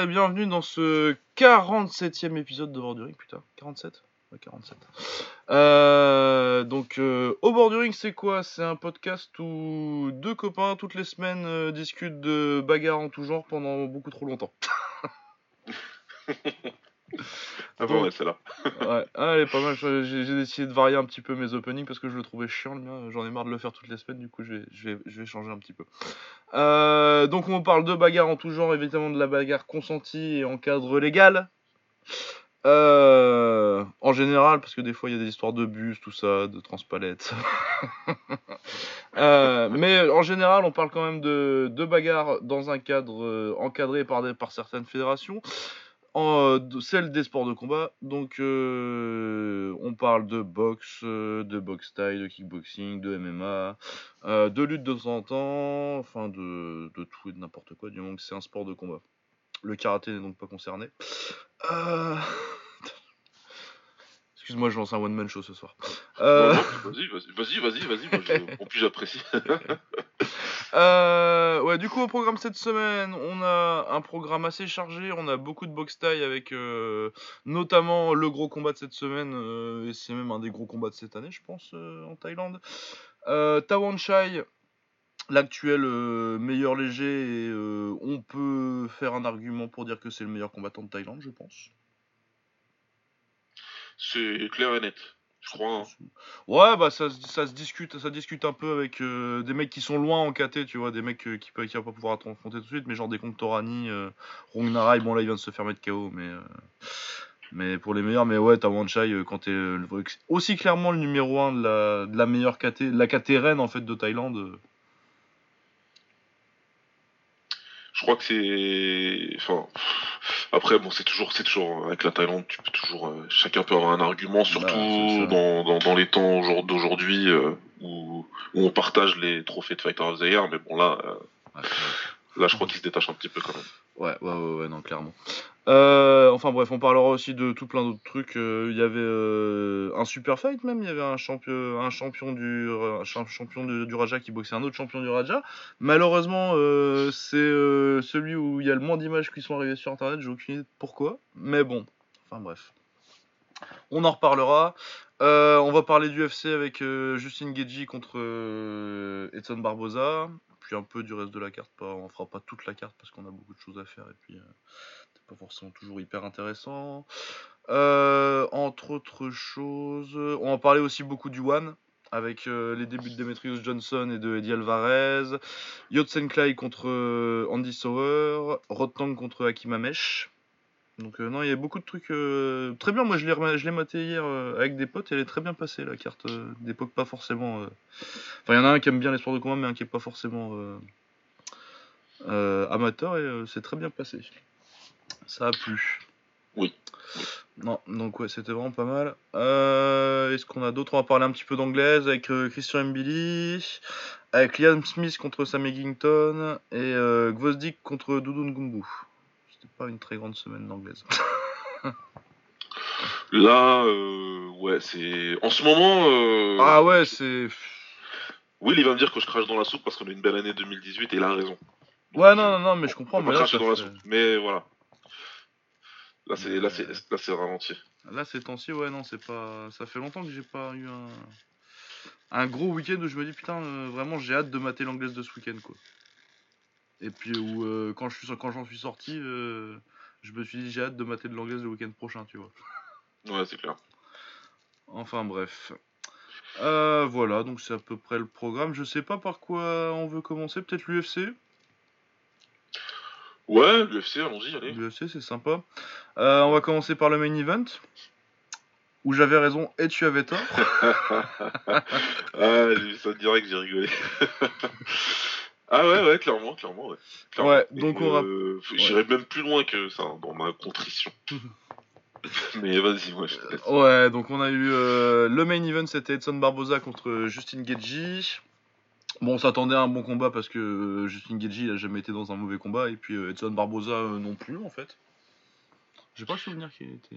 Et bienvenue dans ce 47e épisode de Borduring, putain, 47 Ouais, 47. Euh, donc, euh, au Borduring, c'est quoi? C'est un podcast où deux copains, toutes les semaines, euh, discutent de bagarres en tout genre pendant beaucoup trop longtemps. Ah bon, ouais, c'est là. ouais, ah, elle est pas mal. J'ai décidé de varier un petit peu mes openings parce que je le trouvais chiant le mien. J'en ai marre de le faire toutes les semaines, du coup, je vais, je vais, je vais changer un petit peu. Euh, donc, on parle de bagarres en tout genre, évidemment de la bagarre consentie et en cadre légal. Euh, en général, parce que des fois il y a des histoires de bus, tout ça, de transpalettes. euh, mais en général, on parle quand même de, de bagarres dans un cadre encadré par, des, par certaines fédérations. En, euh, celle des sports de combat. Donc, euh, on parle de boxe, euh, de boxe style, de kickboxing, de MMA, euh, de lutte de temps en temps, enfin de, de tout et de n'importe quoi, du moment que c'est un sport de combat. Le karaté n'est donc pas concerné. Euh... Excuse-moi, je lance un one-man show ce soir. Vas-y, vas-y, vas-y, vas-y, En plus, j'apprécie. euh, ouais, du coup, au programme cette semaine, on a un programme assez chargé. On a beaucoup de box taille avec euh, notamment le gros combat de cette semaine. euh, et c'est même un des gros combats de cette année, je pense, euh, en Thaïlande. Euh, Tawan Chai, l'actuel meilleur léger. On peut faire un argument pour dire que c'est le meilleur combattant de Thaïlande, je pense. C'est clair et net. Hein. Ouais, bah ça, se- discute, ça discute un peu avec euh, des mecs qui sont loin en KT, tu vois, des mecs euh, qui peuvent qui vont pas pouvoir affronter tout de suite, mais genre des contre Torani, euh, Rongnarai, bon là il vient de se faire mettre KO, mais euh, mais pour les meilleurs, mais ouais, t'as Wanchai quand t'es aussi clairement le numéro 1 de la, de la meilleure KT, la KT en fait de Thaïlande. euh. Je crois que c'est. Enfin. Après, bon, c'est toujours, c'est toujours avec la Thaïlande, tu peux toujours, euh, chacun peut avoir un argument, surtout Bah, ça. dans, dans, dans les temps aujourd- d'aujourd'hui euh, où, où on partage les trophées de Fighter of the Year. Mais bon, là, euh, Ouais, là, je crois qu'il se détache un petit peu quand même. Ouais, ouais, ouais, ouais, non, clairement. Euh, enfin bref, on parlera aussi de tout plein d'autres trucs. Euh, Il y avait euh, un super fight même, il y avait un champion, un du, un cha- champion du, Raja qui boxait un autre champion du Raja. Malheureusement, c'est celui où il y a le moins d'images qui sont arrivées sur internet, j'ai aucune idée de pourquoi. Mais bon, enfin bref. On en reparlera. On va parler du UFC avec Justin Gagey contre Edson Barboza. Puis un peu du reste de la carte. Pas, on fera pas toute la carte parce qu'on a beaucoup de choses à faire. Et puis, pas forcément toujours hyper intéressant. Euh, entre autres choses, on va parler aussi beaucoup du One. Avec euh, les débuts de Demetrius Johnson et de Eddie Alvarez. Yotsen Clay contre euh, Andy Sauer. Rotang contre Hakim Amesh. Donc non, il y a beaucoup de trucs très bien. Moi, je l'ai je l'ai maté hier avec des potes. Et elle est très bien passée la carte d'époque, pas forcément. Enfin, il y en a un qui aime bien les sports de combat, mais un qui est pas forcément amateur et c'est très bien passé. Ça a plu. Oui. Non, donc ouais, c'était vraiment pas mal. Euh, Est-ce qu'on a d'autres? On va parler un petit peu d'anglaise avec euh, Christian Mbili, avec Liam Smith contre Sam Eggington et euh, Gvozdik contre Doudou Ngumbu. C'était pas une très grande semaine d'anglaise. Là, euh, ouais, c'est. En ce moment. Ah ouais, c'est. Will, il va me dire que je crache dans la soupe parce qu'on a une belle année 2018 et il a raison. Ouais, non, non, non, mais je comprends. On Mais là, ça dans la soupe. Mais voilà. Là, c'est Mais, là, c'est euh, là, c'est ralenti. Là, ces temps-ci, ouais, non, c'est pas. Ça fait longtemps que j'ai pas eu un. Un gros week-end où je me dis, putain, euh, vraiment, j'ai hâte de mater l'anglaise de ce week-end, quoi. Et puis, où, euh, quand je suis quand j'en suis sorti, euh, je me suis dit, j'ai hâte de mater de l'anglaise le week-end prochain, tu vois. Ouais, c'est clair. Enfin, bref. Voilà, donc c'est à peu près le programme. Je sais pas par quoi on veut commencer. Peut-être l'UFC. Ouais, l'UFC, allons-y, allez. L'UFC, c'est sympa. Euh, on va commencer par le main event. Où j'avais raison et tu avais tort. ah, j'ai vu ça direct, j'ai rigolé. ah ouais, ouais, clairement, clairement, ouais. Clairement. Ouais, donc on euh, J'irai même plus loin que ça hein, dans ma contrition. Mais vas-y, moi, je te laisse. Ouais, donc on a eu euh, le main event, c'était Edson Barboza contre Justin Gagey. Bon, on s'attendait à un bon combat parce que euh, Justin Gagey il a jamais été dans un mauvais combat et puis euh, Edson Barboza euh, non plus en fait. J'ai pas le souvenir qu'il était.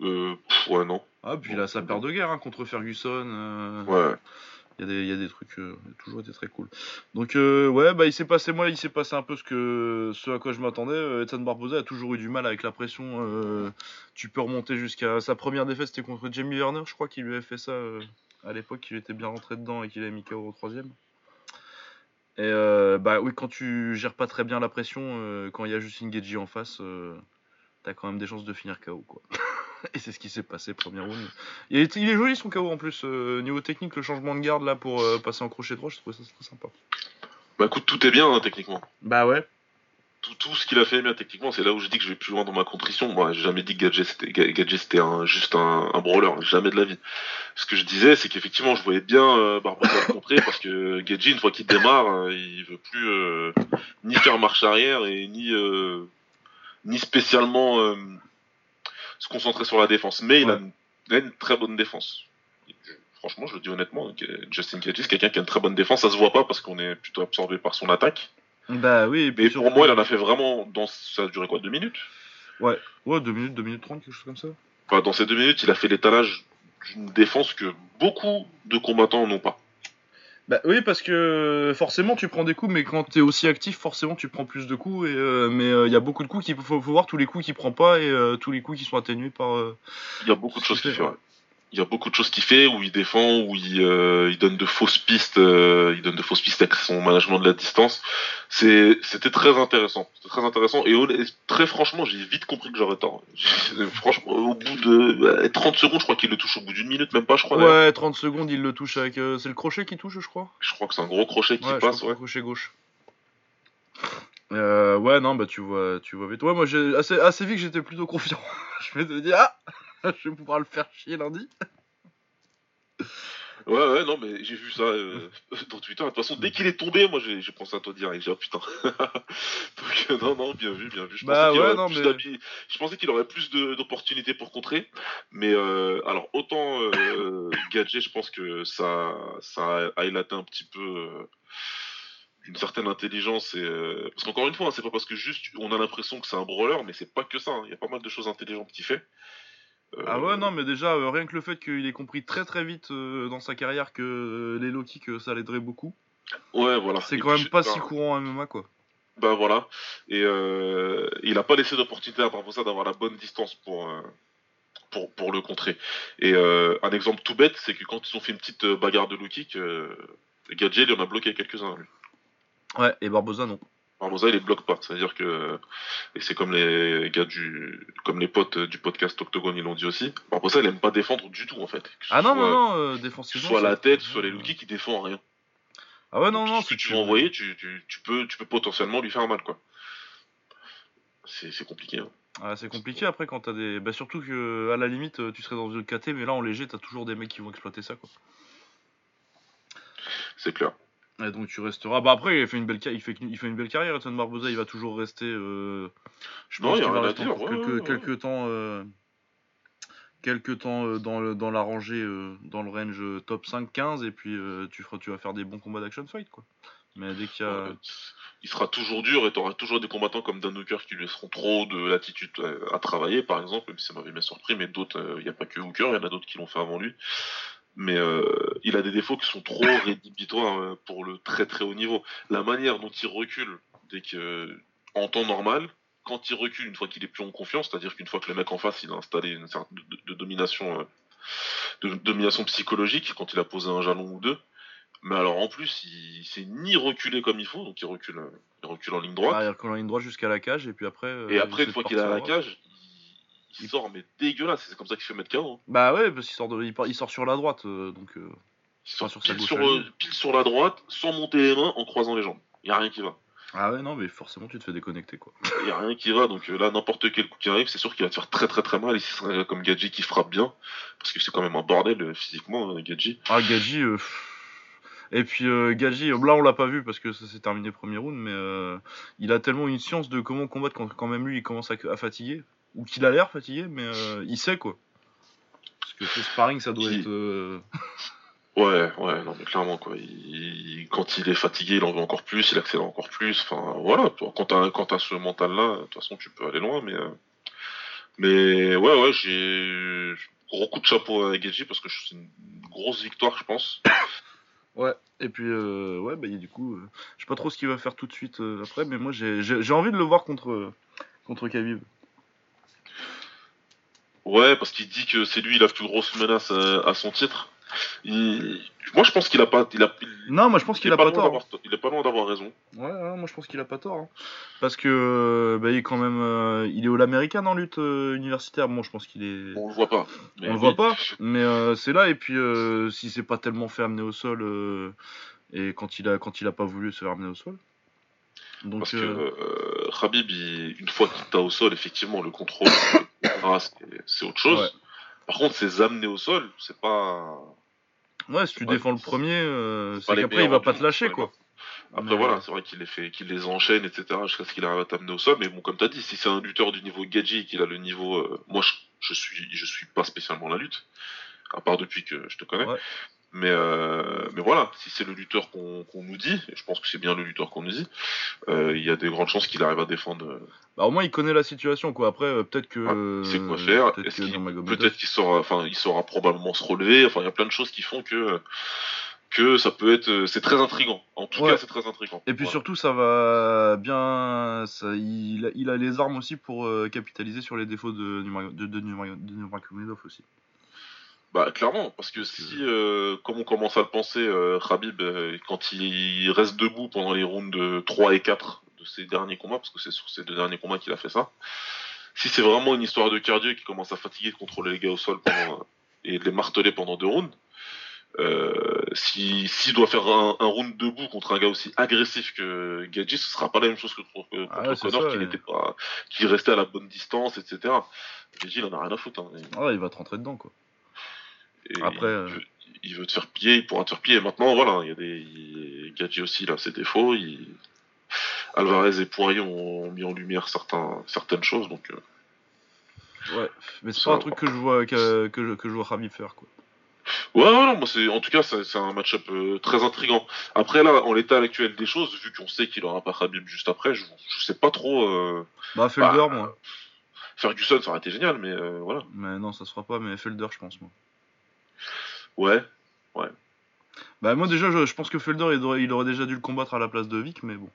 Euh, pff, ouais, non. Ah, puis il a sa paire de guerre hein, contre Ferguson. euh, Ouais. Il y, a des, trucs, euh, toujours été très cool. Donc ouais, bah il s'est passé moi, il s'est passé un peu ce que ce à quoi je m'attendais. Edson Barbosa a toujours eu du mal avec la pression. tu peux remonter jusqu'à sa première défaite, c'était contre Jamie Werner, je crois qu'il lui avait fait ça à l'époque, qu'il était bien rentré dedans et qu'il avait mis KO au troisième. Et bah oui, quand tu gères pas très bien la pression, quand il y a Justin Gagey en face, t'as quand même des chances de finir KO quoi. Et c'est ce qui s'est passé, premier round. Il est, il est joli son KO en plus. Euh, niveau technique, le changement de garde là pour euh, passer en crochet droit, je trouve ça très sympa. Bah écoute, tout est bien hein, techniquement. Bah ouais. Tout, tout ce qu'il a fait bien techniquement, c'est là où je dis que je vais plus loin dans ma contrition. Moi, j'ai jamais dit que Gadget c'était, Gadget, c'était un, juste un, un brawler, jamais de la vie. Ce que je disais, c'est qu'effectivement, je voyais bien euh, Barbosa contrer parce que Gadget, une fois qu'il démarre, euh, il veut plus ni faire marche arrière et ni ni spécialement se concentrer sur la défense. Mais il, a une, très bonne défense. franchement, je le dis honnêtement, Justin Gaethje, c'est quelqu'un qui a une très bonne défense. Ça se voit pas parce qu'on est plutôt absorbé par son attaque. Bah oui. Mais pour moi, il en a fait vraiment. Dans... Ça a duré quoi Deux minutes? Ouais, ouais, deux minutes, deux minutes trente, quelque chose comme ça. dans ces deux minutes, il a fait l'étalage d'une défense que beaucoup de combattants n'ont pas. Bah oui, parce que forcément tu prends des coups, mais quand tu es aussi actif, forcément tu prends plus de coups. Et, euh, mais il euh, y a beaucoup de coups qu'il faut, voir tous les coups qu'il prend pas et euh, tous les coups qui sont atténués par. Il y a beaucoup de choses qu'il fait il y a beaucoup de choses qu'il fait, où il défend, où il, euh, il donne de fausses pistes, euh, il donne de fausses pistes avec son management de la distance. C'est, c'était très intéressant, très intéressant. Et, très franchement, j'ai vite compris que j'aurais tort. franchement, au bout de 30 secondes, je crois qu'il le touche au bout d'une minute, même pas, je crois. Ouais, 30 secondes, il le touche avec. Euh, c'est le crochet qui touche, je crois. Je crois que c'est un gros crochet qui passe, ouais. crochet gauche. ouais, non, bah tu vois, tu vois vite. Ouais, moi, j'ai assez, assez vite, j'étais plutôt confiant. je vais te dire, ah je vais pouvoir le faire chier lundi. Ouais, ouais, non, mais j'ai vu ça euh, dans Twitter. De toute façon, dès qu'il est tombé, moi j'ai pensé à toi direct. J'ai dit, oh putain. Donc, euh, non, non, bien vu, bien vu. Je bah, pensais ouais, mais... qu'il aurait plus d'opportunités pour contrer. Mais euh, alors, autant Gadget, je pense que ça, ça a élaté un petit peu une certaine intelligence et parce qu'encore une fois hein, c'est pas parce que juste on a l'impression que c'est un brawler mais c'est pas que ça hein. il y a pas mal de choses intelligentes qu'il fait ah ouais, non, mais déjà, euh, rien que le fait qu'il ait compris très très vite euh, dans sa carrière que euh, les low kicks ça l'aiderait beaucoup. Ouais, voilà. C'est quand même pas si courant en MMA, quoi. Bah voilà. Et il a pas laissé d'opportunité à ça d'avoir la bonne distance pour, pour, pour le contrer. Et un exemple tout bête, c'est que quand ils ont fait une petite bagarre de low kick, Gadget, il en a bloqué quelques-uns, lui. Ouais, et Barbosa, non. Barbosa, il les bloque pas. C'est-à-dire que, et c'est comme les gars du, comme les potes du podcast Octogone, ils l'ont dit aussi. Barbosa, il aime pas défendre du tout, en fait. Ah non, non, non, euh, défensivement. Soit la tête, soit les lookies qui défend rien. Ah ouais, non, non. Si tu veux envoyer, tu, tu, tu, peux, tu peux potentiellement lui faire mal, quoi. C'est compliqué. Hein. Ah, c'est compliqué après quand t'as des. Bah, surtout que, à la limite, tu serais dans une KT, mais là en léger, t'as toujours des mecs qui vont exploiter ça, quoi. C'est clair. Et donc tu resteras. Bah après, il fait une belle, il fait, il fait une belle carrière. Edson Barbosa, il va toujours rester. Euh... Je pense qu'il va rester encore quelques, quelques, temps, euh... quelques temps euh, dans, le, dans la rangée, euh, dans le range top 5-15, et puis tu, feras, tu vas faire des bons combats d'action fight, quoi. Mais dès qu'il y a. il sera toujours dur et tu auras toujours des combattants comme Dan Hooker qui lui laisseront trop de latitude à, travailler, par exemple, même si ça m'avait bien surpris, mais d'autres, il n'y a pas que Hooker, il y en a d'autres qui l'ont fait avant lui mais euh, il a des défauts qui sont trop rédhibitoires euh, pour le très très haut niveau. La manière dont il recule dès que en temps normal, quand il recule une fois qu'il est plus en confiance, c'est-à-dire qu'une fois que le mec en face il a installé une sorte de, domination, euh, de domination psychologique, quand il a posé un jalon ou deux. Mais alors en plus, il s'est ni reculé comme il faut, donc il recule, il recule en ligne droite. Ah, il recule en ligne droite jusqu'à la cage et puis après. et après, une fois qu'il est à la cage, il sort mais dégueulasse, c'est comme ça qu'il fait mettre KO. Hein. Bah ouais, parce qu'il sort, il, sort sur la droite, euh, donc. Euh, il sort sur pile, sur, euh, pile sur la droite, sans monter les mains, en croisant les jambes. Y a rien qui va. Ah ouais, non, mais forcément tu te fais déconnecter quoi. Y a rien qui va, donc là, n'importe quel coup qui arrive, c'est sûr qu'il va te faire très très très mal. Ici, ce serait comme Gadji qui frappe bien, parce que c'est quand même un bordel physiquement, Gadji. Ah, Gadji. Et puis euh, Gadji, là on l'a pas vu parce que ça s'est terminé premier round, mais il a tellement une science de comment combattre quand, quand même lui il commence à fatiguer ou qu'il a l'air fatigué, mais euh, il sait quoi. Parce que ce sparring, ça doit être. Euh, ouais, ouais, non, mais clairement, quoi. Quand il est fatigué, il en veut encore plus, il accélère encore plus. Enfin, voilà, quand t'as, quand as ce mental-là, de toute façon, tu peux aller loin, mais. Euh, mais ouais, ouais, j'ai. Gros coup de chapeau à Geji parce que c'est une grosse victoire, je pense. Ouais, et puis, euh, ouais, bah, du coup, euh, je sais pas trop ce qu'il va faire tout de suite euh, après, mais moi, j'ai j'ai- j'ai envie de le voir contre, contre Khabib. Ouais, parce qu'il dit que c'est lui la plus grosse menace à, à son titre. Il- Moi, je pense qu'il a pas. Il a... Non, moi, je pense il qu'il a pas tort. Il est pas loin d'avoir raison. Ouais, ouais, moi, je pense qu'il a pas tort. hein. Parce que, euh, bah, il est quand même, euh, il est all-américain en lutte euh, universitaire. Bon, je pense qu'il est... On le voit pas. mais On le oui. voit pas, mais euh, c'est là. Et puis, euh, si c'est pas tellement fait amener au sol, euh, et quand il a quand il a pas voulu se faire amener au sol. Donc, Parce que euh, euh, Khabib, il- une fois qu'il t'a au sol, effectivement, le contrôle, c'est c'est autre chose. Ouais. Par contre, ces amener au sol, c'est pas. ouais, si tu défends le c'est- premier, euh, c'est qu'après il va pas te lâcher quoi. Après, Mais, voilà, c'est vrai qu'il les fait, qu'il les enchaîne, etc., jusqu'à ce qu'il arrive à t'amener au sol. Mais bon, comme t'as dit, si c'est un lutteur du niveau Gadji et qu'il a le niveau, euh, moi, je, je suis, je suis pas spécialement la lutte, à part depuis que je te connais. Ouais. Mais, euh, mais voilà, si c'est le lutteur qu'on nous dit, et je pense que c'est bien le lutteur qu'on nous dit, euh, il y a des grandes chances qu'il arrive à défendre. euh, Bah, au moins il connaît la situation quoi. Après euh, peut-être que Ouais, il sait quoi faire. Peut-être qu'il- saura, enfin, il saura probablement se relever. Enfin, il y a plein de choses qui font que que ça peut être, c'est très intrigant. En tout Ouais. cas, c'est très intrigant. Et puis Voilà. surtout ça va bien, ça, il, a, il a les armes aussi pour capitaliser sur les défauts de de, de, de aussi. Bah clairement, parce que si, euh, comme on commence à le penser, euh, Khabib, euh, quand il reste debout pendant les rounds de 3 et 4 de ses derniers combats, parce que c'est sur ces deux derniers combats qu'il a fait ça, si c'est vraiment une histoire de cardio qui commence à fatiguer de contrôler les gars au sol pendant, et de les marteler pendant deux rounds, euh, si s'il doit faire un, un round debout contre un gars aussi agressif que Gadji, ce sera pas la même chose que contre, que Ah contre ouais, c'est Connor ça, qui ouais. n'était pas, qui restait à la bonne distance, etc. Gadji, il en a rien à foutre. Hein. Ah, il va te rentrer dedans quoi. Et Après, il, euh, veut, il veut te faire plier, il pourra te faire plier. Maintenant, voilà, il y a des. il- Gadji aussi, a ses défauts. il- Alvarez et Poirier ont mis en lumière certains, certaines choses, donc. euh, Ouais. Mais c'est pas un truc que je vois que, que, je- que je vois Khabib faire quoi. Ouais, ouais, non, moi, c'est, en tout cas, c'est, c'est un match-up euh, très intrigant. Après, là, en l'état actuel des choses, vu qu'on sait qu'il aura pas Khabib juste après, je, je sais pas trop. euh, Bah Felder Bah, moi. Ferguson, ça aurait été génial, mais euh, voilà. Mais non ça se fera pas. Mais Felder je pense moi. Ouais. Bah moi déjà je, je pense que Felder il aurait, il aurait déjà dû le combattre à la place de Vic mais bon.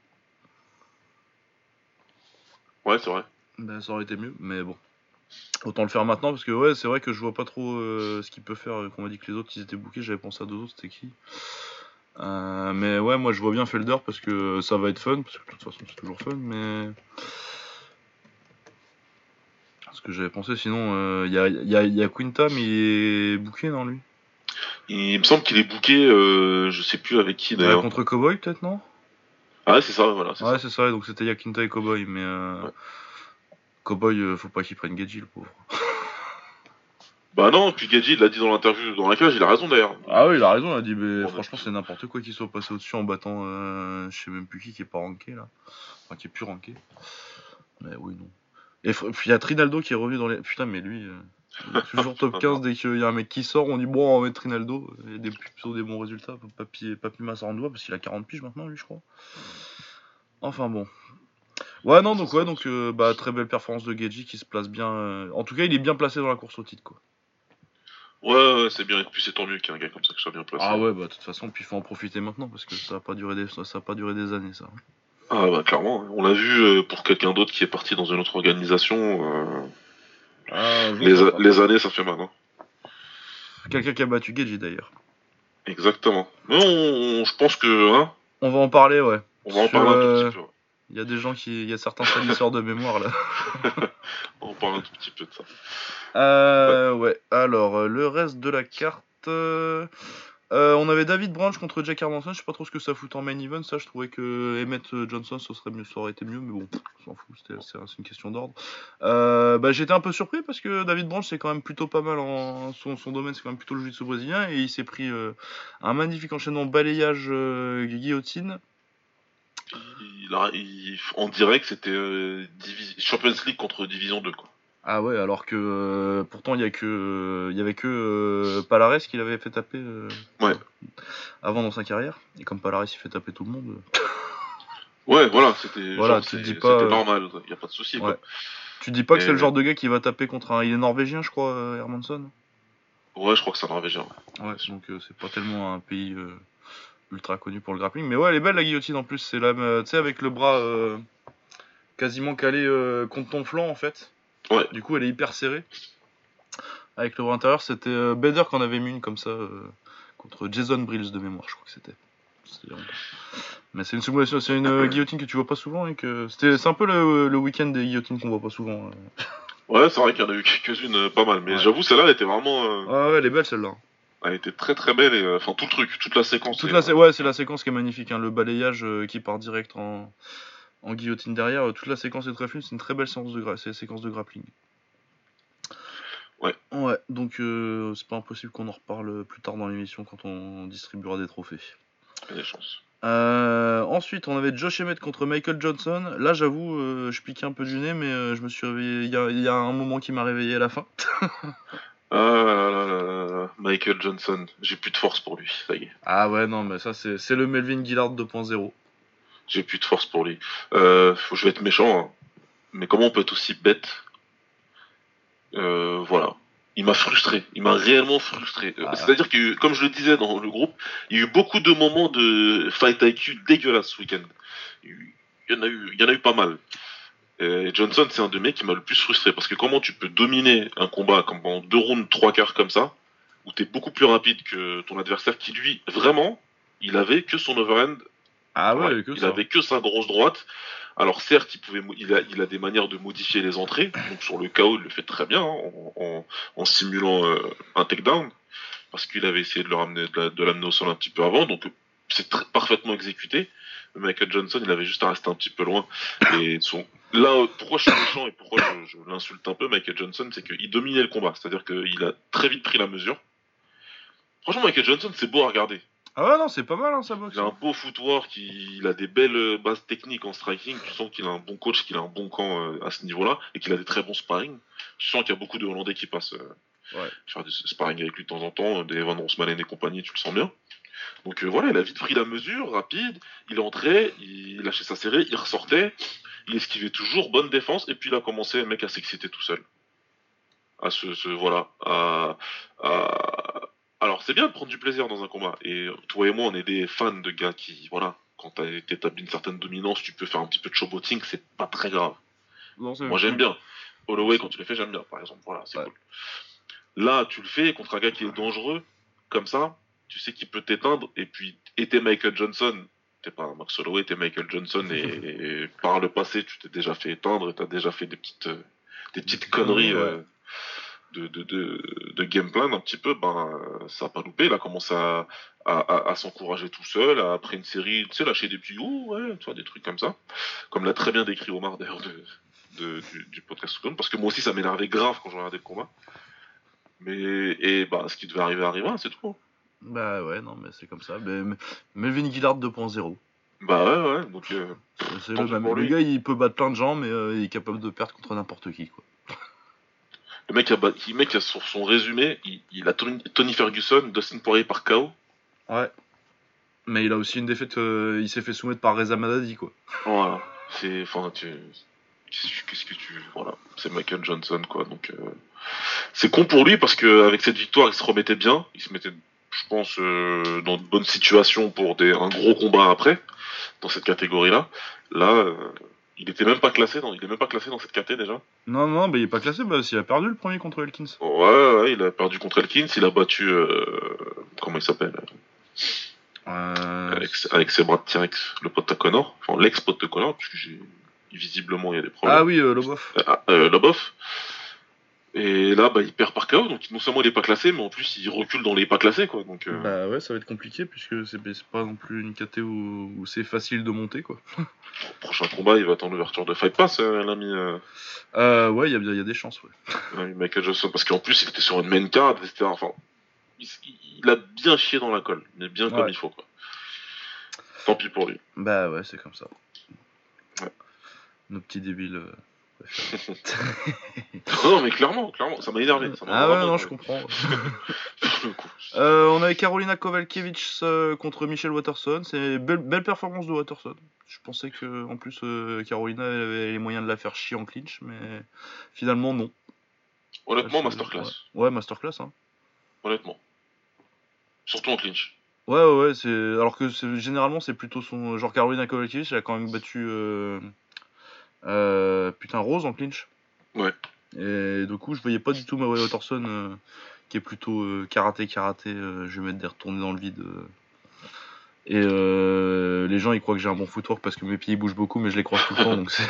Ouais, c'est vrai. Bah, ça aurait été mieux, mais bon. Autant le faire maintenant parce que ouais, c'est vrai que je vois pas trop euh, ce qu'il peut faire. euh, Qu'on m'a dit que les autres ils étaient bookés, j'avais pensé à deux autres, c'était qui? Euh, Mais ouais, moi je vois bien Felder parce que ça va être fun, parce que de toute façon c'est toujours fun, mais. Ce que j'avais pensé, sinon il y, a, y, a, y a Quinta, mais il est booké, non lui? Il me semble qu'il est booké, euh, je sais plus avec qui d'ailleurs. Contre Cowboy peut-être, non? Ah, ouais, c'est ça, voilà. Ouais, c'est ça, donc c'était Yakinta et Cowboy, mais. Euh... Ouais. Cowboy, euh, faut pas qu'il prenne Gadji, le pauvre. Bah non, puis Gadji, il l'a dit dans l'interview dans la cage, il a raison d'ailleurs. Ah oui, il a raison, il a dit, mais Ouais, franchement, c'est n'importe quoi qu'il soit passé au-dessus en battant, euh, je sais même plus qui, qui est pas ranké là. Enfin, qui est plus ranké. Mais oui, non. Et puis il y a Trinaldo qui est revenu dans les. Putain, mais lui, euh, toujours top 15 dès qu'il y a un mec qui sort, on dit, bon, on va mettre Trinaldo. Il y a des, plutôt des bons résultats. Papi, Papi Massarandois, parce qu'il a 40 piges maintenant, lui, je crois. Enfin bon. Ouais, non, donc, ouais, donc, euh, bah, très belle performance de Geji qui se place bien. euh, En tout cas, il est bien placé dans la course au titre, quoi. Ouais, ouais, c'est bien, et puis c'est tant mieux qu'il y ait un gars comme ça qui soit bien placé. Ah ouais, bah de toute façon, puis il faut en profiter maintenant parce que ça va pas durer des, ça, pas durer des années ça. Ah bah clairement, on l'a vu euh, pour quelqu'un d'autre qui est parti dans une autre organisation. euh, les, a- les années, ça fait mal. Hein. Quelqu'un qui a battu Geji d'ailleurs. Exactement. Mais on, on- je pense que, hein, On va en parler, ouais. on va en parler un euh, tout petit peu. ouais. Il y a des gens qui, il y a certains salisseurs de mémoire là. On va en parler un tout petit peu de ça. Euh, ouais. Alors euh, le reste de la carte. euh, euh, on avait David Branch contre Jack Hermanson. Je sais pas trop ce que ça fout en main event. Ça, je trouvais que Emmett Johnson, ça serait mieux, ça aurait été mieux, mais bon, on s'en fout. C'est une question d'ordre. Euh, bah, j'étais un peu surpris parce que David Branch, c'est quand même plutôt pas mal en son, domaine, c'est quand même plutôt le jiu-jitsu brésilien et il s'est pris euh, un magnifique enchaînement balayage guillotine. Il a, il- on dirait que c'était Champions League contre Division 2, quoi. Ah ouais, alors que euh, pourtant il y a que euh, il y avait que euh, Palares qui l'avait fait taper euh, Ouais. avant dans sa carrière. Et comme Palares il fait taper tout le monde. Ouais, voilà, c'était Voilà, genre, tu dis pas, normal, y a pas de souci. Ouais. quoi. Tu dis pas que c'est le genre de gars qui va taper contre un. Il est norvégien, je crois, Hermansson. Ouais, je crois que c'est un Norvégien. Ouais, donc c'est pas tellement un pays ultra connu pour le grappling. Mais ouais, elle est belle la guillotine en plus. C'est la, tu sais, avec le bras quasiment calé contre ton flanc en fait. Ouais. Du coup, elle est hyper serrée. Avec le bras intérieur, c'était euh, Bader qu'on avait mis une comme ça euh, contre Jason Brills de mémoire, je crois que c'était. Mais c'est une, c'est une euh, guillotine que tu vois pas souvent et que c'était, c'est un peu le, le week-end des guillotines qu'on voit pas souvent. euh. Ouais, c'est vrai qu'il y en a eu quelques-unes euh, pas mal, mais Ouais. j'avoue, celle-là, elle était vraiment. euh, Ah ouais, elle est belle celle-là. Elle était très très belle, et enfin, tout le truc, toute la séquence. Toute la, sé- ouais, c'est la séquence qui est magnifique, hein, le balayage qui part direct en, en guillotine derrière. euh, toute la séquence est très fine, c'est une très belle séquence de, gra- séquence de grappling. Ouais. Ouais, donc euh, c'est pas impossible qu'on en reparle plus tard dans l'émission quand on distribuera des trophées. Des chances. Euh, ensuite, on avait Josh Emmett contre Michael Johnson. Là, j'avoue, euh, je piquais un peu du nez, mais je me suis réveillé. Il y a, il y a un moment qui m'a réveillé à la fin. Ah là là là là là, Michael Johnson, j'ai plus de force pour lui, ça y est. Ah ouais, non, mais ça, c'est c'est le Melvin Gillard 2.0. J'ai plus de force pour lui. Euh, je vais être méchant, hein. mais comment on peut être aussi bête? Euh, Voilà. Il m'a frustré. Il m'a réellement frustré. Euh, Ah. C'est-à-dire que, comme je le disais dans le groupe, il y a eu beaucoup de moments de fight IQ dégueulasses ce week-end. Il y en a eu, il y en a eu pas mal. Et Johnson, c'est un de mecs qui m'a le plus frustré parce que comment tu peux dominer un combat comme en deux rounds, trois quarts comme ça, où t'es beaucoup plus rapide que ton adversaire qui lui, vraiment, il avait que son overhand Ah ouais, Ouais, que il ça. avait que sa grosse droite. Alors certes, il, pouvait, il, a, il a des manières de modifier les entrées. Donc sur le KO, il le fait très bien hein, en, en- en simulant euh, un takedown. Parce qu'il avait essayé de le ramener, de la- de l'amener au sol un petit peu avant. Donc c'est parfaitement exécuté. Michael Johnson, il avait juste à rester un petit peu loin. Et son... là, pourquoi je suis méchant et pourquoi je, je l'insulte un peu, Michael Johnson, c'est qu'il dominait le combat. C'est-à-dire qu'il a très vite pris la mesure. Franchement, Michael Johnson, c'est beau à regarder. Ah ouais, non, c'est pas mal hein, sa boxe. Il a un beau footwork, il, il a des belles euh, bases techniques en striking. Tu sens qu'il a un bon coach, qu'il a un bon camp euh, à ce niveau-là et qu'il a des très bons sparring. Tu sens qu'il y a beaucoup de Hollandais qui passent euh, Ouais. faire des sparring avec lui de temps en temps, des Van Rosmalen et compagnie, tu le sens bien. Donc euh, voilà, il a vite pris la mesure, rapide. Il entrait, il lâchait sa série, il ressortait, il esquivait toujours, bonne défense, et puis il a commencé, mec, à s'exciter tout seul. À se, se- voilà, à, à- alors c'est bien de prendre du plaisir dans un combat. Et toi et moi, on est des fans de gars qui, voilà, quand t'as établi une certaine dominance, tu peux faire un petit peu de showboating, c'est pas très grave. Non, Moi j'aime bien. Holloway, quand tu le fais, j'aime bien, par exemple. Voilà, c'est Ouais. cool. Là, tu le fais contre un gars qui est dangereux, comme ça, tu sais qu'il peut t'éteindre, et puis, et t'es Michael Johnson, t'es pas Max Holloway, t'es Michael Johnson, et, et par le passé, tu t'es déjà fait éteindre, et t'as déjà fait des petites, euh, des petites conneries Ouais. euh, de, de, de, de game plan, un petit peu, ben, euh, ça a pas loupé, il a commencé à, à, à- à s'encourager tout seul, à, après une série, tu sais, lâcher des petits, ouais, tu vois, des trucs comme ça, comme l'a très bien décrit Omar, d'ailleurs, de, du, du podcast parce que moi aussi ça m'énervait grave quand je regardais le combat. Mais et bah ce qui devait arriver arriva, c'est tout. Bah ouais, non, mais c'est comme ça. Mais, mais- Melvin Gillard 2.0. Bah ouais ouais, donc euh, C'est- le Le gars, il peut battre plein de gens, mais euh, il est capable de perdre contre n'importe qui. Quoi. Le mec a, mec a sur son résumé, il, il a Tony, Tony Ferguson, Dustin Poirier par KO. Ouais. Mais il a aussi une défaite. euh, il s'est fait soumettre par Reza Madadi, quoi. Voilà, c'est enfin tu qu'est-ce que tu voilà, c'est Michael Johnson quoi. Donc euh, c'est con pour lui parce que avec cette victoire, il se remettait bien, il se mettait je pense euh, dans de bonnes situations pour des un gros combat après dans cette catégorie-là. Là, euh, il était même pas classé dans il est même pas classé dans cette catégorie déjà. Non, non, bah, il est pas classé, bah, s'il a perdu le premier contre Elkins. Ouais, ouais, il a perdu contre Elkins, il a battu euh, comment il s'appelle Euh, avec, avec ses bras de T-Rex, le pote à Connor, enfin l'ex-pote de Connor, puisque j'ai visiblement il y a des problèmes. Ah oui, euh, Lobov. Ah, euh, Lobov. Et là, bah, il perd par KO, donc non seulement il est pas classé, mais en plus il recule dans les pas classés, quoi. Donc, euh, Bah ouais, ça va être compliqué puisque c'est pas non plus une KT où, où c'est facile de monter quoi. prochain combat, il va attendre l'ouverture de Fight Pass, euh, l'ami euh, Euh, ouais, il y a, il y a des chances, ouais. l'ami Michael Johnson, parce qu'en plus il était sur une main card, etc. Enfin, il, il a bien chié dans la colle, mais bien comme il faut, quoi. Tant pis pour lui. Bah ouais, c'est comme ça. Ouais. Nos petits débiles. non, mais clairement, clairement, ça m'a énervé. Ça ah ouais, non, je comprends. Euh, on avait Carolina Kovalkiewicz euh, contre Michel Watterson. C'est belle, belle performance de Watterson. Je pensais que en plus euh, Carolina avait les moyens de la faire chier en clinch, mais finalement non. Honnêtement, masterclass. Ouais, Ouais, masterclass. Hein. Honnêtement. Surtout en clinch. Ouais, ouais, c'est alors que généralement c'est plutôt son genre Carolina Kowalkiewicz, elle a quand même battu euh, putain Rose en clinch. Ouais. Et du coup, je voyais pas du tout Murray Watterson euh, qui est plutôt euh, karaté karaté, euh, je vais mettre des retournés dans le vide. euh. Et euh, les gens ils croient que j'ai un bon footwork parce que mes pieds ils bougent beaucoup, mais je les croise tout le temps donc c'est.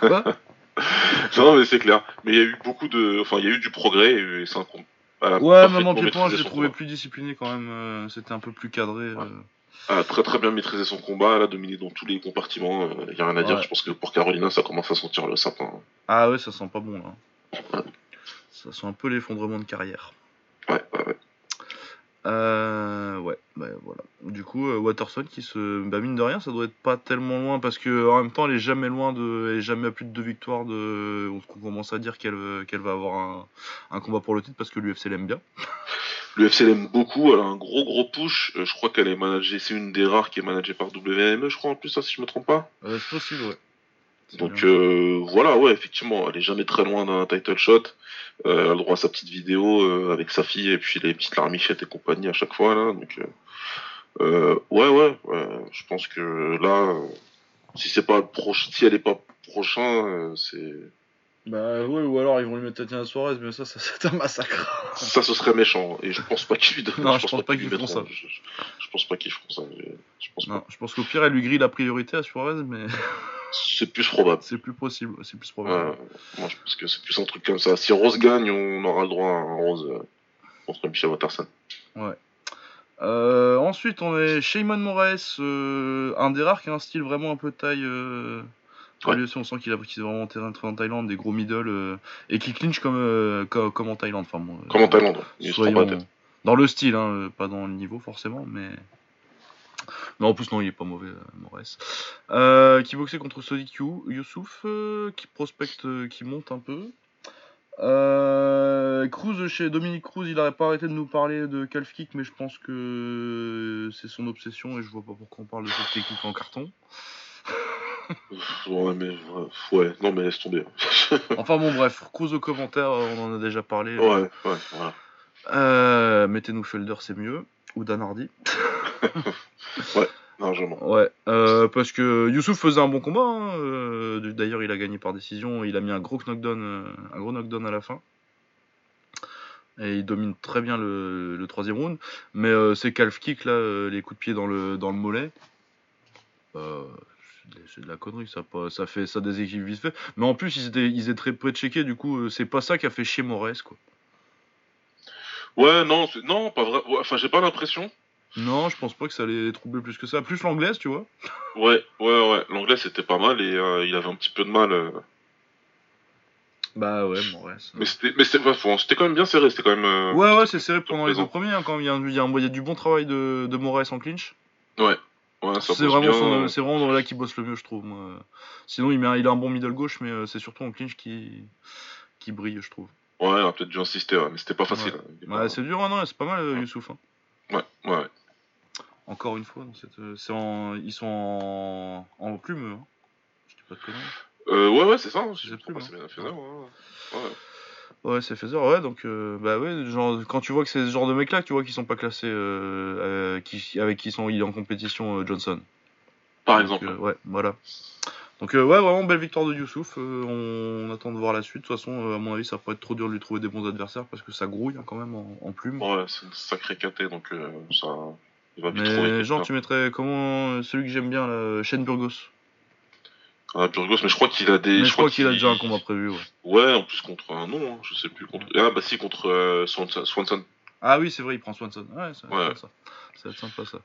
Quoi? Non, mais c'est clair. Mais il y a eu beaucoup de. Enfin, il y a eu du progrès et c'est un. Ouais, même en pied-point, je l'ai trouvé plus discipliné quand même. euh, C'était un peu plus cadré. euh. A très très bien maîtrisé son combat, elle a dominé dans tous les compartiments, il y a rien à dire. Je pense que pour Carolina, ça commence à sentir le sapin. Ah ouais, ça sent pas bon là. Ça sent un peu l'effondrement de carrière. Ouais, ouais, ouais. Euh, ouais, bah voilà. Du coup, euh, Watterson qui se. Bah mine de rien, ça doit être pas tellement loin parce que en même temps, elle est jamais loin de. Elle est jamais à plus de deux victoires de. On commence à dire qu'elle euh, va avoir un, un combat pour le titre parce que l'UFC l'aime bien. L'UFC l'aime beaucoup, elle a un gros gros push. Euh, je crois qu'elle est managée, c'est une des rares qui est managée par WME, je crois en plus, ça, si je me trompe pas. Euh, c'est possible, ouais. Donc euh, voilà, ouais, effectivement, elle est jamais très loin d'un title shot. Euh, elle a le droit à sa petite vidéo euh, avec sa fille et puis les petites larmichettes et compagnie à chaque fois là. Donc euh, euh, ouais, ouais, ouais, je pense que là, si c'est pas proche, si elle est pas prochain, euh, c'est Bah ouais, ou alors ils vont lui mettre Tatiana Suarez, mais ça, ça c'est un massacre. ça, ce serait méchant. Et je pense pas qu'ils lui donnent- Non, je pense pas qu'ils mettront. Je, je- je pense pas qu'ils feront ça. Je, pense Non, pas. je pense qu'au pire, elle lui grille la priorité à Suarez, mais C'est plus probable. c'est plus possible. C'est plus probable. moi, je pense que c'est plus un truc comme ça. Si Rose gagne, on aura le droit à un Rose euh, contre Michel Watterson. Euh, ensuite, on est Shimon Moraes, euh, un des rares qui a un style vraiment un peu taille. Ouais. l'UFC, on sent qu'il a est vraiment terrain en Thaïlande, des gros middle euh, et qui clinch comme, euh, co- comme, en Thaïlande. Enfin, bon, euh, Comme en Thaïlande. Il se prend soyons pas la tête. dans le style, hein, pas dans le niveau forcément, mais. Mais en plus, non, il est pas mauvais, Moraes. Euh, qui boxait contre Sodiq You- Youssouf, qui prospecte, qui monte un peu. Euh, Cruz, chez Dominique Cruz, il n'aurait pas arrêté de nous parler de calf kick, mais je pense que c'est son obsession et je vois pas pourquoi on parle de cette technique en carton. Ouais, mais ouais, ouais, non, mais laisse tomber. Enfin bon, bref, Cruz au commentaire, on en a déjà parlé. ouais, ouais, voilà. Euh, Mettez-nous Felder, c'est mieux. Ou Dan Hardy. Largement. Ouais, euh, parce que Youssouf faisait un bon combat. hein, euh, D'ailleurs, il a gagné par décision. Il a mis un gros knockdown, euh, un gros knockdown à la fin. Et il domine très bien le, le troisième round. Mais euh, ces calf kicks là, euh, les coups de pied dans le, dans le mollet, euh, c'est de- la connerie. Ça, pas- ça fait ça déséquilibre vite fait. Mais en plus, ils étaient, ils étaient très près de checker. Du coup, euh, c'est pas ça qui a fait chier Moraes quoi. Ouais, non, non, pas vrai. ouais, Enfin, j'ai pas l'impression. Non, je pense pas que ça allait troubler plus que ça. Plus l'anglaise, tu vois. Ouais, ouais, ouais. L'anglais, c'était pas mal et euh, il avait un petit peu de mal. euh, Bah ouais, Moraes. Mais c'était, mais c'était, quand même bien serré. C'était quand même. euh, Ouais, ouais, c'est serré pendant les deux premiers. hein, quand il y, a, il y a un- il y a du bon travail de, de Moraes en clinch. Ouais, C'est vraiment, son- c'est vraiment là qu'il bosse le mieux, je trouve. Moi. Sinon, il, met un- il a un bon middle gauche, mais euh, c'est surtout en clinch qui, qui brille, je trouve. Ouais, on a peut-être dû insister, ouais, mais c'était pas facile. Ouais. hein. Il Ouais, pas- c'est dur, hein, non, c'est pas mal, euh, Youssouf. hein. ouais, ouais, ouais. Encore une fois, dans cette, euh, c'est en, ils sont en, en plume, hein. Je dis pas de conneries. Euh, ouais, ouais, c'est ça. Pas, moi. c'est bien fait, ouais. Ouais. Ouais, c'est Feather, ouais, donc, euh, bah ouais, genre, quand tu vois que c'est ce genre de mec-là, tu vois qu'ils sont pas classés, euh, euh, qui, avec qui sont, il est en compétition, Johnson. Par Donc, exemple. ouais, voilà. Donc ouais, vraiment belle victoire de Youssouf. On, on attend de voir la suite. De toute façon, à mon avis, ça pas être trop dur de lui trouver des bons adversaires parce que ça grouille hein, quand même en, en plume. Ouais, c'est une sacrée caté, donc ça. Il va vite. Mais genre, tu mettrais comment celui que j'aime bien, là, Shane Burgos. Ah, Burgos, mais je crois qu'il a des. Mais je crois qu'il a déjà un combat prévu. Ouais. Ouais, en plus contre un nom, hein, je sais plus contre. Ah, bah si, contre euh, Swanson. Swanson. Ah oui, c'est vrai, il prend Swanson. Ouais, ça Ouais. ça. Ça va être sympa ça.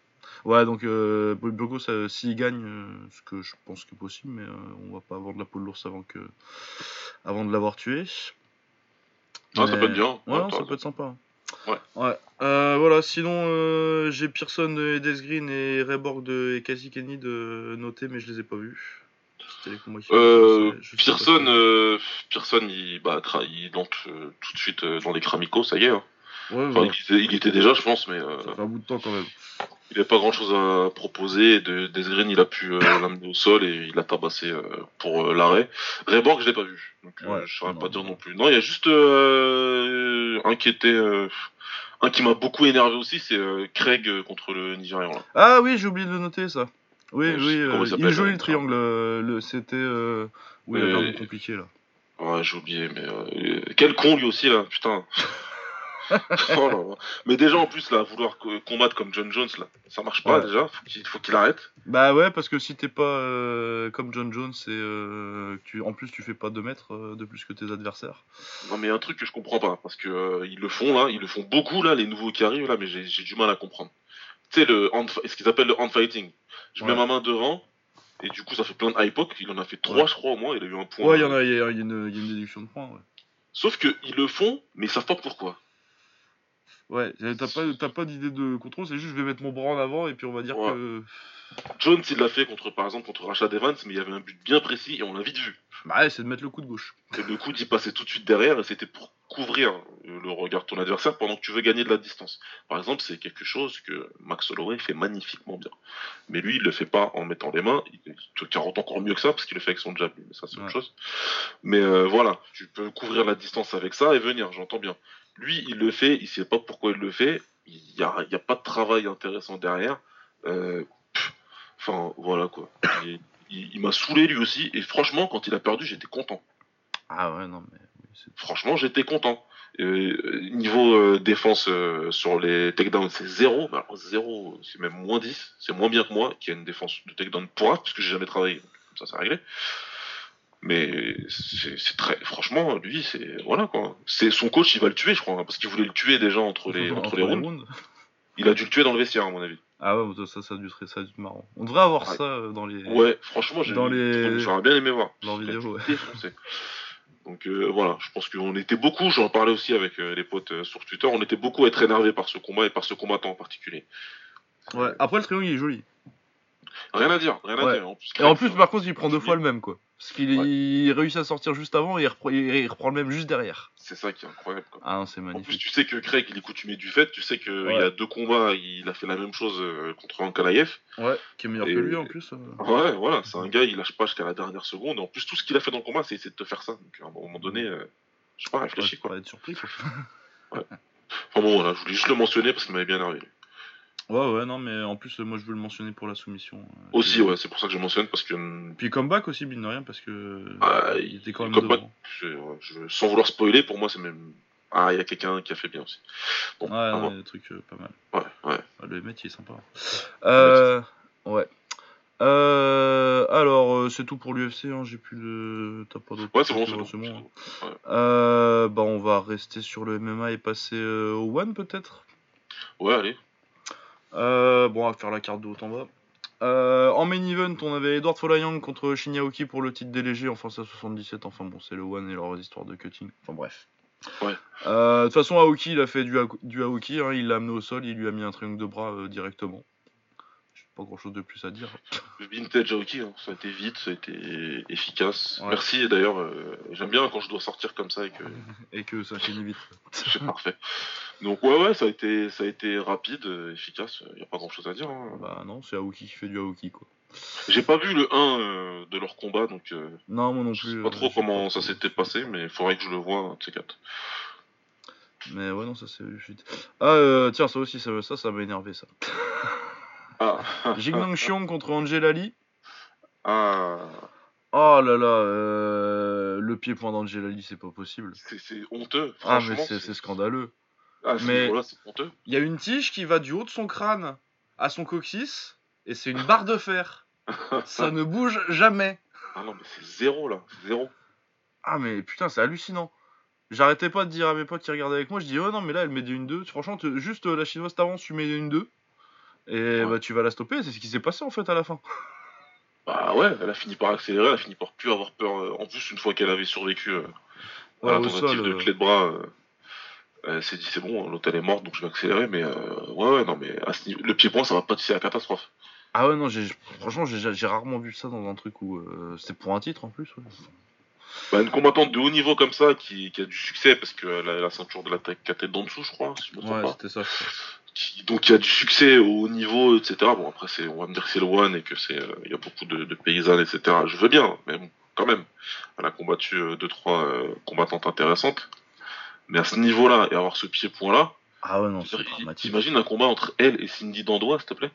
Ouais, donc euh, Burgos, euh, s'il gagne, euh, ce que je pense que possible, mais euh, on va pas avoir de la peau de l'ours avant que, avant de l'avoir tué. Ah, ça peut être bien. Ouais, non, t'as ça peut être sympa. Ouais. Ouais. Euh, voilà, sinon, j'ai Pearson de Green et Reborg de et Casey Kenny de noter, mais je les ai pas vus. C'était les combats qui Euh, Pearson, euh, Pearson, il, bah, il entre euh, tout de suite dans les Kramiko, ça y est. hein. Ouais, Enfin, voilà. il, était, il était déjà, je pense, mais Ça fait un bout de temps quand même. il n'avait pas grand chose à proposer. De, il a pu l'amener au sol et il a tabassé pour l'arrêt. Reborg, je l'ai pas vu, donc Ouais, je saurais pas dire non plus. Non, il y a juste inquiété, euh, Un qui m'a beaucoup énervé aussi, c'est Craig contre le Nigérian. Là. Ah oui, j'ai oublié de le noter ça. Oui, oui, euh, il joli euh, le triangle. euh, le, C'était. Euh... Il compliqué là. Ouais, j'ai oublié, mais euh, quel con lui aussi là, putain. Oh là là. Mais déjà en plus là, vouloir co- combattre comme John Jones là, ça marche pas Ouais. déjà. Faut qu'il faut qu'il arrête. Bah ouais, parce que si t'es pas comme John Jones et tu, en plus tu fais pas 2 mètres de plus que tes adversaires. Non mais un truc que je comprends pas, parce que ils le font là, ils le font beaucoup là, les nouveaux qui arrivent là, mais j'ai j'ai du mal à comprendre. Tu sais le hand, ce qu'ils appellent le hand fighting. Je mets ma main devant et du coup ça fait plein de high poke. Il en a fait trois Ouais. je crois au moins. Il a eu un point. Ouais, il y en a, il y, a il y a une, il y a une déduction de points. Ouais. Sauf que ils le font, mais ils savent pas pourquoi. Ouais, t'as pas, t'as pas d'idée de contrôle, c'est juste je vais mettre mon bras en avant et puis on va dire Ouais. que. Jones il l'a fait contre par exemple contre Rashad Evans, mais il y avait un but bien précis et on l'a vite vu. Bah ouais, c'est de mettre le coup de gauche. Et le coup d'y passer tout de suite derrière, et c'était pour couvrir le regard de ton adversaire pendant que tu veux gagner de la distance. Par exemple, c'est quelque chose que Max Holloway fait magnifiquement bien. Mais lui, il le fait pas en mettant les mains, il il te carotte encore mieux que ça, parce qu'il le fait avec son jab, mais ça c'est Ouais. autre chose. Mais euh, voilà, tu peux couvrir la distance avec ça et venir, j'entends bien. Lui, il le fait, il sait pas pourquoi il le fait, il y a, y a pas de travail intéressant derrière. Euh, pff, Enfin, voilà quoi. Il, il- il m'a saoulé lui aussi, et franchement, quand il a perdu, j'étais content. Ah ouais, non mais. Franchement, j'étais content. Euh, niveau euh, défense euh, sur les takedowns, c'est zéro. Mais Alors, zéro, c'est même moins 10. C'est moins bien que moi, qui a une défense de takedown pour parce que j'ai jamais travaillé. Donc, ça, c'est réglé. Mais c'est très. Franchement, lui, c'est. Voilà quoi. C'est son coach, il va le tuer, je crois. hein, parce qu'il voulait le tuer déjà entre les, entre les rounds. Il a dû le tuer dans le vestiaire, à mon avis. Ah ouais, ça, ça a dû être, ça a dû être marrant. On devrait avoir Ouais. ça euh, dans les, Ouais, franchement, j'ai- Dans les- j'aurais bien aimé voir. dans les vidéos. Ouais. Donc euh, voilà, je pense qu'on était beaucoup, j'en parlais aussi avec euh, les potes euh, sur Twitter, on était beaucoup à être énervés par ce combat et par ce combattant en particulier. Ouais. Après, le triangle il est joli. Rien à dire, rien à dire. En plus, Et en plus, par contre, il prend deux fois le même quoi. Parce qu'il Ouais. il réussit à sortir juste avant et il reprend, il- il reprend le même juste derrière. c'est ça qui est incroyable. Quoi. Ah non, c'est En plus, magnifique. tu sais que Craig, il est coutumier du fait, tu sais qu'il Ouais. y a deux combats, il a fait la même chose euh, contre Ankalaev. Ouais, qui est meilleur Et- que lui en plus. euh. Ouais, voilà, c'est un gars, il lâche pas jusqu'à la dernière seconde. En plus, tout ce qu'il a fait dans le combat, c'est essayer de te faire ça. Donc à un moment donné, euh, je sais pas, Ouais, réfléchis faut quoi. pas être surpris quoi. Enfin bon, voilà, je voulais juste le mentionner parce qu'il m'avait bien énervé. Ouais, ouais, non, mais en plus, euh, moi je veux le mentionner pour la soumission. euh, Aussi, ouais, c'est pour ça que je le mentionne parce que hum, Puis comeback aussi, mine de rien, parce que. Ah, il était quand même comeback, je- je- sans vouloir spoiler, pour moi, c'est même. Ah, il y a quelqu'un qui a fait bien aussi. Bon, Ouais, à non, voir. il y a des trucs euh, pas mal. ouais, ouais. Ah, Le il est sympa. Euh, ouais. Euh, alors, euh, c'est tout pour l'UFC, hein, j'ai plus de... T'as pas d'autres Ouais, c'est bon, c'est euh, bon. bon, c'est bon. Ouais. Euh, bah, on va rester sur le MMA et passer euh, au One, peut-être? Ouais, allez. Euh, Bon, on va faire la carte de haut en bas. Euh, en main event, on avait Edward Folayang contre Shinyaoki pour le titre des légers, enfin c'est à 77, enfin bon, c'est le One et leurs histoires de cutting, enfin bref. Ouais. Euh, De toute façon, Aoki, il a fait du, Ha- du Aoki, hein, il l'a amené au sol, il lui a mis un triangle de bras euh, directement. J'ai pas grand chose de plus à dire. Le vintage Aoki, hein, ça a été vite, ça a été efficace. Ouais. Merci, et d'ailleurs, j'aime bien quand je dois sortir comme ça et que Et que ça finit vite. c'est parfait. Donc, ouais, ouais, ça a été, ça a été rapide, euh, efficace, il n'y a pas grand chose à dire. hein. Bah non, c'est Aoki qui fait du Aoki quoi. J'ai pas vu le 1 euh, de leur combat, donc euh, Non, moi non je plus. sais euh, pas trop comment pas ça s'était passé, mais il faudrait que je le de ces quatre. Mais ouais, non, ça c'est vite. Ah, euh, tiens, ça aussi, ça, ça, ça m'a énervé ça. Ah, Jignan Xiong contre Angel Ali. ah, Oh là là, euh, le pied-point d'Angel Ali, c'est pas possible. c'est honteux. Ah, mais c'est scandaleux. À ce mais-. Il y a une tige qui va du haut de son crâne à son coccyx, et c'est une barre de fer. Ça ne bouge jamais. Ah non, mais c'est zéro là, zéro. Ah, mais putain, c'est hallucinant. J'arrêtais pas de dire à mes potes qui regardaient avec moi, je dis, oh non, mais là, elle met des 1-2. Franchement, te- juste euh, la chinoise t'avance, tu mets des 1-2. Et Ouais. bah, tu vas la stopper, c'est ce qui s'est passé en fait à la fin. Bah ouais, elle a fini par accélérer, elle a fini par plus avoir peur. euh, En plus, une fois qu'elle avait survécu euh, à Ouais, la tentative sol, de euh. clé de bras, euh, elle s'est dit c'est bon, l'autre elle est morte, donc je vais accélérer. Mais euh, ouais, ouais, non, mais à ce niveau- le pied-point, ça va pas c'est la catastrophe. Ah ouais, non, j'ai, franchement, j'ai, rarement vu ça dans un truc où euh, c'était pour un titre en plus. ouais. Bah, une combattante de haut niveau comme ça, qui, qui a du succès, parce a la ceinture de la tête, d'en dessous, je crois, si je me trompe Ouais, pas. c'était ça. qui, donc qui a du succès au haut niveau, etc. Bon après c'est, on va me dire que c'est le one et que c'est, euh, il y a beaucoup de, de paysannes, etc. Je veux bien, mais bon, quand même, elle a combattu euh, deux trois euh, combattantes intéressantes. Mais à ce niveau-là et avoir ce pied-point là, Ah ouais, non, c'est dramatique. T'imagines un combat entre elle et Cindy Dandois, s'il te plaît?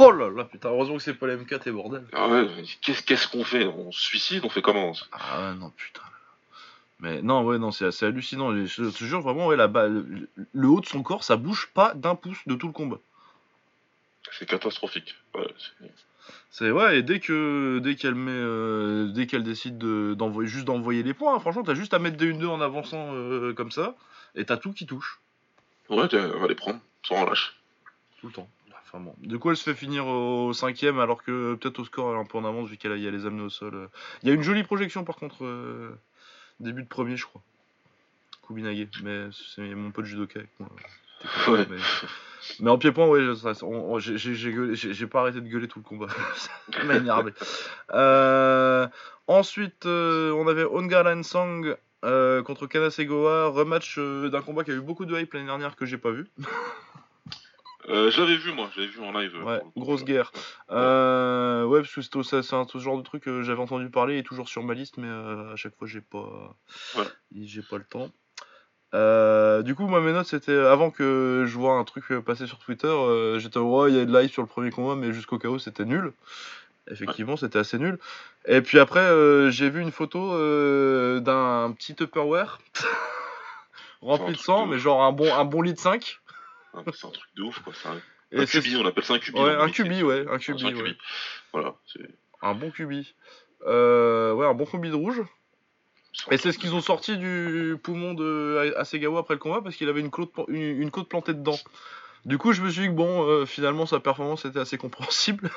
Oh là là, putain, heureusement que c'est pas la M4 et bordel. Ah ouais, qu'est-ce qu'est-ce qu'on fait? On se suicide On fait comment? Ah ouais, non, putain. Mais non, ouais, non, c'est assez hallucinant. Je te jure, vraiment, ouais, la balle, le haut de son corps, ça bouge pas d'un pouce de tout le combat. C'est catastrophique. Ouais, c'est ouais, et dès que dès qu'elle met, euh, dès qu'elle décide d'envoyer juste d'envoyer les points, hein, franchement, t'as juste à mettre des 1-2 en avançant euh, comme ça, et t'as tout qui touche. Ouais, on va les prendre, sans relâche. Tout le temps. Enfin bon. Du coup, elle se fait finir au cinquième, alors que peut-être au score elle est un peu en avance vu qu'elle a, a les amener au sol. Euh. Il y a une jolie projection par contre, début de premier, je crois. Kubinage, mais c'est mon pote judoka avec moi. Ouais. Mais en pied-point, ouais, j'ai pas arrêté de gueuler tout le combat. ça m'a énervé. Euh, ensuite, euh, on avait Ongar Song euh, contre Kanasegoa, rematch d'un combat qui a eu beaucoup de hype l'année dernière que j'ai pas vu. j'avais vu moi, j'avais vu en live. Ouais, grosse guerre. ouais, parce que c'est un ce genre de truc que j'avais entendu parler et toujours sur ma liste, mais à chaque fois j'ai pas, j'ai pas le temps. Euh, du coup, moi, mes notes, c'était avant que je vois un truc passer sur Twitter, euh, j'étais ouais, il y a de live sur le premier combat, mais jusqu'au chaos, c'était nul. Effectivement, c'était assez nul. Et puis après, euh, j'ai vu une photo d'un petit Tupperware rempli de sang, mais genre un bon, un bon litre 5. Ah, c'est un truc de ouf, quoi. Un, un cubi, on appelle ça un cubi. Ouais, un cubi, ouais, un cubi. Ouais. Voilà, un bon cubi. ouais, un bon cubi de rouge. Et c'est ce qu'ils ont sorti du poumon de Asegawa après le combat parce qu'il avait une côte, une, côte plantée dedans. Du coup, je me suis dit que bon, euh, finalement, sa performance était assez compréhensible.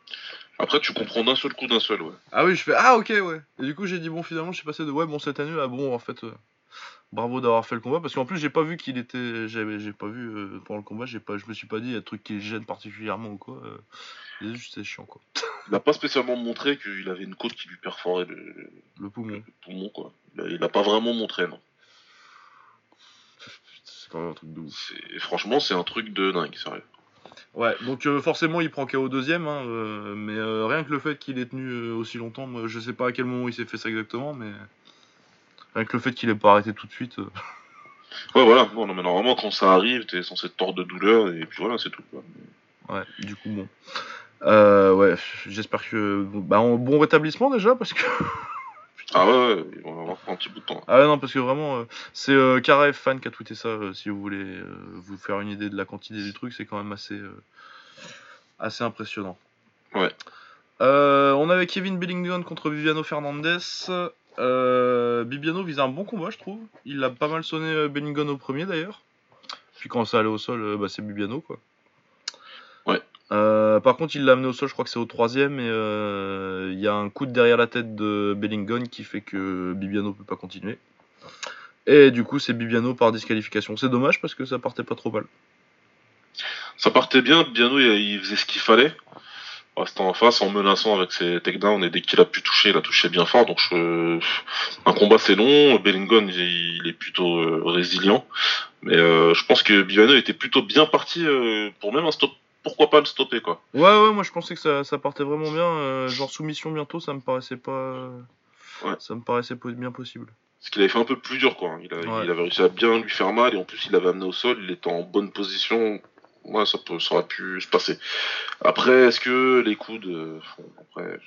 Après, tu comprends d'un seul coup, d'un seul, ouais. Ah oui, je fais ah ok, ouais. Et du coup, j'ai dit bon, finalement, je suis passé de ouais, bon, cette année là, bon, en fait, euh, bravo d'avoir fait le combat parce qu'en plus, j'ai pas vu qu'il était, j'ai pas vu euh, pendant le combat, j'ai pas, je me suis pas dit il y a un truc qui le gêne particulièrement ou quoi. c'est juste chiant quoi. Il n'a pas spécialement montré qu'il avait une côte qui lui perforait le, poumon. poumon quoi. Il n'a pas vraiment montré, non. C'est quand même un truc de ouf. Franchement, c'est un truc de dingue, sérieux. Ouais, donc euh, forcément il prend KO deuxième, hein, euh, mais euh, rien que le fait qu'il ait tenu aussi longtemps, moi, je sais pas à quel moment il s'est fait ça exactement, mais rien que le fait qu'il ait pas arrêté tout de suite. Ouais, voilà, non, mais normalement quand ça arrive, t'es censé te tordre de douleur et puis voilà, c'est tout. Ouais, du coup, bon. Euh, ouais, j'espère que. Bah, bon rétablissement déjà, parce que. ah ouais, ouais, il va avoir un petit bout de temps. Ah ouais, non, parce que vraiment, euh, c'est euh, Fan qui a tweeté ça, euh, si vous voulez vous faire une idée de la quantité du truc, c'est quand même assez. assez impressionnant. Ouais. on avait Kevin Bellingham contre Viviano Fernandez. Bibiano visait un bon combat, je trouve. Il a pas mal sonné Bellingham au premier d'ailleurs. Puis quand ça allait au sol, bah, c'est Bibiano quoi. Euh, par contre, il l'a amené au sol, je crois que c'est au troisième, et euh, il y a un coup de derrière la tête de Bellingham qui fait que Bibiano peut pas continuer. Et du coup, c'est Bibiano par disqualification. C'est dommage parce que ça partait pas trop mal. Ça partait bien, Bibiano il, faisait ce qu'il fallait. Restant en face, en menaçant avec ses takedowns, et dès qu'il a pu toucher, il a touché bien fort. Donc un combat c'est long, Bellingham il, est plutôt euh, résilient. Mais je pense que Bibiano était plutôt bien parti pour même un stop pourquoi pas le stopper quoi. Ouais ouais moi je pensais que ça, partait vraiment bien, euh, genre soumission bientôt ça me paraissait pas ouais. ça me paraissait bien possible. Parce qu'il avait fait un peu plus dur quoi, il, avait réussi à bien lui faire mal et en plus il l'avait amené au sol, il était en bonne position, ouais ça, peut, ça aurait pu se passer. Après est-ce que les coudes, euh, après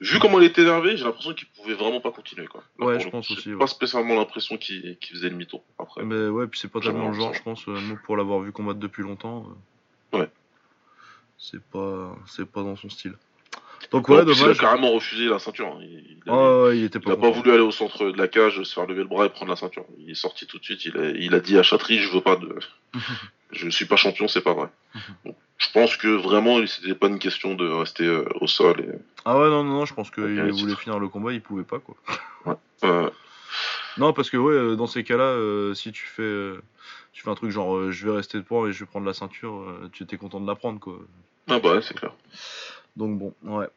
vu comment il était énervé, j'ai l'impression qu'il pouvait vraiment pas continuer quoi. ouais, je pense aussi. Pas spécialement l'impression qu'il faisait le mytho. Après. Mais ouais, puis c'est pas tellement le genre, je pense, euh, pour l'avoir vu combattre depuis longtemps. Ouais c'est pas c'est pas dans son style. Donc ouais, dommage. Il a carrément refusé la ceinture. Hein. Il, ah il, était pas, pas voulu aller au centre de la cage, se faire lever le bras et prendre la ceinture. Il est sorti tout de suite. Il a, il a dit à Chatry, je veux pas de, je suis pas champion, c'est pas vrai. je pense que vraiment, c'était pas une question de rester euh, au sol. Et... Ah ouais, non, non, non je pense qu'il voulait finir le combat, il pouvait pas quoi. ouais. Non, parce que ouais, euh, dans ces cas-là, euh, si tu fais, tu fais un truc genre, je vais rester de poids et je vais prendre la ceinture, tu étais content de la prendre quoi. Ah bah ouais, c'est clair. Donc bon, ouais.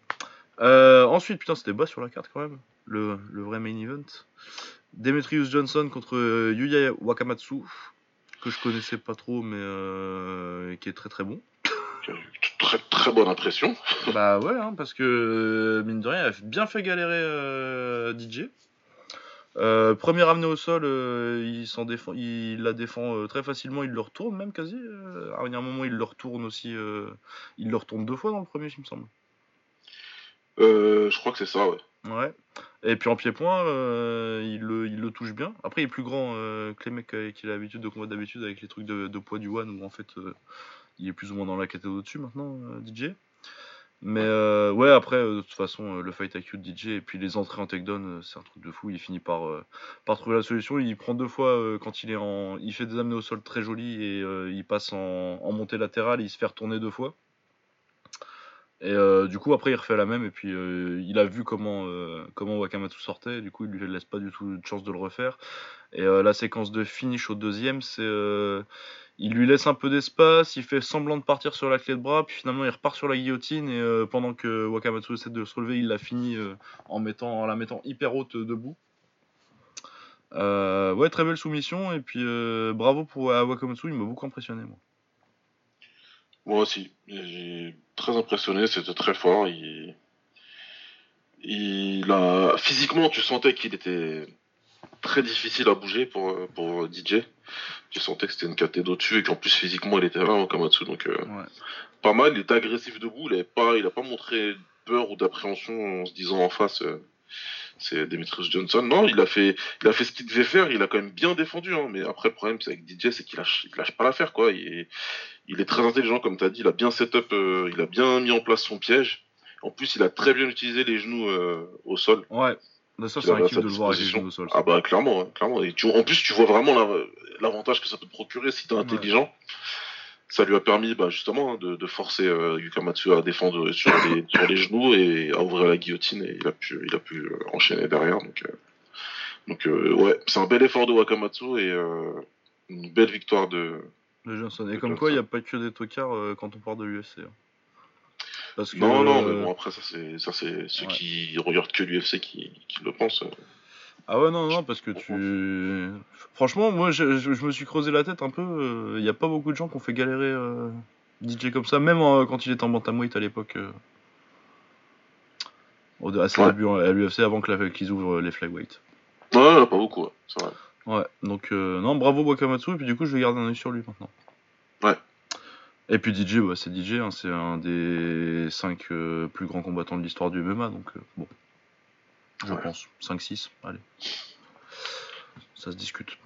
Euh, ensuite, putain, c'était bas sur la carte quand même. Le, le vrai main event. Demetrius Johnson contre euh, Yuya Wakamatsu, que je connaissais pas trop, mais euh, qui est très très bon. Très très bonne impression. bah ouais, hein, parce que mine de rien, il a bien fait galérer DJ. Euh, premier amené au sol, euh, il, s'en défend, il la défend euh, très facilement, il le retourne même quasi. à un moment, il le retourne aussi. il le retourne deux fois dans le premier, il me semble. je crois que c'est ça, ouais. Ouais. Et puis en pied-point, il, le, il le touche bien. Après, il est plus grand que les mecs qui a l'habitude de combattre d'habitude avec les trucs de, de, poids du One où en fait il est plus ou moins dans la catégorie au-dessus maintenant, DJ. Mais euh, ouais, après, euh, de toute façon, euh, le fight IQ de DJ et puis les entrées en takedown, c'est un truc de fou. Il finit par, par trouver la solution. Il prend deux fois quand il est en. Il fait des amenés au sol très jolis et il passe en, en, montée latérale. Il se fait retourner deux fois. Et du coup, après, il refait la même. Et puis, il a vu comment, comment Wakamatsu sortait. Du coup, il lui laisse pas du tout de chance de le refaire. Et la séquence de finish au deuxième, c'est il lui laisse un peu d'espace, il fait semblant de partir sur la clé de bras, puis finalement il repart sur la guillotine et euh, pendant que Wakamatsu essaie de se relever, il l'a fini euh, en, la mettant hyper haute debout. Euh, ouais, très belle soumission et puis bravo pour Wakamatsu, il m'a beaucoup impressionné moi. Moi aussi, j'ai très impressionné, c'était très fort. Il a physiquement, tu sentais qu'il était très difficile à bouger pour, pour DJ. Tu sentais que c'était une caté d'au-dessus et qu'en plus physiquement il était vraiment Kamatsu. Donc euh, pas mal, il était agressif debout, il n'a pas, il a pas montré peur ou d'appréhension en se disant en face euh, c'est Demetrius Johnson. Non, il a fait, il a fait ce qu'il devait faire, il a quand même bien défendu. Hein. mais après le problème c'est avec DJ c'est qu'il lâche, il lâche pas l'affaire quoi. Il est, il est très intelligent comme tu as dit, il a bien setup, euh, il a bien mis en place son piège. En plus, il a très bien utilisé les genoux au sol. Ouais. Ça, c'est un kiff de le voir genoux au sol. Ah bah clairement, hein, clairement. Et tu, en plus, tu vois vraiment l'avantage que ça peut te procurer si t'es intelligent. Ça lui a permis bah, justement hein, de, forcer euh, Yukamatsu à défendre sur les, sur les genoux et à ouvrir la guillotine et il a pu, il a pu euh, enchaîner derrière. Donc, euh, donc ouais, c'est un bel effort de Wakamatsu et une belle victoire de, de Johnson. Et comme quoi, il n'y a pas que des tocards quand on parle de l'UFC. Hein. Non, non, mais bon, après, ça, c'est, ça, c'est ceux qui regardent que l'UFC qui, qui, le pensent. Ah ouais, non, non, parce que tu. Franchement, moi, je, je, me suis creusé la tête un peu. Il euh, n'y a pas beaucoup de gens qui ont fait galérer euh, DJ comme ça, même quand il était en bantamweight à l'époque. Euh, à ses débuts à l'UFC, avant qu'ils ouvrent les flyweight. Ouais, pas beaucoup, c'est vrai. Ouais, donc, non, bravo Wakamatsu, et puis du coup, je vais garder un œil sur lui maintenant. Ouais. Et puis DJ, bah, c'est DJ, hein, c'est un des 5 plus grands combattants de l'histoire du MMA, donc bon. Je pense. 5-6, allez. Ça se discute.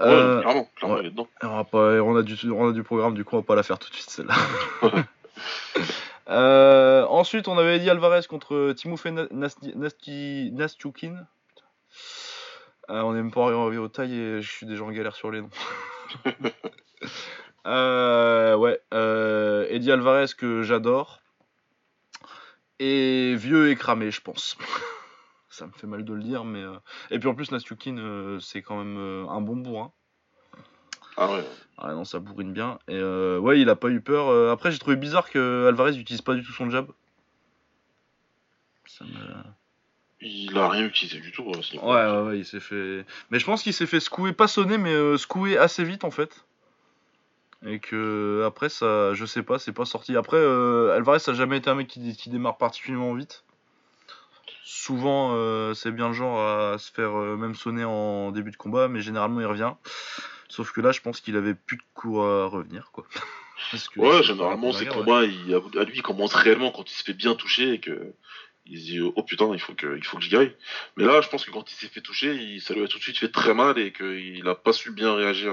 Euh, clairement, clairement, ouais. dedans. On, a pas, on, a du, on a du programme, du coup, on va pas la faire tout de suite, celle-là. euh, ensuite, on avait Eddie Alvarez contre Timofey Nastchoukin. Euh, on n'est même pas arrivé au taille et je suis déjà en galère sur les noms. euh, ouais, euh, Eddie Alvarez que j'adore. Et vieux et cramé, je pense ça me fait mal de le dire, mais. Euh, et puis en plus, Nastukin, euh, c'est quand même euh, un bon bourrin. Ah ouais. Ah non, ça bourrine bien. Et ouais, il a pas eu peur. Après, j'ai trouvé bizarre que Alvarez n'utilise pas du tout son jab. Ça me... Il a rien utilisé du tout. Ouais, ouais, ouais, il s'est fait. Mais je pense qu'il s'est fait secouer, pas sonner, mais secouer assez vite en fait. Et que après, ça, je sais pas, c'est pas sorti. Après, Alvarez, ça a jamais été un mec qui démarre particulièrement vite. Souvent, euh, c'est bien le genre à se faire euh, même sonner en début de combat, mais généralement il revient. Sauf que là, je pense qu'il avait plus de coups à revenir, quoi. ouais, généralement, ces combats, il, à lui, il commence réellement quand il se fait bien toucher et que il se dit oh putain, il faut que, il faut que je gagne. Mais là, je pense que quand il s'est fait toucher, il, ça lui a tout de suite fait très mal et qu'il a pas su bien réagir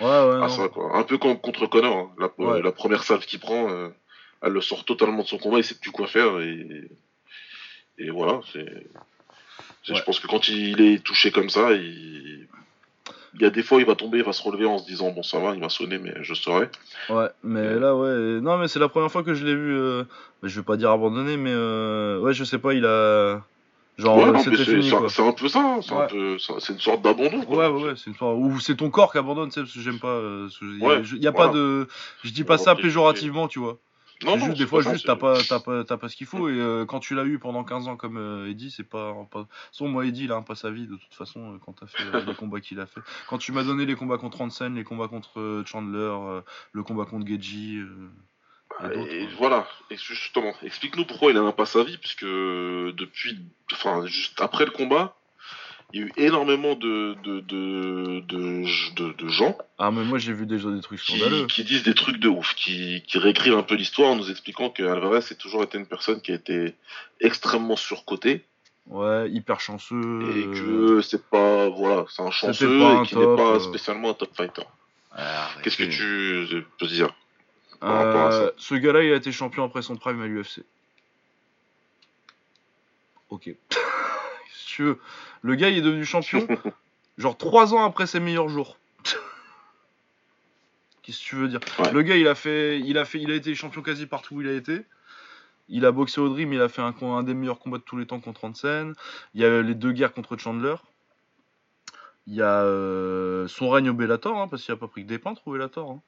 euh, à ça, quoi. Un peu comme contre Connor, hein. la, première salve qu'il prend, elle le sort totalement de son combat, il sait plus quoi faire et et voilà, c'est. Je pense que quand il est touché comme ça, il... il y a des fois il va tomber, il va se relever en se disant bon ça va, il va sonner, mais je saurai. Ouais, mais là ouais, non mais c'est la première fois que je l'ai vu. Euh... Je vais pas dire abandonné, mais euh... ouais je sais pas, il a. Genre, ouais, c'est un, peu ça, hein, c'est une sorte d'abandon. Ouais, ouais, c'est une sorte, ou c'est ton corps qui abandonne, tu sais, parce que j'aime pas. Euh, il y a, pas de, je dis pas ça péjorativement, tu vois. Non, juste, des fois, juste, t'as pas, pas, pas ce qu'il faut. Et euh, quand tu l'as eu pendant 15 ans comme euh, Eddie, c'est pas, pas. Son, moi, Eddie, il a un pas sa vie de toute façon euh, quand t'as fait les combats qu'il a fait. Quand tu m'as donné les combats contre Hansen, les combats contre Chandler, le combat contre Geji. Et, voilà, et justement, explique-nous pourquoi il a un pas sa vie, puisque depuis, enfin, juste après le combat, il y a eu énormément de, de, de, de, de, gens. Ah, mais moi j'ai vu déjà des trucs scandaleux. Qui, disent des trucs de ouf, qui, qui réécrivent un peu l'histoire en nous expliquant que Alvarez a toujours été une personne qui a été extrêmement surcotée. Ouais, hyper chanceux. Et que c'est pas. Voilà, c'est un chanceux et qui n'est pas euh. spécialement un top fighter. Ah, Qu'est-ce que tu peux dire? Euh, Ce gars-là, il a été champion après son prime à l'UFC. Ok. Le gars, il est devenu champion, genre trois ans après ses meilleurs jours. Qu'est-ce que tu veux dire? Le gars, il a fait, il a fait, il a été champion quasi partout où il a été. Il a boxé au Dream, il a fait un, un des meilleurs combats de tous les temps contre Hansen. Il y a les deux guerres contre Chandler. Il y a euh, son règne au Bellator, hein, parce qu'il a pas pris que des peintres au Bellator. Hein.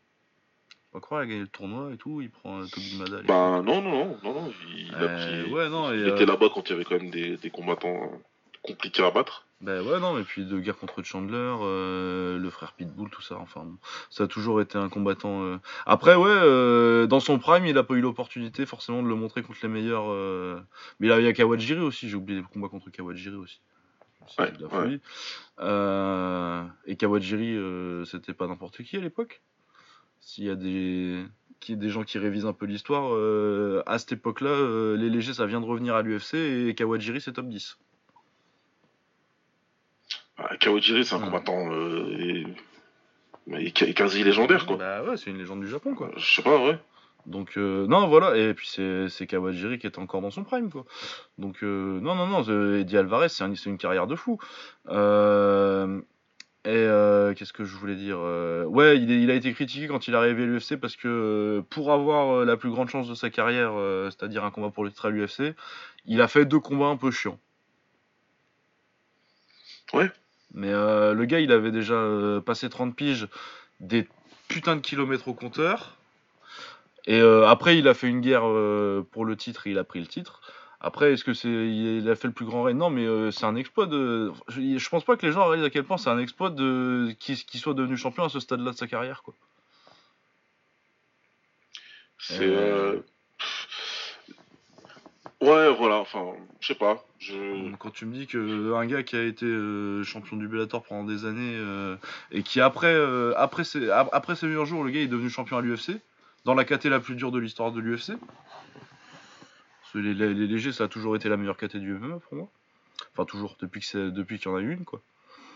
Pas croire, il a gagné le tournoi et tout, il prend euh, Toby Madal. Bah non, non, non, non, non. Il, a euh, pris... ouais, non, il était là-bas quand il y avait quand même des, des combattants compliqué à battre. Ben ouais, non, et puis de guerre contre Chandler, euh, le frère Pitbull, tout ça, enfin, ça a toujours été un combattant. Euh. Après, ouais, euh, dans son prime, il a pas eu l'opportunité forcément de le montrer contre les meilleurs. Mais là, il y a Kawajiri aussi, j'ai oublié les combats contre Kawajiri aussi. Ouais, de la folie. et Kawajiri, c'était pas n'importe qui à l'époque. S'il y a des qui, des gens qui révisent un peu l'histoire, à cette époque-là, les légers, ça vient de revenir à l'UFC et Kawajiri, c'est top 10. Ah, Kawajiri, c'est un combattant euh, et... quasi légendaire, quoi. Bah ouais, c'est une légende du Japon, quoi. Je sais pas, ouais. Donc, euh, non, voilà, et puis c'est Kawajiri qui est encore dans son prime, quoi. Donc, euh, non, non, non, Eddie Alvarez, c'est une carrière de fou. Et qu'est-ce que je voulais dire Ouais, il, il, a été critiqué quand il est arrivé à l'UFC parce que pour avoir la plus grande chance de sa carrière, c'est-à-dire un combat pour le titre à l'UFC, il a fait deux combats un peu chiants. Ouais. Mais euh, le gars, il avait déjà euh, passé 30 piges, des putains de kilomètres au compteur. Et euh, après, il a fait une guerre pour le titre et il a pris le titre. Après, est-ce que c'est il a fait le plus grand règne Non, mais c'est un exploit de. Je, pense pas que les gens réalisent à quel point c'est un exploit de qu'il soit devenu champion à ce stade-là de sa carrière, quoi. C'est. Ouais, voilà, enfin, je sais pas. Je... Quand tu me dis que un gars qui a été euh, champion du Bellator pendant des années euh, et qui après, euh, après, ses, après ses meilleurs jours, le gars est devenu champion à l'UFC, dans la KT la plus dure de l'histoire de l'UFC. Les, les, légers, ça a toujours été la meilleure KT du MMA pour moi. Enfin, toujours, depuis qu'il depuis qu'il y en a eu une, quoi.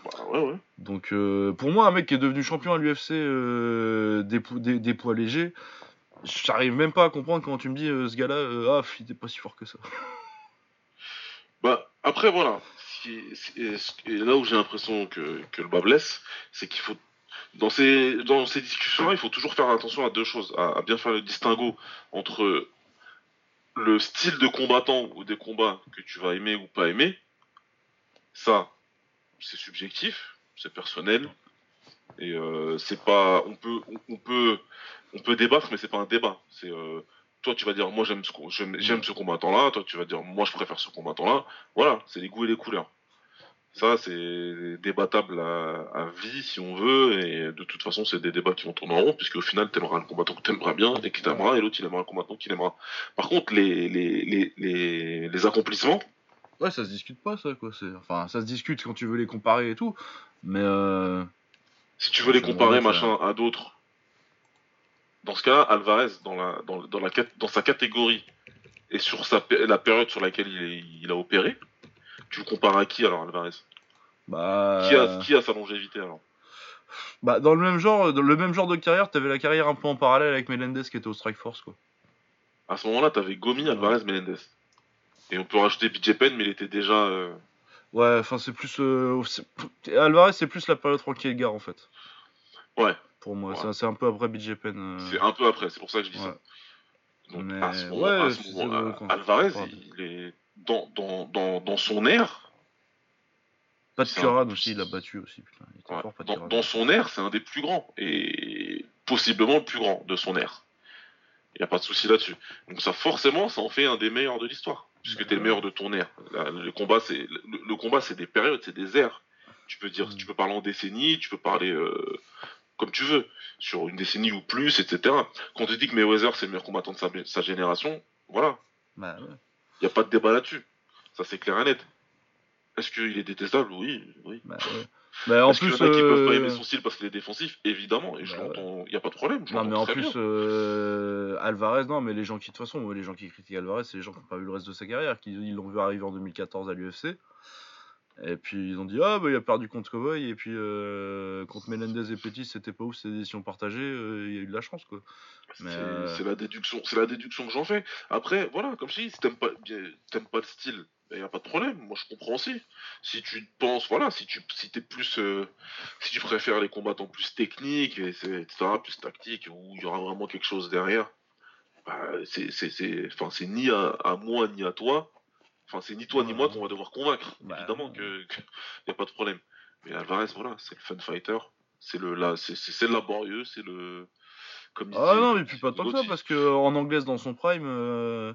Bah, ouais, ouais. Donc, pour moi, un mec qui est devenu champion à l'UFC des, des poids légers, J'arrive même pas à comprendre quand tu me dis euh, ce gars-là, euh, ah, il était pas si fort que ça. Bah, après, voilà. et là où j'ai l'impression que, le bas blesse, c'est qu'il faut. Dans ces, dans ces discussions-là, il faut toujours faire attention à deux choses. À, bien faire le distinguo entre le style de combattant ou des combats que tu vas aimer ou pas aimer. Ça, c'est subjectif, c'est personnel. Et euh, c'est pas. On peut, on peut on peut débattre, mais c'est pas un débat. C'est euh, toi, tu vas dire, moi j'aime ce, j'aime ce combattant-là. Toi, tu vas dire, moi je préfère ce combattant-là. Voilà, c'est les goûts et les couleurs. Ça, c'est débattable à, vie si on veut, et de toute façon, c'est des débats qui vont tourner en rond, puisque au final, t'aimeras le combattant que t'aimeras bien, et qui t'aimera, et l'autre, il aimera le combattant qu'il aimera. Par contre, les, les, les, les, accomplissements. Ouais, ça se discute pas, ça, quoi. Enfin, ça se discute quand tu veux les comparer et tout, mais. Euh... Si tu veux les comparer, machin, à d'autres, dans ce cas, Alvarez, dans, la, dans, dans, la, dans sa catégorie et sur sa, la période sur laquelle il, il a opéré, tu le compares à qui alors, Alvarez? Bah... qui, a, qui a sa longévité alors? Bah, dans le même genre, dans le même genre de carrière, t'avais la carrière un peu en parallèle avec Melendez qui était au Strike Force quoi. À ce moment-là, t'avais Gomi, Alvarez, Melendez. Et on peut rajouter BJ Penn, mais il était déjà. Euh, ouais, enfin c'est plus. Euh, Alvarez, c'est plus la période tranquille gare en fait. Ouais, pour moi. C'est un peu après BJ Penn. Euh. C'est un peu après, c'est pour ça que je dis ça. Mais... à ce moment, Alvarez, il est dans, dans, dans, dans son air. Pat Curran aussi, il a battu aussi. Putain. Il était fort, dans, dans, son air, c'est un des plus grands. Et possiblement le plus grand de son air. Il n'y a pas de souci là-dessus. Donc ça, forcément, ça en fait un des meilleurs de l'histoire. Puisque tu es le meilleur de ton air. Le combat, c'est le, le, combat, c'est des périodes, c'est des airs. Tu peux dire, mm. tu peux parler en décennies, tu peux parler euh, comme tu veux, sur une décennie ou plus, etc. Quand tu dis que Mayweather c'est le meilleur combattant de sa, génération, voilà. Bah, Il n'y a pas de débat là-dessus. Ça c'est clair et net. Est-ce qu'il est détestable? Oui, oui. Bah, ouais. Bah, en Est-ce qu'il plus, y en a qui peuvent pas aimer euh, son style parce qu'il est défensif? Évidemment, et je Bah, l'entends, il n'y a pas de problème. Je Non, mais en plus, euh, Alvarez, non, mais les gens qui, de toute façon, les gens qui critiquent Alvarez, c'est les gens qui n'ont pas vu le reste de sa carrière, qui ils l'ont vu arriver en 2014 à l'UFC. Et puis ils ont dit, ah, bah, il a perdu contre Cowboy, et puis euh, contre Melendez et Petit, c'était pas ouf, c'était des décisions partagées, euh, il y a eu de la chance, quoi. C'est euh, la déduction, la déduction que j'en fais. Après, voilà, comme je dis, si t'aimes pas, pas le style, il y a pas de problème. Moi, je comprends aussi. Si tu penses, voilà, si tu, si t'es plus, euh, si tu préfères les combattants plus techniques, etc., plus tactiques, où il y aura vraiment quelque chose derrière, bah, c'est, c'est, c'est, enfin, c'est ni à, à moi ni à toi. Enfin, c'est ni toi ni moi qu'on va devoir convaincre. Bah, Évidemment ouais. que, que a pas de problème. Mais Alvarez, voilà, c'est le fun fighter. C'est le, c'est, le laborieux, c'est le, comme Ah non, mais puis pas tant que ça, parce que en anglaise, dans son prime, euh,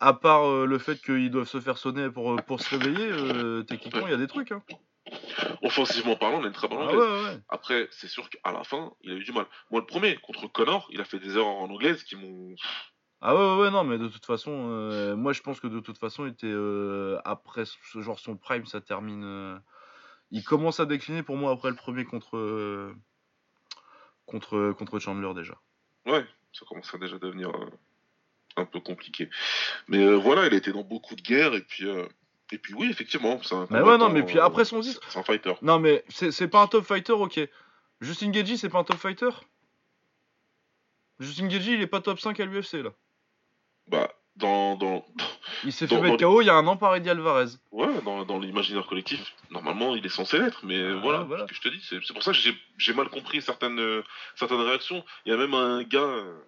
à part euh, le fait qu'ils doivent se faire sonner pour, pour se réveiller, euh, techniquement, il y a des trucs. Hein. Offensivement parlant, on a une très bonne Ah anglaise. ouais, ouais. Après, c'est sûr qu'à la fin, il a eu du mal. Moi, le premier, contre Connor, il a fait des erreurs en anglaise qui m'ont. Ah ouais, ouais, ouais, non, mais de toute façon, euh, moi je pense que de toute façon, il était euh, après ce genre son prime, ça termine. euh, il commence à décliner pour moi après le premier contre euh, contre contre Chandler déjà. Ouais, ça commence à déjà devenir euh, un peu compliqué. Mais euh, voilà, il a été dans beaucoup de guerres, et puis. euh, Et puis oui, effectivement, c'est un Mais ouais, non, mais puis après son titre- c'est un fighter. Non, mais c'est c'est pas un top fighter, ok. Justin Gagey, c'est pas un top fighter? Justin Gagey, il est pas top 5 à l'UFC là. Bah, dans, dans, Il s'est fait mettre KO il y a un an par Eddie Alvarez. ouais, dans, dans l'imaginaire collectif, normalement, il est censé l'être, mais voilà, voilà. ce que je te dis, c'est pour ça que j'ai- mal compris certaines, euh, certaines réactions. Il y a même un gars euh,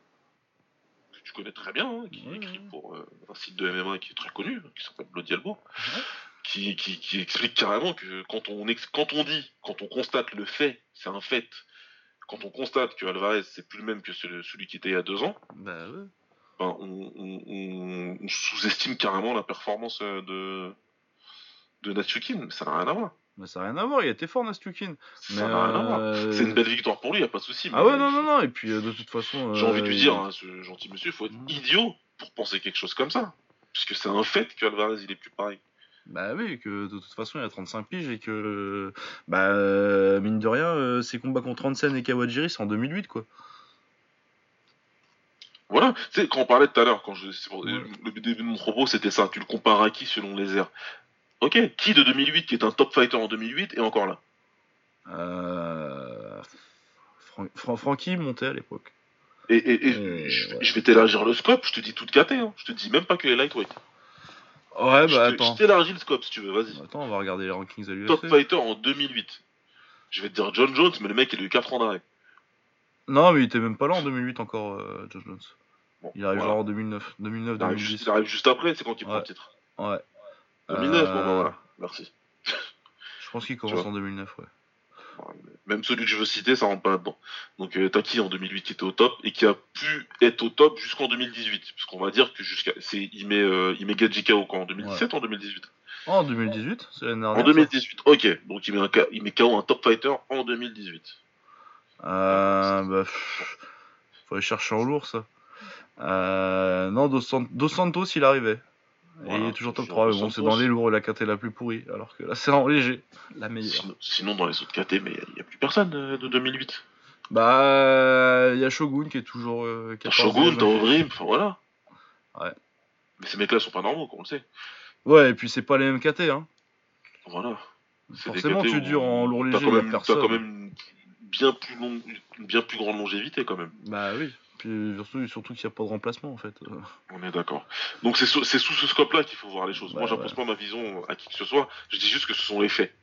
que tu connais très bien, hein, qui écrit pour euh, un site de MMA qui est très connu, qui s'appelle Bloody Elbow, Ouais. qui, qui, qui explique carrément que quand on, ex- quand on dit, quand on constate le fait, c'est un fait, quand on constate que Alvarez c'est plus le même que celui, celui qui était il y a deux ans, Bah ouais. Ben, on, on- on- on sous-estime carrément la performance euh, de, de Natsukin, mais ça n'a rien à voir. Mais ça n'a rien à voir, il a été fort Nastukin. Mais Ça n'a rien à voir. euh, C'est une belle victoire pour lui, y a pas de souci. Ah ouais, non, non, non, et puis euh, de toute façon. J'ai envie de lui il- dire, hein, ce gentil monsieur, il faut être Mhm. idiot pour penser quelque chose comme ça. Puisque c'est un fait que Alvarez il est plus pareil. Bah oui, que de toute façon il a 35 piges et que. Bah, mine de rien, ses combats contre Hansen et Kawajiri c'est en 2008 quoi. Voilà, tu sais, quand on parlait tout à l'heure, quand je, Ouais. le début de mon propos, c'était ça. Tu le compares à qui selon les airs? Ok, qui de 2008 qui est un top fighter en 2008 est encore là? Euh... Fran- Fran- Francky montait à l'époque. Et, et- et Euh, je, ouais. je vais t'élargir le scope, je te dis toute caté, hein. je te dis même pas que les lightweight. Ouais, je bah te- attends. je t'élargis le scope si tu veux, vas-y. Attends, on va regarder les rankings à Top l'UFC. fighter en 2008. Je vais te dire John Jones, mais le mec il a eu 4 ans d'arrêt. Non, mais il était même pas là en 2008 encore, euh, Josh Jones. Bon, Il arrive voilà. genre en 2009, 2009, il, arrive juste, 2010. il arrive juste après, c'est quand il prend Ouais. le titre. Ouais. 2009, bon bah Euh, voilà, merci. Je pense qu'il commence en 2009, ouais. Même celui que je veux citer, ça rentre pas là-dedans. Donc euh, t'as qui en 2008 qui était au top et qui a pu être au top jusqu'en 2018 Parce qu'on va dire que jusqu'à. c'est Il met, euh, il met Gadji KO quand En 2017 ou en 2018 Oh, en 2018, c'est l'année dernière. En 2018, ok. Donc il met, un, il met KO un top fighter en 2018. Euh, bah, pff, faut aller chercher en lourd, ça. Euh, non, Dos, San- Dos Santos, il arrivait. Et il est toujours top toujours 3, mais bon, c'est dans les lourds, la caté la plus pourrie. Alors que là, c'est en léger, la meilleure. Sinon, sinon, dans les autres KT, mais il n'y a plus personne euh, de 2008. Bah, il y a Shogun qui est toujours. Euh, T'as 14e. Shogun, t'as Ovrim, enfin voilà. Ouais. Mais ces mecs-là sont pas normaux, comme on le sait. Ouais, et puis c'est pas les mêmes KT, hein. Voilà. Forcément, KT tu dures en lourd léger. T'as quand même bien plus, une bien plus grande longévité, quand même. Bah oui. Puis surtout, surtout qu'il n'y a pas de remplacement, en fait. On est d'accord. Donc c'est sous, ce scope-là qu'il faut voir les choses. Bah, Moi, j'impose ouais. pas ma vision à qui que ce soit. Je dis juste que ce sont les faits.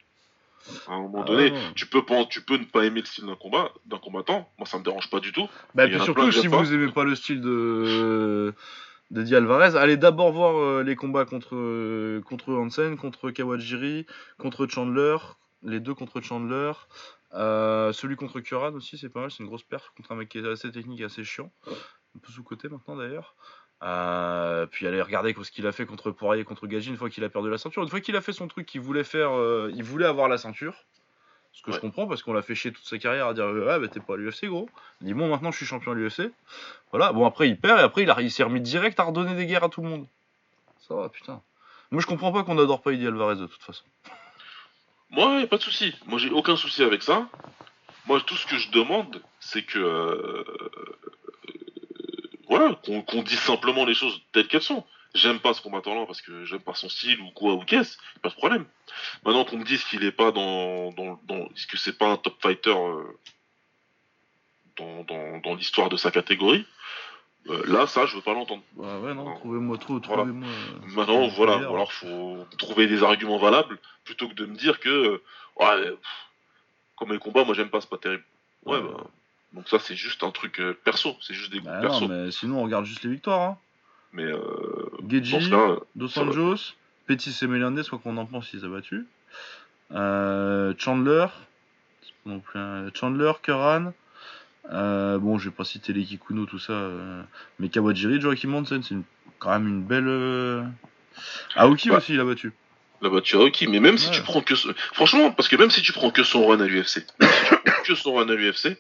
À un moment Ah, donné, non. tu peux pas, tu peux ne pas aimer le style d'un combat, d'un combattant. Moi, ça me dérange pas du tout. Bah, puis surtout, si vous pas. aimez pas le style de d'Eddie Alvarez, allez d'abord voir euh, les combats contre, euh, contre Hansen, contre Kawajiri, contre Chandler, les deux contre Chandler. Euh, celui contre Curran aussi, c'est pas mal, c'est une grosse perf contre un mec qui est assez technique et assez chiant. Un peu sous-côté maintenant d'ailleurs. Euh, puis allez regarder ce qu'il a fait contre Poirier, contre Gaji une fois qu'il a perdu la ceinture. Une fois qu'il a fait son truc, qu'il voulait faire, euh, il voulait avoir la ceinture. Ce que je comprends parce qu'on l'a fait chier toute sa carrière à dire ah bah t'es pas à l'UFC gros. Il dit bon maintenant je suis champion à l'UFC. Voilà bon après il perd et après il, a- il s'est remis direct à redonner des guerres à tout le monde. Ça va putain. Moi, je comprends pas qu'on adore pas Eddie Alvarez de toute façon. Moi, pas de souci. Moi, j'ai aucun souci avec ça. Moi, tout ce que je demande, c'est que. euh, voilà, qu'on dise simplement les choses telles qu'elles sont. J'aime pas ce combattant-là parce que j'aime pas son style ou quoi ou qu'est-ce, pas de problème. Maintenant qu'on me dise qu'il est pas dans. dans, dans que c'est pas un top fighter euh, dans l'histoire de sa catégorie, euh, là, ça, je veux pas l'entendre. Bah ouais, non, trouvez-moi trop, trouvez-moi. euh, Maintenant, voilà, ou alors faut trouver des arguments valables plutôt que de me dire que euh, ouais, pff, comme les combats, moi j'aime pas, c'est pas terrible. Ouais, Ouais. bah, donc ça c'est juste un truc euh, perso, c'est juste des goûts Bah perso. non, mais sinon, on regarde juste les victoires. Hein. Mais euh, Geji, cas, Dos. Anjos, Pettis et Melendez, quoi qu'on en pense, ils ont battu. Euh, Chandler, non plus Chandler, Curran. Euh, bon, je vais pas citer les Kikuno, tout ça. euh, mais Kawajiri, Joachim Hansen, c'est une- quand même une belle. euh, Aoki aussi, il a battu. là bah tu as ok, mais même si tu prends que franchement, parce que même si tu prends que son run à l'UFC, que son run à l'UFC,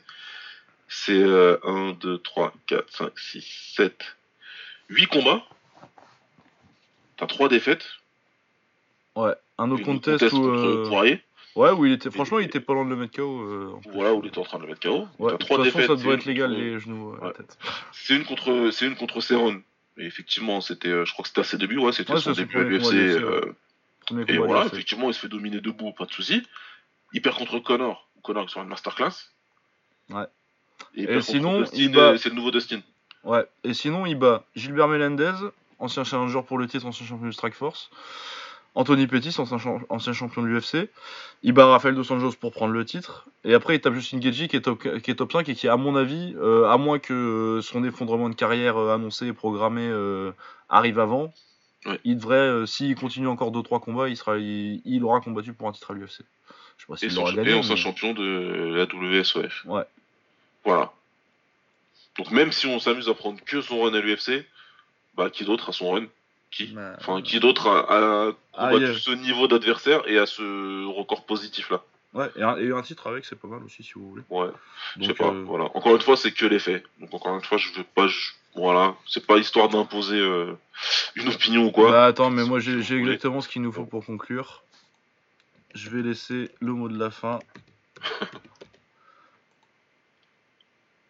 c'est euh, 1, 2, 3, 4, 5, 6, 7, 8 combats. T'as 3 défaites. Ouais, un no contest, contest contre euh, Poirier. Ouais, où il était. Franchement, il était pas loin de le mettre KO. euh. Voilà, où il était en train de le mettre KO. Ouais, de toute 3 façon, défaites. ça devrait être légal, contre- les genoux à la Ouais. tête. C'est une contre, c'est une contre Cerrone. Et effectivement, c'était, euh, je crois que c'était à ses débuts, ouais, c'était Ouais, son début à l'UFC. euh, et voilà, effectivement, il se fait dominer debout, pas de souci. Il perd contre Connor. Connor sur une masterclass. Ouais. Et, il sinon, Dustin, il bat- euh, c'est le nouveau Dustin. Ouais, et sinon, il bat Gilbert Melendez, ancien challenger pour le titre, ancien champion du Strike Force. Anthony Pettis, ancien, cham- ancien champion de l'UFC. Il bat Rafael Dos Anjos pour prendre le titre. Et après, il tape Justin Gaethje qui est top, qui est top 5 et qui, à mon avis, euh, à moins que euh, son effondrement de carrière euh, annoncé et programmé euh, arrive avant, Ouais. il devrait, euh, s'il continue encore 2-3 combats, il, sera, il, il aura combattu pour un titre à l'UFC. Je sais pas Et, son, gagné. ancien mais- champion de la WSOF. Ouais. Voilà. Donc même si on s'amuse à prendre que son run à l'UFC, bah qui d'autre a son run? Qui Bah, Enfin, qui d'autre a, a Ah, yeah. ce niveau d'adversaire et à ce record positif là Ouais, et un, et un titre avec, c'est pas mal aussi, si vous voulez. Ouais. Je sais pas, euh, voilà. Encore une fois, c'est que les faits. Donc encore une fois, je veux pas, je- voilà, c'est pas histoire d'imposer euh, une opinion ou quoi. Bah attends, mais moi j'ai exactement ce qu'il nous faut pour conclure. Je vais laisser le mot de la fin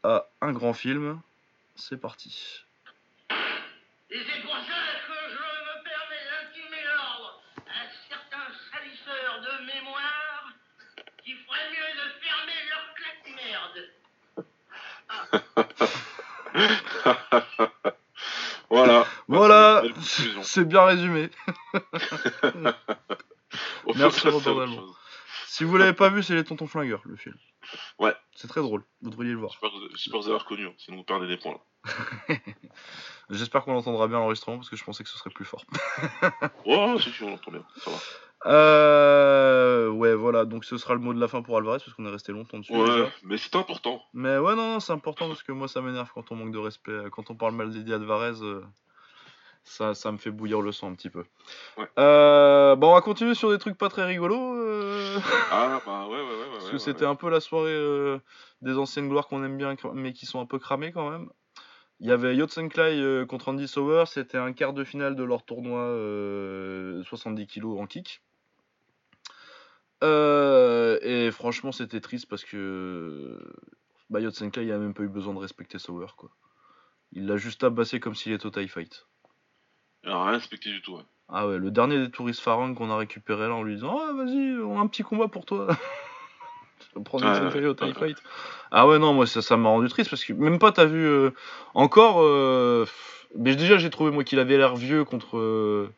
à un grand film. C'est parti. Et c'est pour ça que je me permets d'intimer l'ordre à certains salisseurs de mémoire qui ferait mieux de fermer leur claque-merde. voilà. Voilà, c'est bien résumé. Merci, Robert. Si vous l'avez pas vu, c'est les Tontons Flingueurs, le film. Ouais. C'est très drôle, vous devriez le voir. J'espère que vous- avez reconnu, hein, sinon vous perdez des points là. J'espère qu'on entendra bien l'enregistrement parce que je pensais que ce serait plus fort. Ouais, ouais, si tu on entend bien, ça va. Euh, ouais, voilà, donc ce sera le mot de la fin pour Alvarez parce qu'on est resté longtemps dessus. Ouais, mais c'est important. Mais ouais, non, non, c'est important parce que moi ça m'énerve quand on manque de respect. Quand on parle mal d'Eddie Alvarez, euh, ça, ça me fait bouillir le sang un petit peu. Ouais. Euh, bon, on va continuer sur des trucs pas très rigolos. euh, Ah bah ouais, ouais, ouais. ouais parce ouais, que c'était un peu la soirée des anciennes gloires qu'on aime bien, mais qui sont un peu cramées quand même. Il y avait Yotsenklai contre Andy Sauer, c'était un quart de finale de leur tournoi euh, 70 kg en kick. Euh, et franchement, c'était triste parce que bah, Yotsenklai il a même pas eu besoin de respecter Sauer. Quoi. Il l'a juste tabassé comme s'il était au TIE Fight. Il a rien respecté du tout. ouais. Ah ouais, le dernier des touristes Farang qu'on a récupéré là en lui disant Ah vas-y, on a un petit combat pour toi. Prendre Ouais, au TIE ouais. Fight. Ah ouais, non, moi ça ça m'a rendu triste parce que même pas t'as vu euh, encore. euh, Mais déjà, j'ai trouvé moi qu'il avait l'air vieux contre.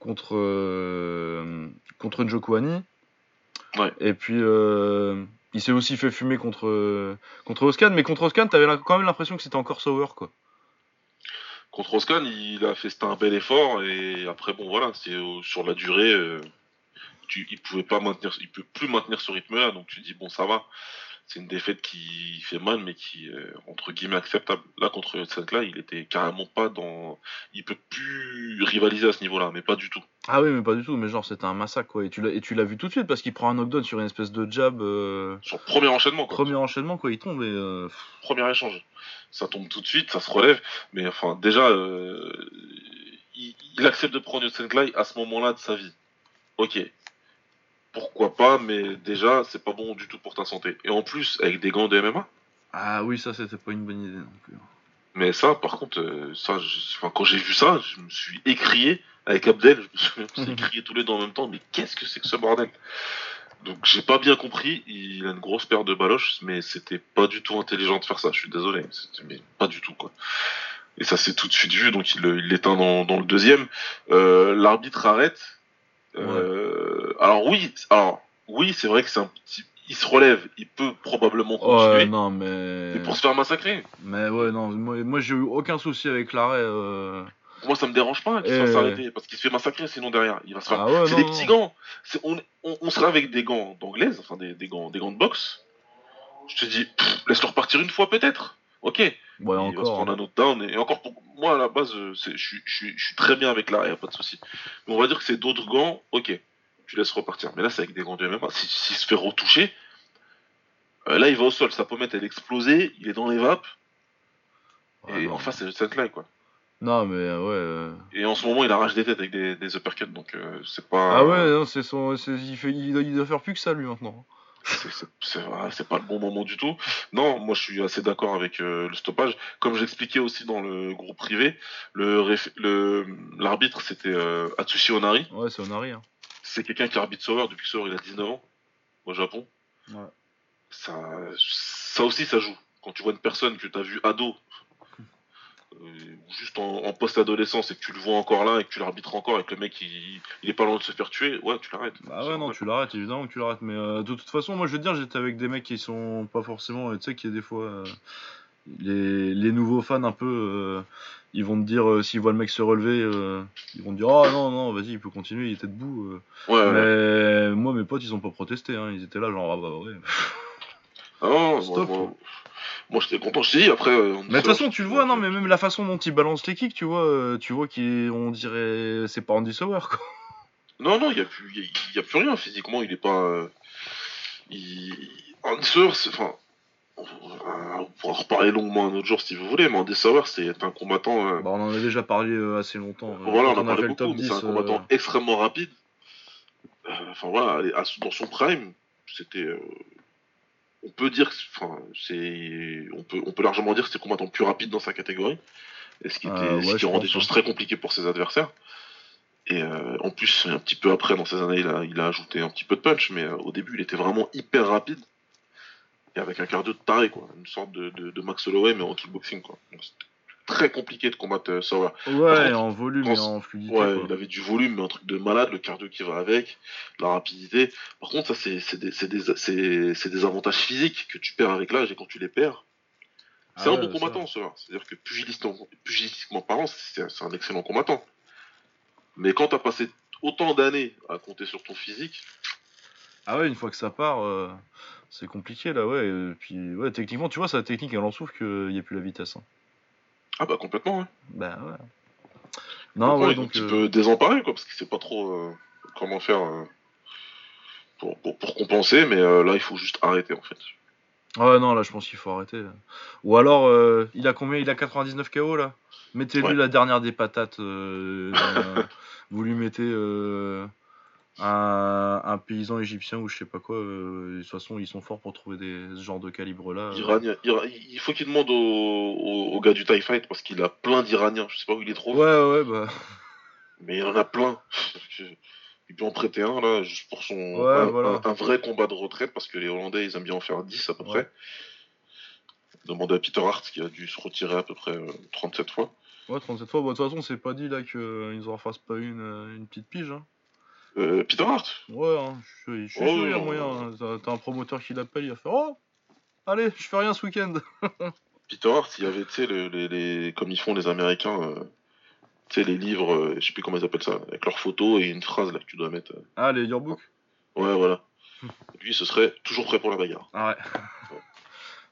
contre. contre Njokuani. Ouais. Et puis. euh, il s'est aussi fait fumer contre, contre Oscan, mais contre Oscan, t'avais quand même l'impression que c'était encore Sauer, quoi. Contre Oscan, il a fait c'était un bel effort et après bon voilà, c'est euh, sur la durée, euh, tu, il pouvait pas maintenir, il peut plus maintenir ce rythme-là, donc tu dis bon ça va. C'est une défaite qui fait mal, mais qui est entre guillemets acceptable. Là contre là il était carrément pas dans, il peut plus rivaliser à ce niveau-là, mais pas du tout. Ah oui, mais pas du tout, mais genre c'était un massacre quoi. Et tu l'as, vu tout de suite parce qu'il prend un knockdown sur une espèce de jab. euh, Sur le premier enchaînement, quoi. Premier enchaînement quoi, il tombe et. euh, premier échange. Ça tombe tout de suite, ça se relève, mais enfin déjà, euh, il, il accepte de prendre Yotsenklai à ce moment-là de sa vie. Ok. Pourquoi pas, mais déjà, c'est pas bon du tout pour ta santé. Et en plus, avec des gants de MMA. Ah oui, ça c'était pas une bonne idée non plus. Mais ça, par contre, euh, ça, enfin, quand j'ai vu ça, je me suis écrié avec Abdel. Je me s'est écrié tous les deux en même temps. Mais qu'est-ce que c'est que ce bordel? Donc j'ai pas bien compris. Il a une grosse paire de baloches, mais c'était pas du tout intelligent de faire ça. Je suis désolé, mais pas du tout quoi. Et ça s'est tout de suite vu, donc il l'éteint dans, dans le deuxième. Euh, L'arbitre arrête. Euh, Alors oui, alors oui, c'est vrai que c'est un petit. Il se relève, il peut probablement continuer. Ouais, non, mais. mais pour se faire massacrer. Mais ouais, non, moi, moi, j'ai eu aucun souci avec l'arrêt. euh. Moi, ça me dérange pas qu'il se fasse arrêter parce qu'il se fait massacrer sinon derrière. Il va se faire. Ah ouais, c'est des petits gants. On, on, on serait avec des gants d'anglaise, enfin des, des gants, des gants de boxe. Je te dis, pff, laisse-le repartir une fois peut-être. Ok. Ouais, il va se encore. prendre un autre down. Et encore pour moi, à la base, euh, c'est- je suis- très bien avec a pas de souci. Mais on va dire que c'est d'autres gants, ok. Tu laisses repartir. Mais là, c'est avec des gants de MMA. Si- S'il se fait retoucher, euh, là, il va au sol. Sa pommette, elle est explosée. Il est dans les vapes. Ouais, et non. en face, c'est cette là quoi. Non, mais euh, ouais. euh. Et en ce moment, il arrache des têtes avec des, des uppercuts, donc euh, c'est pas. Ah ouais, non, c'est son. c'est- Il, fait... il doit faire plus que ça lui maintenant. C'est- pas le bon moment du tout. Non, moi je suis assez d'accord avec euh, le stoppage. Comme j'expliquais aussi dans le groupe privé, le l'arbitre c'était euh, Atsushi Onari. Ouais, c'est Onari. Hein. C'est quelqu'un qui arbitre Sauer depuis que Sauer il a 19 ans au Japon. Ouais. Ça, ça aussi ça joue. Quand tu vois une personne que tu as vu ado, juste en, en post-adolescence et que tu le vois encore là et que tu l'arbitres encore et que le mec il, il est pas loin de se faire tuer, ouais, tu l'arrêtes. Bah C'est ouais, non, tu l'arrêtes, évidemment que tu l'arrêtes. Mais euh, de toute façon, moi je veux dire, j'étais avec des mecs qui sont pas forcément. Tu sais, qu'il y a des fois. euh, les, les nouveaux fans, un peu. euh, ils vont te dire, euh, s'ils voient le mec se relever, euh, ils vont te dire, oh non, non, vas-y, il peut continuer, il était debout. euh. Ouais, ouais. Mais moi, mes potes, ils ont pas protesté. Hein. Ils étaient là, genre, ah bah ouais. Ah moi, Stop. moi, moi, j'étais content, je dit, après... euh, Mais de toute façon, tu le vois, non, mais même la façon dont il balance les kicks, tu vois, euh, tu vois qu'on dirait. C'est pas Andy Sauer, quoi. Non, non, il n'y a, plus- y a, y a plus rien, physiquement, il est pas... euh, Il... Andy Sauer, c'est... Enfin... On pourra en reparler longuement un autre jour si vous voulez, mais Andy Sauer, c'est un combattant... euh, Bah, on en a déjà parlé euh, assez longtemps. voilà, on en a parlé beaucoup, mais c'est un 10, combattant extrêmement rapide. Enfin voilà, dans son prime, c'était... On peut dire que... Enfin, c'est... On peut, on peut largement dire que c'est le combattant le plus rapide dans sa catégorie. Et ce qui, était, Euh, ce qui pense, les choses hein. très compliquées pour ses adversaires. Et euh, en plus, un petit peu après, dans ces années, il a, il a ajouté un petit peu de punch, mais euh, au début, il était vraiment hyper rapide. Et avec un cardio de taré, quoi. Une sorte de, de, de Max Holloway, mais en kickboxing, quoi. Donc, c'était très compliqué de combattre euh, Sauer. Ouais, contre, en volume et en fluidité. Ouais, quoi. il avait du volume, mais un truc de malade, le cardio qui va avec, la rapidité. Par contre, ça, c'est c'est des, c'est des, c'est- c'est des avantages physiques que tu perds avec l'âge, et quand tu les perds, c'est Ah un ouais, bon ça. combattant, Sauer. C'est-à-dire que pugilistiquement, parlant, c'est c'est un excellent combattant. Mais quand t'as passé autant d'années à compter sur ton physique, Ah ouais, une fois que ça part, euh, c'est compliqué là, ouais. Et puis, ouais, techniquement, tu vois, sa technique, elle en souffre qu'il n'y a plus la vitesse. hein. Ah bah complètement, ouais. Bah ouais. Non, ouais, il est donc. un petit euh, peu désemparé, quoi, parce qu'il sait pas trop euh, comment faire euh, pour, pour, pour compenser, mais là, il faut juste arrêter, en fait. Ouais, non, là, je pense qu'il faut arrêter. Ou alors, euh, il a combien? Il a 99 KO là? Mettez-lui Ouais. la dernière des patates. euh, vous lui mettez euh, un, un paysan égyptien ou je sais pas quoi. euh, de toute façon, ils sont forts pour trouver des, ce genre de calibre là. Iranien- Ira- il faut qu'il demande au, au, au gars du TIE Fight parce qu'il a plein d'Iraniens. Je sais pas où il les trouve, Ouais, ouais, bah. mais il en a plein. Il peut en prêter un là, juste pour son Ouais, un, voilà. un- un vrai combat de retraite parce que les Hollandais ils aiment bien en faire 10 à peu Ouais. près. Demandez à Peter Hart qui a dû se retirer à peu près euh, 37 fois. Ouais, 37 fois. Bah, de toute façon, c'est pas dit là qu'ils en fassent pas une, euh, une petite pige. Hein. Euh, Peter Hart Ouais, hein, je suis, Oh, sûr, il y a moyen. hein. T'as- T'as un promoteur qui l'appelle, il va faire Oh Allez, je fais rien ce week-end. Peter Hart, il y avait, tu sais, le- les, les- comme ils font les Américains, euh, tu sais, les livres, euh, je sais plus comment ils appellent ça, avec leurs photos et une phrase là que tu dois mettre. euh. Ah, les yearbooks Ouais, voilà. Lui, ce serait toujours prêt pour la bagarre. Ah ouais.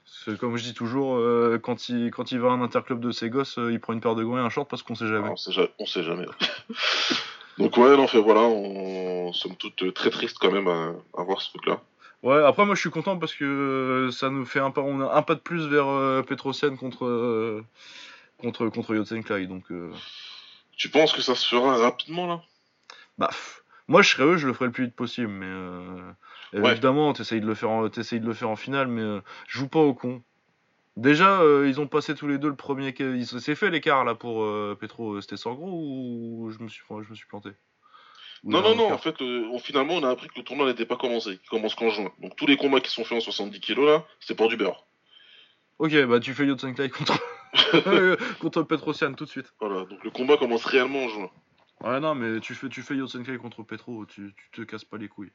Parce que comme je dis toujours, euh, quand, il, quand il va à un interclub de ses gosses, euh, il prend une paire de gants et un short parce qu'on sait jamais. Ah, on, sait ja- on sait jamais. Donc ouais, non, fait voilà, on sommes toutes très tristes quand même à, à voir ce truc-là. Ouais, après moi je suis content parce que euh, ça nous fait un pas, on a un pas de plus vers euh, Petrosian contre, euh, contre, contre. Donc, euh, Tu penses que ça se fera rapidement là? Bah, pff, moi je serais eux, je le ferais le plus vite possible, mais euh, Ouais. évidemment, t'essayes de le faire, en, de le faire en finale, mais euh, je joue pas au con. Déjà, euh, ils ont passé tous les deux le premier. il s'est fait l'écart là pour euh, Petro. C'était sans gros ou je me suis, je me suis planté? Ou Non, non, non, en fait, euh, on- finalement, on a appris que le tournoi n'était pas commencé, il commence qu'en juin. Donc tous les combats qui sont faits en 70 kilos là, c'était pour du beurre. Ok, bah tu fais Yotsenkai contre euh, contre Petrosian tout de suite. Voilà, donc le combat commence réellement en juin. Ouais, non, mais tu fais, tu fais Yotsenkai contre Petro, tu, tu te casses pas les couilles.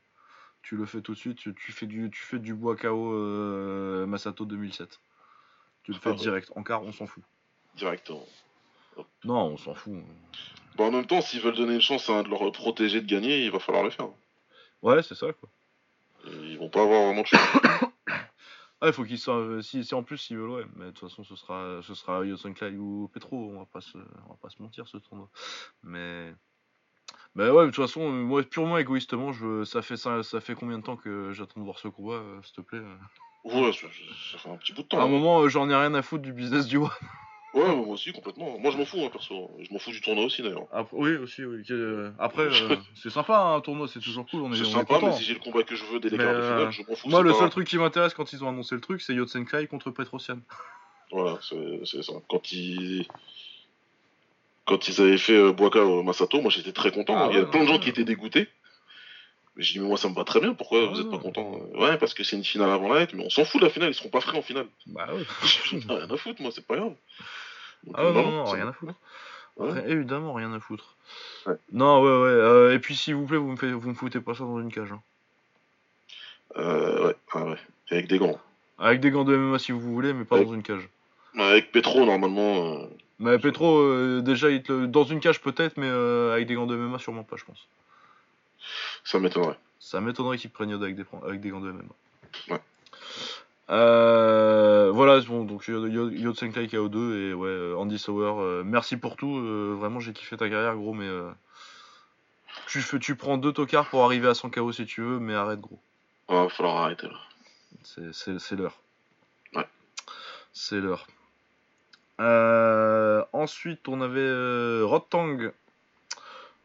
Tu le fais tout de suite, tu, tu fais du, tu fais du bois KO euh, Masato 2007. Tu le fais Ah ouais. direct, en quart, on s'en fout. Directement. Non, on s'en fout. Bon, en même temps, s'ils veulent donner une chance à un de leurs protégés de gagner, il va falloir le faire. Ouais, c'est ça quoi. Et ils vont pas avoir vraiment de chance. Ah, il faut qu'ils soient. Si, si en plus s'ils veulent, ouais. Mais de toute façon, ce sera, ce sera Yotsenkai ou Petro. On va pas se, on va pas se mentir ce tournoi. Mais. Mais ouais, de toute façon, euh, moi, purement égoïstement, je, ça, fait, ça, ça fait combien de temps que j'attends de voir ce combat, euh, s'il te plaît euh. Ouais, ça, ça fait un petit bout de temps. À un hein. moment, euh, j'en ai rien à foutre du business du One. Ouais, moi aussi, complètement. Moi, je m'en fous, hein, perso. Je m'en fous du tournoi aussi, d'ailleurs. Oui, aussi, oui. euh, Après, euh, c'est sympa, hein, un tournoi, c'est toujours cool. On est, C'est est sympa, mais si j'ai le combat que je veux dès les quarts de finale, je m'en fous. Moi, le pas seul truc qui m'intéresse quand ils ont annoncé le truc, c'est Yotsenkai contre Petrosian. Voilà, c'est ça. Quand ils... Quand ils avaient fait euh, Boaka au Masato, moi j'étais très content. Ah Il y a ouais, plein de gens ouais. qui étaient dégoûtés. Mais j'ai dit, mais moi ça me va très bien, pourquoi Ah vous êtes pas content Ouais, parce que c'est une finale avant la lettre, mais on s'en fout de la finale, ils seront pas frais en finale. Bah ouais. J'en ai rien à foutre, moi, c'est pas grave. Donc, Ah euh, non, non, rien à foutre. Ouais. Évidemment, rien à foutre. Ouais. Non, ouais, ouais. euh, et puis, s'il vous plaît, vous me, faites, vous me foutez pas ça dans une cage. hein. Euh, ouais, ah ouais. Et avec des gants. Avec des gants de MMA si vous voulez, mais pas dans une cage. Avec Petro, normalement. euh, Mais Petro, euh, déjà, il te le- dans une cage peut-être, mais euh, avec des gants de MMA, sûrement pas, je pense. Ça m'étonnerait. Ça m'étonnerait qu'il prenne Yoda avec des, avec des gants de MMA. Ouais. Euh, voilà, bon, donc Yo- Yo- Yotsenkai KO2 et ouais, euh, Andy Sauer, euh, merci pour tout. euh, vraiment, j'ai kiffé ta carrière, gros, mais euh, tu, fais, tu prends deux tocards pour arriver à 100 KO si tu veux, mais arrête, gros. Ouais, va falloir arrêter là. C'est- l'heure. Ouais. C'est l'heure. Euh, ensuite, on avait euh, Rotang.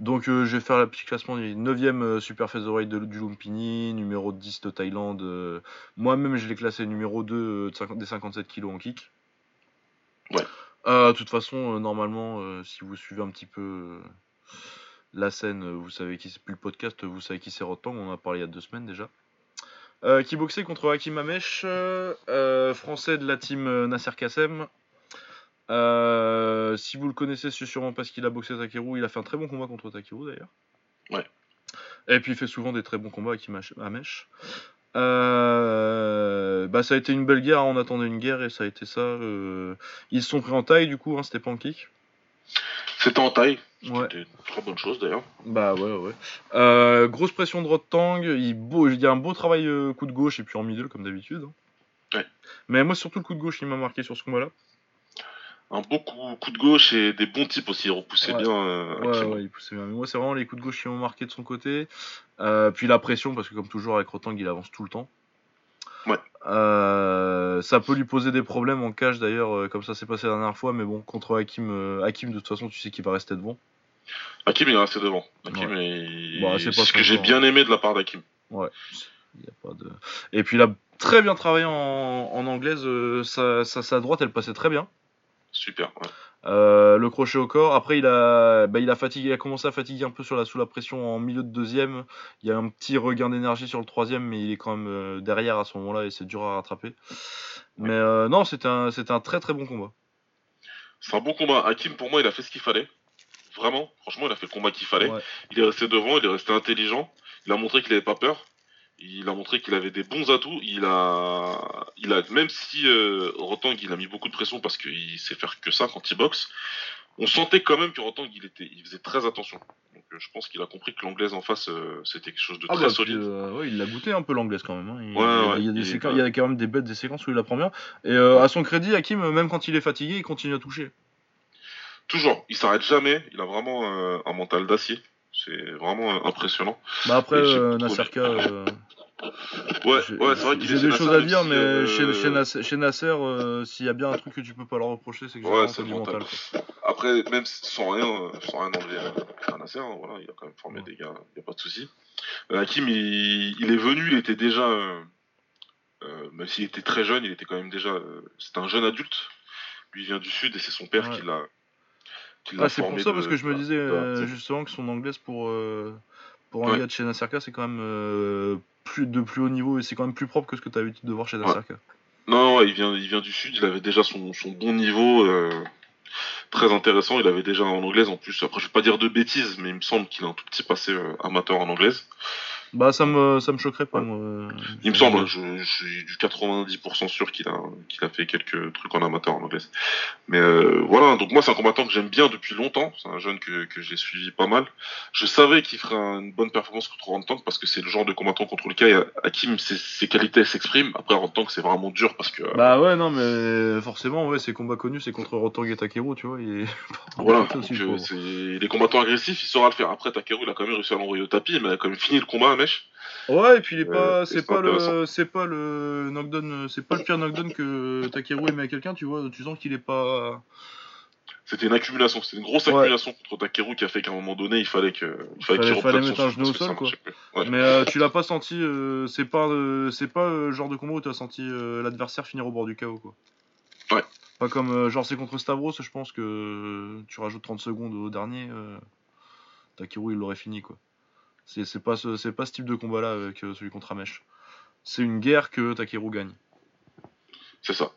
Donc, euh, je vais faire le petit classement du 9ème euh, Super Featherweight de, du Lumpini, numéro 10 de Thaïlande. euh, Moi-même, je l'ai classé numéro 2 euh, de 50 des 57 kilos en kick. Ouais. De toute façon, normalement, si vous suivez un petit peu la scène, vous savez qui c'est plus le podcast, vous savez qui c'est Rotang, on en a parlé il y a deux semaines déjà. Qui boxait contre Hakim Amesh, français de la team Nasser Kassem. Euh, si vous le connaissez, c'est sûrement parce qu'il a boxé Takeru. Il a fait un très bon combat contre Takeru d'ailleurs. Ouais. Et puis il fait souvent des très bons combats avec Hakim Amesh. Euh, bah, ça a été une belle guerre, on attendait une guerre et ça a été ça. euh, Ils se sont pris en taille du coup, hein, c'était pas en kick. C'était en taille. Ouais. C'était une très bonne chose d'ailleurs. Bah ouais, ouais. Euh, grosse pression de Rotang, il, beau, il y a un beau travail coup de gauche et puis en middle comme d'habitude. hein. Ouais. Mais moi surtout le coup de gauche il m'a marqué sur ce combat-là. Un beau coup, coup de gauche et des bons types aussi. Il repoussait Ouais. bien. euh, Ouais, ouais, il poussait bien. Mais moi c'est vraiment les coups de gauche qui m'ont marqué de son côté. Euh, puis la pression parce que comme toujours avec Rotang il avance tout le temps. Ouais. Euh, ça peut lui poser des problèmes en cage d'ailleurs, comme ça s'est passé la dernière fois, mais bon, contre Hakim, Hakim de toute façon tu sais qu'il va rester devant. Hakim, il est resté devant. Hakim. Bon, c'est ce que j'ai bien aimé de la part d'Hakim. Ouais. Il y a pas de... Et puis il a très bien travaillé en, en anglaise, sa, sa, sa droite elle passait très bien. Super. ouais. Euh, le crochet au corps. Après, il a, bah, il a fatigué, il a commencé à fatiguer un peu sur la, sous la pression en milieu de deuxième. Il y a un petit regain d'énergie sur le troisième, mais il est quand même euh, derrière à ce moment-là et c'est dur à rattraper. Mais euh, non, c'était un, très très bon combat. C'est un bon combat. Hakim, pour moi, il a fait ce qu'il fallait. Vraiment, franchement, il a fait le combat qu'il fallait. Ouais. Il est resté devant, il est resté intelligent. Il a montré qu'il avait pas peur. Il a montré qu'il avait des bons atouts. Il a, il a même si euh, Rotang il a mis beaucoup de pression parce qu'il sait faire que ça quand il boxe. On sentait quand même que Rotang il était, il faisait très attention. Donc euh, je pense qu'il a compris que l'anglaise en face euh, c'était quelque chose de Ah très bah, solide. ouais, il l'a goûté un peu l'anglaise quand même. hein. Il, Ouais, ouais, il y a des il est séquences- pas- il y a quand même des bêtes des séquences où il la prend bien. Et à son crédit, Hakim, même quand il est fatigué, il continue à toucher. Toujours, il s'arrête jamais. Il a vraiment un mental d'acier. C'est vraiment impressionnant. Bah après, euh, trop Nasser K, euh, Ouais, c'est vrai qu'il j'ai des choses à dire, mais euh, chez, chez Nasser, euh, s'il y a bien un truc que tu peux pas leur reprocher, c'est que Ouais, c'est du mental. après, même sans rien, sans rien enlever à Nasser, hein, voilà, il a quand même formé Ouais. des gars, il n'y a pas de souci. Hakim, il, il est venu, il était déjà, même s'il était très jeune, il était quand même déjà, c'était un jeune adulte. Lui il vient du sud et c'est son père Ouais. qui l'a. Ah, c'est pour ça, de- parce que je me de- disais euh, justement que son anglaise pour, euh, pour un Ouais. gars de chez Nasserka, c'est quand même euh, plus, de plus haut niveau et c'est quand même plus propre que ce que tu as l'habitude de voir chez Nasserka. Non, ouais, il vient, il vient du sud, il avait déjà son, son bon niveau, très intéressant. Il avait déjà en anglaise en plus. Après, je vais pas dire de bêtises, mais il me semble qu'il a un tout petit passé amateur en anglaise. Bah, ça me, ça me choquerait pas, Ouais. moi. euh, Il me semble, hein, je, je suis du 90% sûr qu'il a, qu'il a fait quelques trucs en amateur en anglaise. Mais euh, voilà, donc moi c'est un combattant que j'aime bien depuis longtemps. C'est un jeune que, que j'ai suivi pas mal. Je savais qu'il ferait une bonne performance contre Rantank parce que c'est le genre de combattant contre lequel Hakim ses, ses qualités s'expriment. Après Rantank c'est vraiment dur parce que euh, Bah ouais, non, mais forcément, ouais, ses combats connus, c'est contre Rotang et Takeru, tu vois. Il est... Voilà, donc, euh, c'est les combattants agressifs, il saura le faire. Après, Takeru, il a quand même réussi à l'envoyer au tapis, mais il a quand même fini le combat, Ouais, et puis il est Euh, pas, c'est pas le, c'est pas le knockdown, c'est pas le pire knockdown que Takeru aimait à quelqu'un, tu vois. Tu sens qu'il est pas. C'était une accumulation, c'était une grosse Ouais. accumulation contre Takeru qui a fait qu'à un moment donné, il fallait que, il fallait qu'il Fallait- mettre un genou au sol, quoi. Ouais. Mais euh, tu l'as pas senti, euh, c'est pas, euh, c'est pas le genre de combat où tu as senti l'adversaire finir au bord du chaos, quoi. Ouais. Pas comme, genre c'est contre Stavros, je pense que tu rajoutes 30 secondes au dernier, Takeru il l'aurait fini, quoi. C'est c'est pas, ce, c'est pas ce type de combat là avec euh, celui contre Amesh. C'est une guerre que Takeru gagne. C'est ça.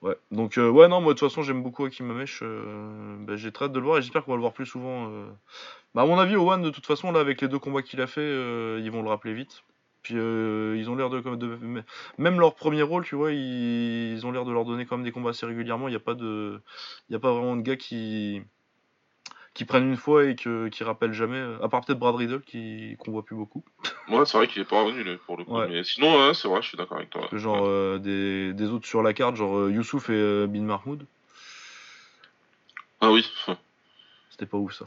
Ouais, donc euh, ouais, non, moi de toute façon j'aime beaucoup Hakim Amesh. euh, bah, j'ai très hâte de le voir et j'espère qu'on va le voir plus souvent. euh. Bah, à mon avis, Owen, de toute façon, là, avec les deux combats qu'il a fait, ils vont le rappeler vite. Puis ils ont l'air de, de- Même leur premier rôle, tu vois, ils, ils ont l'air de leur donner quand même des combats assez régulièrement. Il n'y a, pas de... Il y a pas vraiment de gars qui qui prennent une fois et que, qui rappellent jamais, euh, à part peut-être Brad Riddle qui qu'on voit plus beaucoup. Ouais, c'est vrai qu'il est pas revenu là, pour le coup. Ouais. Mais sinon, ouais, c'est vrai, je suis d'accord avec toi. Genre euh, des, des autres sur la carte, genre euh, Youssouf et euh, Bin Mahmoud, Ah oui, c'était pas ouf ça.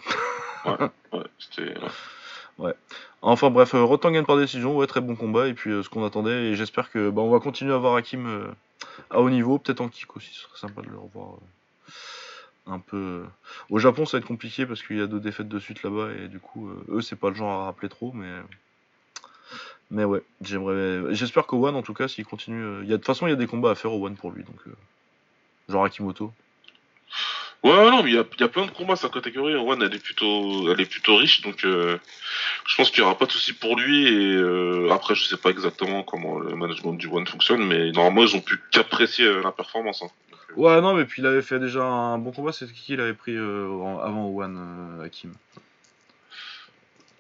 ouais, c'était. ouais. Enfin bref, euh, Rotan gagne par décision, ouais, très bon combat, et puis euh, ce qu'on attendait, et j'espère que bah, on va continuer à voir Hakim euh, à haut niveau, peut-être en kick aussi, ce serait sympa de le revoir un peu. euh. Au Japon, ça va être compliqué parce qu'il y a deux défaites de suite là-bas, et du coup, euh, eux, c'est pas le genre à rappeler trop, mais. Mais ouais, j'aimerais. J'espère qu'au One, en tout cas, s'il continue. euh, il y a... De toute façon, il y a des combats à faire au One pour lui, donc. Genre Akimoto. Ouais, non, mais il y a, y a plein de combats sa catégorie. One, elle est plutôt, elle est plutôt riche, donc je pense qu'il y aura pas de souci pour lui. Et après, je sais pas exactement comment le management du One fonctionne, mais normalement, ils ont pu qu'apprécier la performance. hein. Ouais, non, mais puis il avait fait déjà un bon combat, c'est qui il avait pris euh, avant One, euh, Hakim?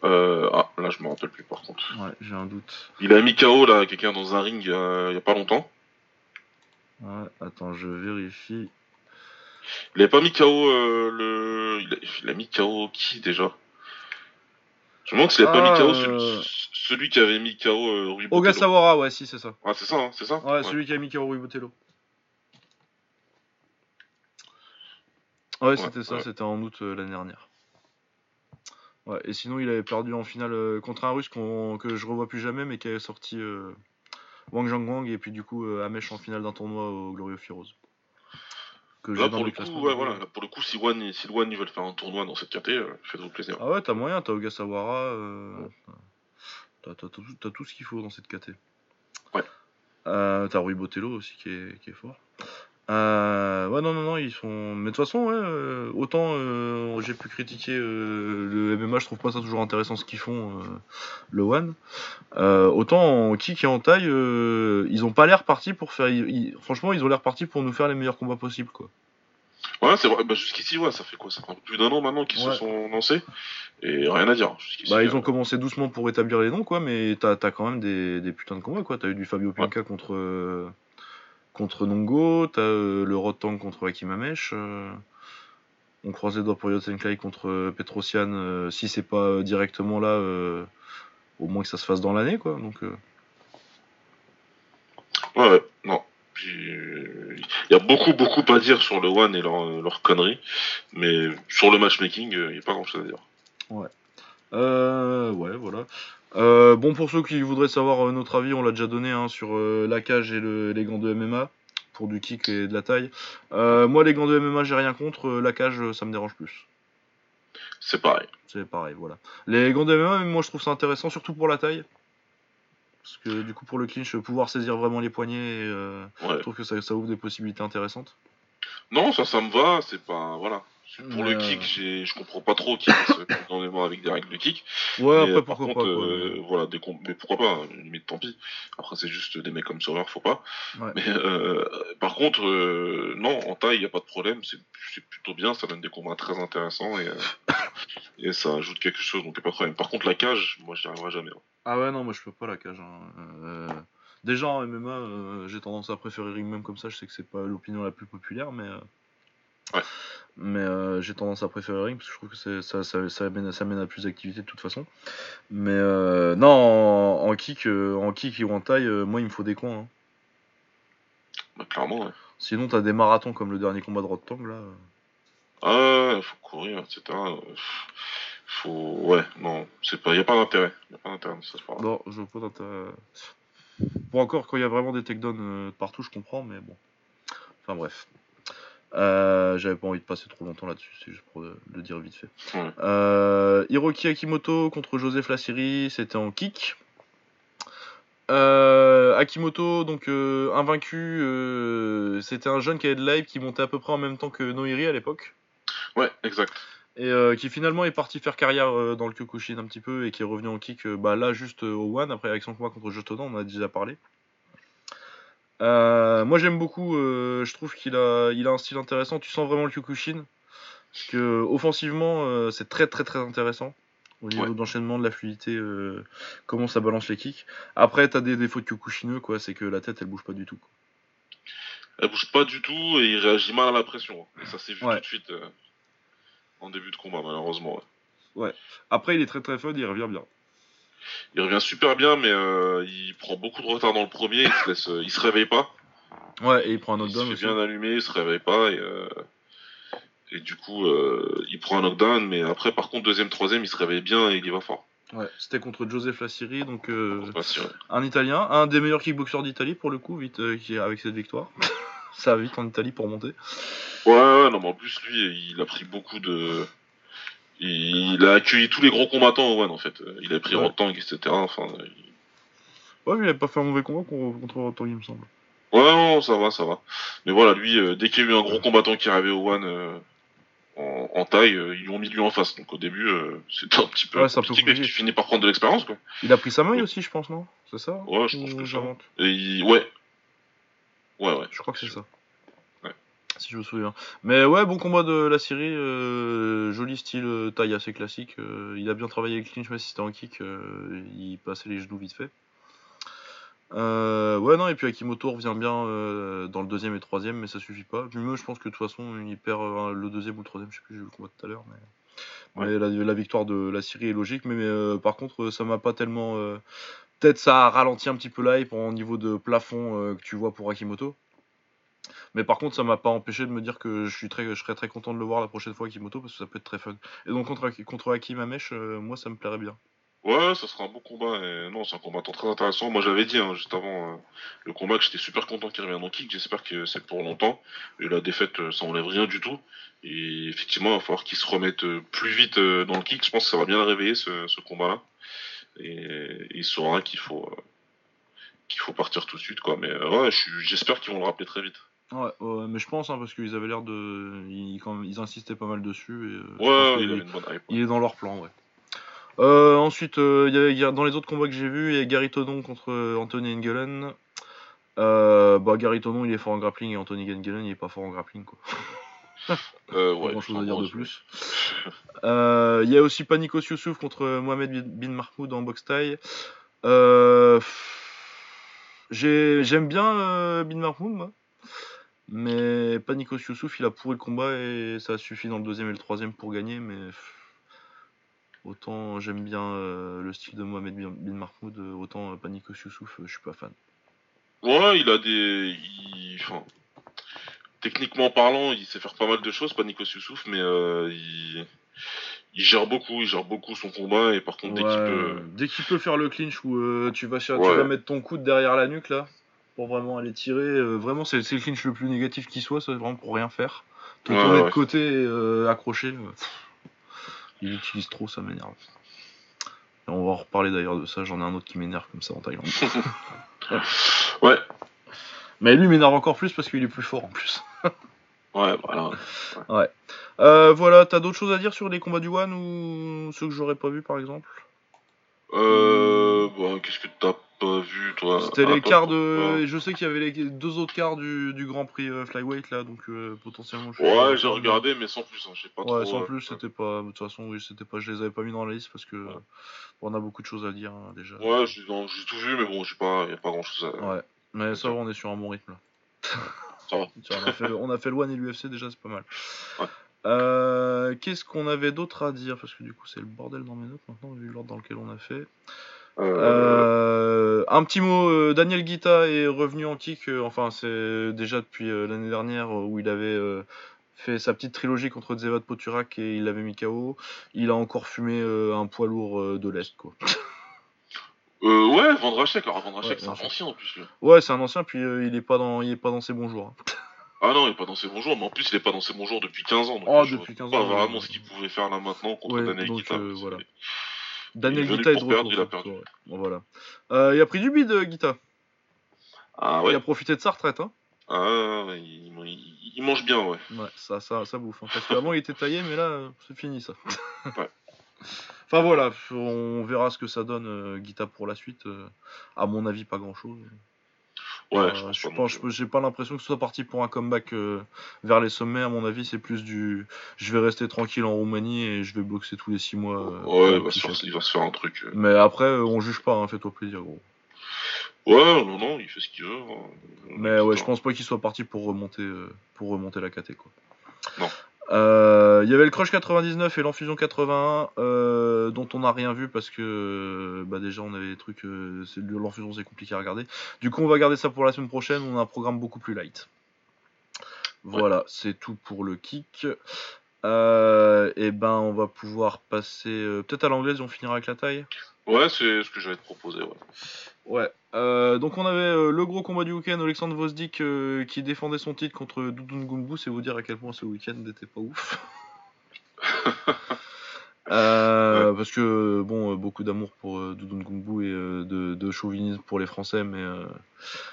Euh, ah, là, je me rappelle plus par contre. Ouais, j'ai un doute. Il a mis KO là quelqu'un dans un ring euh, il y a pas longtemps. Ouais, attends, je vérifie. Il avait pas mis KO euh, le, il a, il a mis KO qui déjà? Je me demande s'il avait pas Ah, mis KO euh, celui, celui qui avait mis KO euh, Rui Botello. Ogasawara, ouais, si, c'est ça. Ouais, c'est ça, hein, c'est ça? Ouais, celui qui a mis Kaoru Botello. Ouais, c'était ça, c'était en août euh, l'année dernière. Ouais, et sinon, il avait perdu en finale euh, contre un russe que je revois plus jamais, mais qui avait sorti euh, Wang Zhangwang et puis du coup euh, Amesh en finale d'un tournoi au Glorio. Que Là dans pour le coup, ouais, voilà, là, pour le coup, si One, si One ils veulent faire un tournoi dans cette caté, euh, faites-vous plaisir. Ah ouais, t'as moyen, t'as Ogasawara, t'as, tout, ce qu'il faut dans cette KT. Ouais. T'as Rui Botello aussi qui est, qui est fort. Euh, ouais, non, non, non, ils sont. Mais de toute façon, ouais, euh, autant euh, j'ai pu critiquer euh, le MMA, je trouve pas ça toujours intéressant ce qu'ils font, le One. Autant en kick et en taille, ils ont pas l'air partis pour faire. ils- franchement, ils ont l'air partis pour nous faire les meilleurs combats possibles, quoi. Ouais, c'est vrai. Bah, jusqu'ici, ouais, ça fait quoi? Ça fait plus d'un an maintenant qu'ils Ouais. se sont lancés et rien à dire. Bah, ils ont commencé doucement pour établir les noms, quoi, mais t'as as quand même des, des putains de combats, quoi. T'as eu du Fabio Pinca contre, contre Nongo, t'as euh, le Rotang contre Hakim Amesh, euh, on croise les doigts pour Yotsenkai contre euh, Petrosian, euh, si c'est pas directement là, au moins que ça se fasse dans l'année, quoi. Donc, Ouais, ouais, non. Il y a beaucoup, beaucoup à dire sur le One et leur, leur conneries, mais sur le matchmaking, il n'y a pas grand chose à dire. Euh, ouais, voilà. Euh, bon, pour ceux qui voudraient savoir euh, notre avis, on l'a déjà donné hein, sur euh, la cage et le- les gants de MMA. pour du kick et de la taille. Moi, les gants de MMA, j'ai rien contre. La cage, ça me dérange plus. C'est pareil. C'est pareil, voilà. Les gants de MMA, moi, je trouve ça intéressant, surtout pour la taille. Parce que du coup, pour le clinch, pouvoir saisir vraiment les poignets, Ouais. je trouve que ça, ça ouvre des possibilités intéressantes. Non, ça, ça me va. C'est pas. Voilà. Pour Mais, le kick, je comprends pas trop qui se dans les mains avec des règles de kick. Ouais, Mais, après, euh, pourquoi contre, pas. quoi. euh, voilà, des com- mais pourquoi pas, hein, limite tant pis. Après, c'est juste des mecs comme Sawyer, faut pas. Ouais. Mais euh, par contre, euh, non, en taille, il y a pas de problème, c'est, plutôt bien, ça donne des combats très intéressants et, et ça ajoute quelque chose, donc y a pas de problème. Par contre, la cage, moi, j'y arriverai jamais. hein. Ah ouais, non, moi je peux pas la cage. hein. Déjà en MMA, j'ai tendance à préférer Ring même comme ça. Je sais que c'est pas l'opinion la plus populaire, mais. Ouais. Mais euh, j'ai tendance à préférer Ring parce que je trouve que ça, ça, ça, mène, ça mène à plus d'activité de toute façon. Mais euh, non, en, en kick, euh, en kick ou en taille, moi il me faut des coins. hein. Bah, clairement, ouais. Sinon, t'as des marathons comme le dernier combat de Rod Tang là. Ah, ouais, faut courir, etc. Faut, ouais, non, c'est pas, y a pas d'intérêt. Y a pas d'intérêt dans cette part Non, je vois pas d'intérêt. Bon, encore, quand il y a vraiment des takedowns partout, je comprends, mais bon. Enfin, bref. Euh, J'avais pas envie de passer trop longtemps là-dessus, c'est juste pour euh, le dire vite fait. Euh, Hiroki Akimoto contre Joseph Lassiri, c'était en kick. Euh, Akimoto, donc invaincu, c'était un jeune qui avait de l'hype qui montait à peu près en même temps que Noiri à l'époque. Ouais, exact. Et qui finalement est parti faire carrière dans le Kyokushin un petit peu et qui est revenu en kick bah, là juste au One après avec son combat contre Jotona, on en a déjà parlé. Euh, moi j'aime beaucoup, euh, je trouve qu'il a, il a un style intéressant, tu sens vraiment le Kyokushin. Parce que offensivement euh, c'est très très très intéressant au niveau Ouais. d'enchaînement, de la fluidité, comment ça balance les kicks. Après t'as des défauts de Kyokushineux quoi, c'est que la tête elle bouge pas du tout. quoi. Elle bouge pas du tout et il réagit mal à la pression. Et ça s'est vu Ouais. tout de suite en début de combat, malheureusement. ouais. Après il est très très fun, il revient bien. Il revient super bien, mais euh, il prend beaucoup de retard dans le premier. Il se, laisse, euh, il se réveille pas. Ouais, et il prend un Il se knockdown fait aussi. bien allumer, il se réveille pas. Et, euh, et du coup, il prend un knockdown. Mais après, par contre, deuxième, troisième, il se réveille bien et il y va fort. Ouais, c'était contre Joseph Lassiri, donc un Italien, un des meilleurs kickboxers d'Italie pour le coup, vite qui avec cette victoire. ça va vite en Italie pour monter. Ouais, ouais, non, mais en plus, lui, il a pris beaucoup de. Il a accueilli tous les gros combattants au One, en fait. Il a pris Ouais. Rotang, etc. Enfin, il- Ouais, mais il avait pas fait un mauvais combat contre, Rotor, il me semble. Ouais, non, ça va, ça va. Mais voilà, lui, euh, dès qu'il y a eu un gros combattant qui arrivé au One euh, en, en taille, euh, ils lui ont mis lui en face. Donc au début, c'était un petit peu Ouais, c'est un peu compliqué, mais tu finis par prendre de l'expérience, quoi. Il a pris sa main aussi, je pense, non? C'est ça? Ouais, je pense que ça. Et il... ouais. Ouais, ouais. Je crois que c'est ça. Si je me souviens. Mais ouais, bon combat de la série. euh, joli style, euh, taille assez classique. euh, il a bien travaillé avec clinch, mais si c'était en kick, il passait les genoux vite fait. Ouais, non, et puis Akimoto revient bien dans le deuxième et troisième, mais ça suffit pas. Puis moi, je pense que de toute façon, il perd le deuxième ou le troisième, je sais plus, j'ai vu le combat tout à l'heure. Mais, mais la, la victoire de la Syrie est logique, mais, mais, par contre, ça m'a pas tellement. Peut-être ça a ralenti un petit peu l'hype au niveau de plafond que tu vois pour Akimoto. Mais par contre, ça m'a pas empêché de me dire que je, suis très, je serais très content de le voir la prochaine fois Akimoto parce que ça peut être très fun. Et donc contre, contre Amesh, euh, moi ça me plairait bien. Ouais, ça sera un bon combat. Et non, c'est un combattant très intéressant. Moi, j'avais dit hein, juste avant euh, le combat que j'étais super content qu'il revienne en kick. J'espère que c'est pour longtemps. Et la défaite, euh, ça enlève rien du tout. Et effectivement, il va falloir qu'il se remette euh, plus vite euh, dans le kick. Je pense que ça va bien le réveiller ce, ce combat-là. Et, et il saura qu'il faut euh, qu'il faut partir tout de suite, quoi. Mais ouais, j'espère qu'ils vont le rappeler très vite. Ouais, ouais, mais je pense hein, parce qu'ils avaient l'air de. Ils, quand même- ils insistaient pas mal dessus. Et, euh, Ouais, il est- avait une bonne hype. ouais. Il est dans leur plan, ouais. Euh, ensuite, euh, y y a- dans les autres combats que j'ai vus, il y a Gary Tonon contre Anthony Engelen. Bah, Gary Tonon, il est fort en grappling et Anthony Engelen, il est pas fort en grappling, quoi. Euh, Pas ouais, grand chose à dire de plus. Il y a aussi Panikos Youssouf contre Mohamed bin- Mahmoud en boxe taille. J'ai- J'aime bien bin Mahmoud, moi. Mais Panikos Youssouf, il a pourri le combat et ça a suffi dans le deuxième et le troisième pour gagner. Mais autant j'aime bien euh, le style de Mohamed bin, Mahmoud, euh, autant euh, Panikos Youssouf, euh, je suis pas fan. Ouais, il a des. il- Enfin, techniquement parlant, il sait faire pas mal de choses, pas Nikos Youssouf, mais euh, il... il gère beaucoup, il gère beaucoup son combat, et par contre, dès qu'il peut. dès qu'il peut faire le clinch où euh, tu, vas, cher- tu Ouais. vas mettre ton coude derrière la nuque là, pour vraiment aller tirer. euh, vraiment, c'est le clinch le plus négatif qui soit, c'est vraiment pour rien faire. Te Ouais, tourner de ouais. côté et euh, accrocher. euh, il utilise trop, ça m'énerve. On va en reparler d'ailleurs de ça, j'en ai un autre qui m'énerve comme ça en Thaïlande. Ouais, Mais lui m'énerve encore plus parce qu'il est plus fort en plus. ouais, voilà. Euh, voilà, t'as d'autres choses à dire sur les combats du One ou ceux que j'aurais pas vu par exemple? Euh, bon, qu'est-ce que t'as vu, toi C'était les quarts de. Je sais qu'il y avait les deux autres quarts du, du Grand Prix euh, Flyweight là, donc euh, potentiellement. je Ouais, j'ai regardé, mais sans plus, hein, j'ai pas Ouais, trop. sans euh, plus, c'était pas. De toute façon, oui, c'était pas. Je les avais pas mis dans la liste parce que. Ouais. On a beaucoup de choses à dire hein, déjà. Ouais, j'ai tout vu, mais bon, j'ai pas, y a pas grand chose à. Ouais. Mais ça va, on est sur un bon rythme là. Ça va. Tiens, on, a fait on a fait One et l'UFC déjà, c'est pas mal. Ouais. Euh, Qu'est-ce qu'on avait d'autre à dire? Parce que du coup, c'est le bordel dans mes notes maintenant, vu l'ordre dans lequel on a fait. Euh, un petit mot, euh, Daniel Guita est revenu en kick, euh, enfin c'est déjà depuis l'année dernière où il avait fait sa petite trilogie contre Zevat Poturak et il l'avait mis KO. Il a encore fumé un poids lourd de l'Est quoi. euh, ouais, Vandrachek, alors Vandrachek, Ouais, c'est un ancien en plus, lui. Ouais c'est un ancien puis euh, il est pas dans il est pas dans ses bons jours. hein. Ah non, il est pas dans ses bons jours, mais en plus, il est pas dans ses bons jours depuis 15 ans. Donc Oh, je depuis vois 15 pas ans, vraiment ouais. ce qu'il pouvait faire là maintenant contre Daniel donc, Guita. euh, voilà. Daniel Il Guita est de retour. il a perdu. Bon, voilà. Euh, il a pris du bide euh, Guita. Ah Il ouais, a profité de sa retraite hein. ah, il, il- il mange bien, ouais. Ouais, ça, ça, ça bouffe. hein. Parce qu'avant il était taillé, mais là, euh, c'est fini ça. Ouais. Enfin voilà, on verra ce que ça donne euh, Guita pour la suite. euh, à mon avis, pas grand chose. Ouais, je pense je pense, j'ai pas l'impression que ce soit parti pour un comeback euh, vers les sommets. À mon avis, c'est plus du. Je vais rester tranquille en Roumanie et je vais boxer tous les 6 mois. euh, Ouais, faire, chèque. il va se faire un truc. euh. Mais après, euh, on juge pas, hein, fais-toi plaisir, gros. Ouais, non, non, il fait ce qu'il veut. hein. Mais ouais, je pense pas qu'il soit parti pour remonter, euh, pour remonter la KT quoi. Non. Euh, Il y avait le Crush 99 et l'Enfusion 81 euh, dont on n'a rien vu parce que euh, bah déjà on avait des trucs, euh, c'est- l'Enfusion c'est compliqué à regarder. Du coup on va garder ça pour la semaine prochaine, on a un programme beaucoup plus light. Voilà, c'est tout pour le kick. Euh, et ben on va pouvoir passer euh, peut-être à l'anglaise, on finira avec la taille. Ouais, c'est ce que j'allais te proposer, ouais. Ouais. Euh, donc on avait euh, le gros combat du week-end, Alexandre Vosdik euh, qui défendait son titre contre Doudoun Gumbu, c'est vous dire à quel point ce week-end n'était pas ouf. Parce que bon, beaucoup d'amour pour euh, Doudoun Gumbu et de, de chauvinisme pour les Français, mais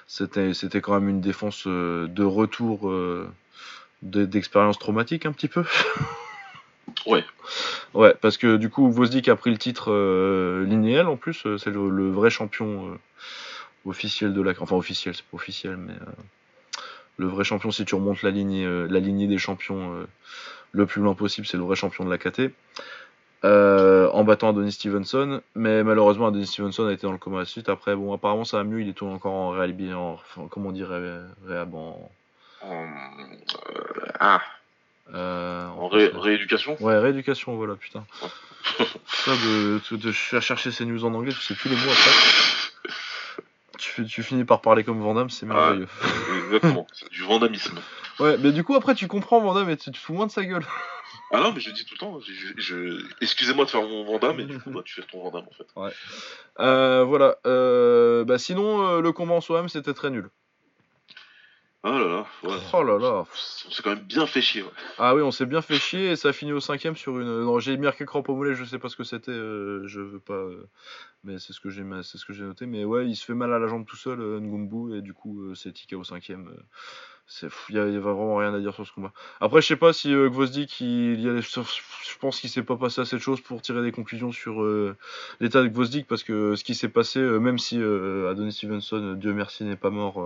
c'était c'était quand même une défense de retour de- d'expérience traumatique un petit peu. Ouais. Ouais, parce que du coup, Vosdik a pris le titre euh, linéal en plus, euh, c'est le, le vrai champion euh, officiel de la. Enfin, officiel, c'est pas officiel, mais euh, le vrai champion, si tu remontes la ligne, euh, la lignée des champions euh, le plus loin possible, c'est le vrai champion de la KT. Euh, en battant Adonis Stevenson, mais malheureusement Adonis Stevenson a été dans le coma à la suite. Après, bon, apparemment ça va mieux, il est toujours encore en réhab, en, enfin, comment on dirait, réhab en, En, euh, ah, en ré- rééducation Ouais, rééducation, voilà, putain. Ça, de, de, chercher ces news en anglais, tu sais plus les mots après. Tu, tu finis par parler comme Vandame, c'est merveilleux. Exactement, c'est du vandamisme. Ouais, mais du coup, après, tu comprends Vandame et tu te fous moins de sa gueule. Ah non, mais je dis tout le temps, je, je- je- excusez-moi de faire mon Vandame, et du coup, bah, tu fais ton Vandame en fait. Euh, voilà. Euh, bah, sinon, euh, le combat en soi-même, c'était très nul. Ah là là, ouais. Oh là là. On s'est quand même bien fait chier, ouais. Ah oui, on s'est bien fait chier et ça a fini au cinquième sur une. Non, j'ai marqué crampe au mollet, je sais pas ce que c'était, euh, je veux pas. euh, Mais c'est ce que j'ai, c'est ce que j'ai noté. Mais ouais, il se fait mal à la jambe tout seul, euh, Ngumbu, et du coup, euh, c'est TK au cinquième. euh, c'est, il y, a y a vraiment rien à dire sur ce combat. Après, je sais pas si euh, Gvozdik, il, y a, je pense qu'il s'est pas passé assez de choses pour tirer des conclusions sur euh, l'état de Gvozdik, parce que ce qui s'est passé, euh, même si euh, Adonis Stevenson, Dieu merci, n'est pas mort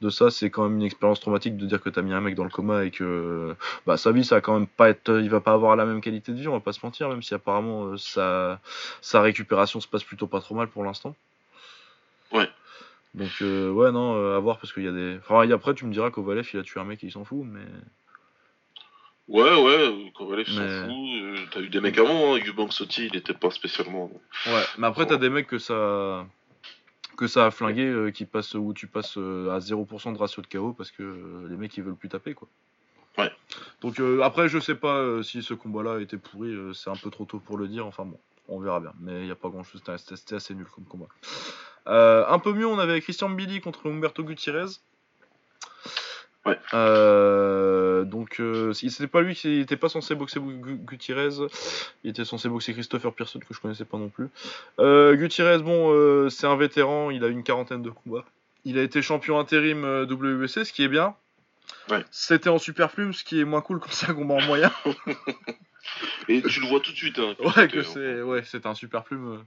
de ça, c'est quand même une expérience traumatique de dire que t'as mis un mec dans le coma et que bah, sa vie, ça va quand même pas être, il va pas avoir la même qualité de vie, on va pas se mentir, même si apparemment sa, sa récupération se passe plutôt pas trop mal pour l'instant. Donc euh, ouais non, euh, à voir parce qu'il y a des. Enfin après tu me diras qu'Ovalev il a tué un mec et il s'en fout, mais Ouais, ouais, Kovalev s'en Mais- fout. euh, T'as eu des mecs avant, hein. Eubank Sotti, il était pas spécialement. ouais. Mais après t'as des mecs que ça que ça a flingué, euh, qui passent où tu passes à 0% de ratio de KO parce que les mecs ils veulent plus taper quoi. Ouais. Donc après je sais pas si ce combat-là était pourri, c'est un peu trop tôt pour le dire. Enfin bon, on verra bien. Mais il y a pas grand-chose, c'était assez nul comme combat. Euh, un peu mieux, on avait Christian Billy contre Humberto Gutiérrez. Ouais. Euh, donc, euh, c'était pas lui qui était pas censé boxer Gu- Gutiérrez. Il était censé boxer Christopher Pearson que je connaissais pas non plus. Euh, Gutiérrez, bon, euh, c'est un vétéran. Il a une quarantaine de combats. Il a été champion intérim WBC, ce qui est bien. Ouais. C'était en super plume, ce qui est moins cool quand c'est un combat en moyen. Et tu le vois tout de suite. Hein, ouais, c'était- que c'est, ouais, c'était un super plume. euh.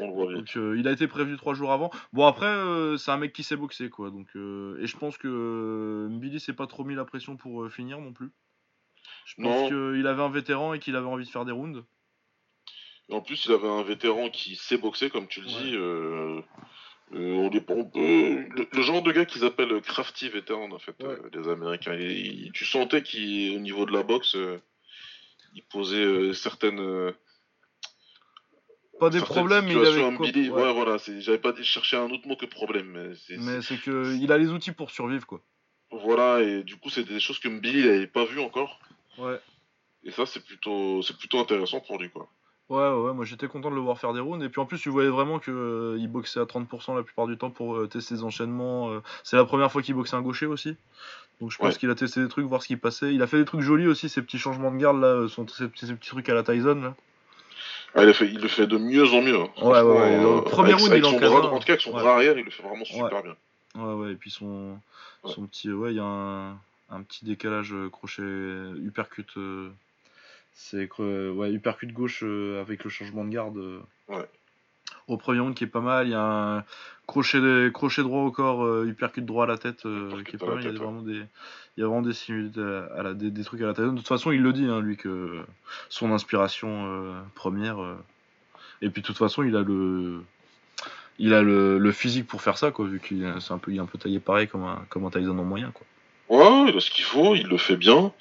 On le voit vite. Donc euh, il a été prévenu trois jours avant. Bon après euh, c'est un mec qui sait boxer quoi. Donc euh, et je pense que euh, Billy s'est pas trop mis la pression pour euh, finir non plus. Je pense qu'il avait un vétéran et qu'il avait envie de faire des rounds. Et en plus, il avait un vétéran qui sait boxer, comme tu le Ouais. dis. euh, euh, on est- on peut- le, le genre de gars qu'ils appellent crafty vétéran, en fait, Ouais. euh, les Américains. Et, tu sentais qu'au niveau de la boxe, euh, il posait euh, certaines. euh, Pas des certaines problèmes, mais il avait quoi- ouais. Ouais, voilà. J'avais pas dit chercher un autre mot que problème. Mais c'est- que il a les outils pour survivre quoi. Voilà, et du coup, c'est des choses que Billy n'avait pas vues encore. Ouais. Et ça, c'est plutôt, c'est plutôt intéressant pour lui, quoi. Ouais, ouais, moi j'étais content de le voir faire des rounds. Et puis en plus, tu voyais vraiment qu'il boxait à 30% la plupart du temps pour euh, tester ses enchaînements. euh. C'est la première fois qu'il boxait un gaucher aussi. Donc je pense Ouais. qu'il a testé des trucs, voir ce qui passait. Il a fait des trucs jolis aussi, ces petits changements de garde là, euh, son- ces, petits, ces petits trucs à la Tyson là. Ah, il, a fait, il le fait de mieux en mieux. hein. Ouais, ouais, ouais, euh, premier round, il en un. En tout cas, avec son bras arrière, il le fait vraiment super bien. Ouais, ouais, et puis son, son petit. Ouais, il y a un, un petit décalage euh, crochet uppercut. euh, c'est ouais, uppercut gauche euh, avec le changement de garde. Ouais. Au premier round qui est pas mal. Il y a un crochet, crochet droit au corps, euh, uppercut droit à la tête euh, qui est pas mal. Il y a vraiment des. Il y a vraiment des similitudes à, la, des, des trucs à la tête. De toute façon, il le dit, hein, lui, que son inspiration euh, première. euh, Et puis, de toute façon, il a le, il a le, le physique pour faire ça, quoi, vu qu'il est c'est un peu, il est un peu taillé pareil comme un, comme un Tyson en moyen, quoi. Ouais, il a ce qu'il faut, il le fait bien.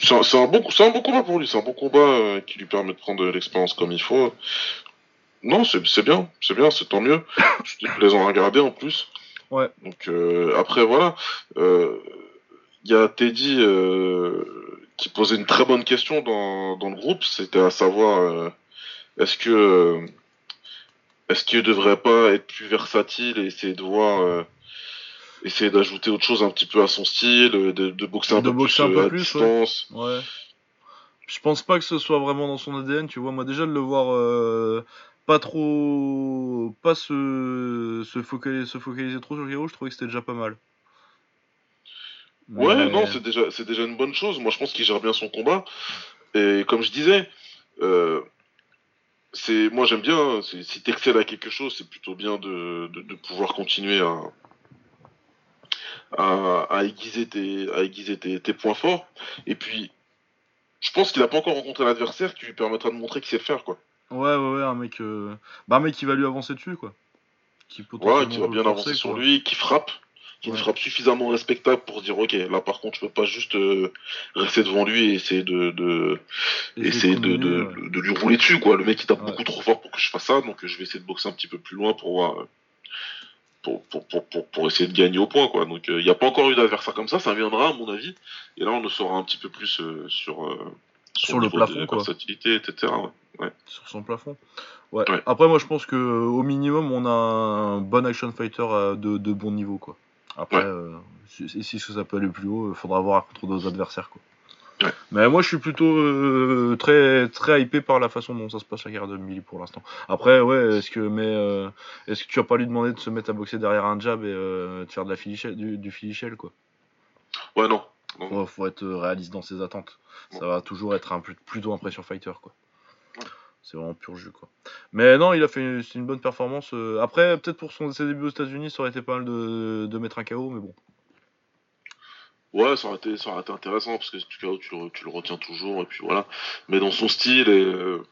Euh... C'est un, c'est bon, c'est un bon combat pour lui, c'est un bon combat euh, qui lui permet de prendre de l'expérience comme il faut. Non, c'est c'est bien, c'est bien, c'est tant mieux. C'était plaisant à regarder en plus. Ouais. Donc euh, après voilà, Euh, il y a Teddy euh, qui posait une très bonne question dans, dans le groupe, c'était à savoir euh, est-ce que euh, est-ce qu'il devrait pas être plus versatile et essayer de voir euh, essayer d'ajouter autre chose un petit peu à son style, euh, de, de boxer un De peu boxer plus un peu euh, à plus, distance. Ouais. Je pense pas que ce soit vraiment dans son ADN, tu vois. Moi, déjà, de le voir euh, pas trop. pas se, se, focaliser, se focaliser trop sur le Giro, je trouvais que c'était déjà pas mal. Ouais, Mais- non, c'est déjà, c'est déjà une bonne chose. Moi, je pense qu'il gère bien son combat. Et comme je disais, euh, c'est, moi, j'aime bien. hein, si t'excelles à quelque chose, c'est plutôt bien de, de, de pouvoir continuer à, à, à aiguiser, tes, à aiguiser tes, tes points forts. Et puis, je pense qu'il a pas encore rencontré l'adversaire qui lui permettra de montrer qu'il sait le faire, quoi. Ouais, ouais, ouais, un mec, euh, bah, un mec qui va lui avancer dessus, quoi. Qui, Ouais, qui va bien avancer sur lui, qui frappe, qui Ouais. frappe suffisamment respectable pour dire ok, là par contre je peux pas juste euh, rester devant lui et essayer de, de essayer de, combiner, de, ouais. de lui rouler dessus quoi. Le mec il tape Ouais. beaucoup trop fort pour que je fasse ça, donc euh, je vais essayer de boxer un petit peu plus loin pour voir. Euh, Pour, pour, pour, pour, pour essayer de gagner au point quoi. Donc il n'y a pas encore eu d'adversaire comme ça, ça viendra à mon avis. Et là on le saura un petit peu plus euh, sur, euh, Sur le niveau plafond, de quoi. versatilité, etc. ouais. sur son plafond. Ouais. Après, moi, je pense que au minimum, on a un bon action fighter euh, de, de bon niveau, quoi. Après, euh, si ça peut aller plus haut, il faudra voir contre d'autres adversaires, quoi. Ouais. Mais moi, je suis plutôt euh, très très hypé par la façon dont ça se passe la guerre de Millie pour l'instant. Après, ouais, est-ce que mais euh, est-ce que tu vas pas lui demander de se mettre à boxer derrière un jab et euh, de faire de la filichelle, du, du filichelle, quoi? Ouais, non. non. Faut, faut être réaliste dans ses attentes. Ça va toujours être un, plutôt un pressure fighter quoi. Ouais. C'est vraiment pur jus quoi. Mais non, il a fait une, bonne performance. Après, peut-être pour son, ses débuts aux États-Unis, ça aurait été pas mal de, de mettre un KO, mais bon. Ouais, ça aurait été, ça aurait été intéressant parce que tu, tu, le, tu le retiens toujours et puis voilà. Mais dans son style et, euh,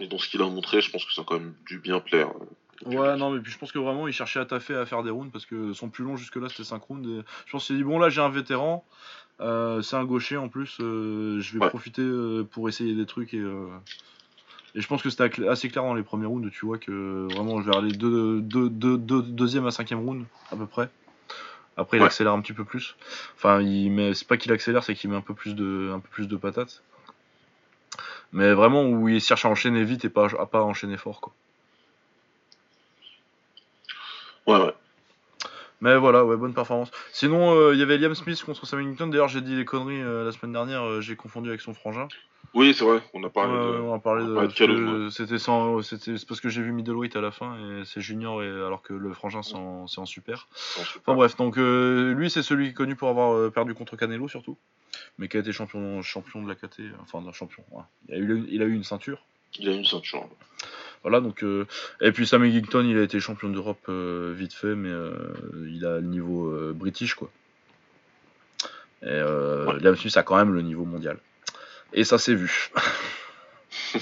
et dans ce qu'il a montré, je pense que ça a quand même dû bien plaire. Ouais, non, mais puis je pense que vraiment il cherchait à taffer à faire des rounds parce que son plus long jusque-là c'était 5 rounds. Et je pense qu'il dit, bon là j'ai un vétéran, euh, c'est un gaucher en plus, euh, je vais Ouais. profiter euh, pour essayer des trucs et. Et je pense que c'était assez clair dans les premiers rounds, tu vois que vraiment vers les deux, deux- deuxième à cinquième round à peu près. Après, il accélère un petit peu plus. Enfin, il met, c'est pas qu'il accélère, c'est qu'il met un peu plus de, patates. Mais vraiment où il cherche à enchaîner vite et pas à pas enchaîner fort. Ouais, ouais. Mais voilà, ouais, bonne performance. Sinon, euh, il y avait Liam Smith contre Sam Ellington. D'ailleurs, j'ai dit les conneries euh, la semaine dernière, euh, j'ai confondu avec son frangin. Oui, c'est vrai, on a parlé de. on a parlé de. C'était sans, c'était c'est parce que j'ai vu middleweight à la fin et c'est junior et alors que le frangin c'est en, super. Enfin, bref, donc lui c'est celui qui est connu pour avoir perdu contre Canelo surtout, mais qui a été champion, champion de la KT, enfin champion. ouais. Il a eu, il a eu une ceinture. Il a une ceinture. Voilà donc euh, et puis Sam Ellington il a été champion d'Europe euh, vite fait, mais euh, il a le niveau british quoi. Et Ouais. Liam Smith a quand même le niveau mondial. Et ça s'est vu.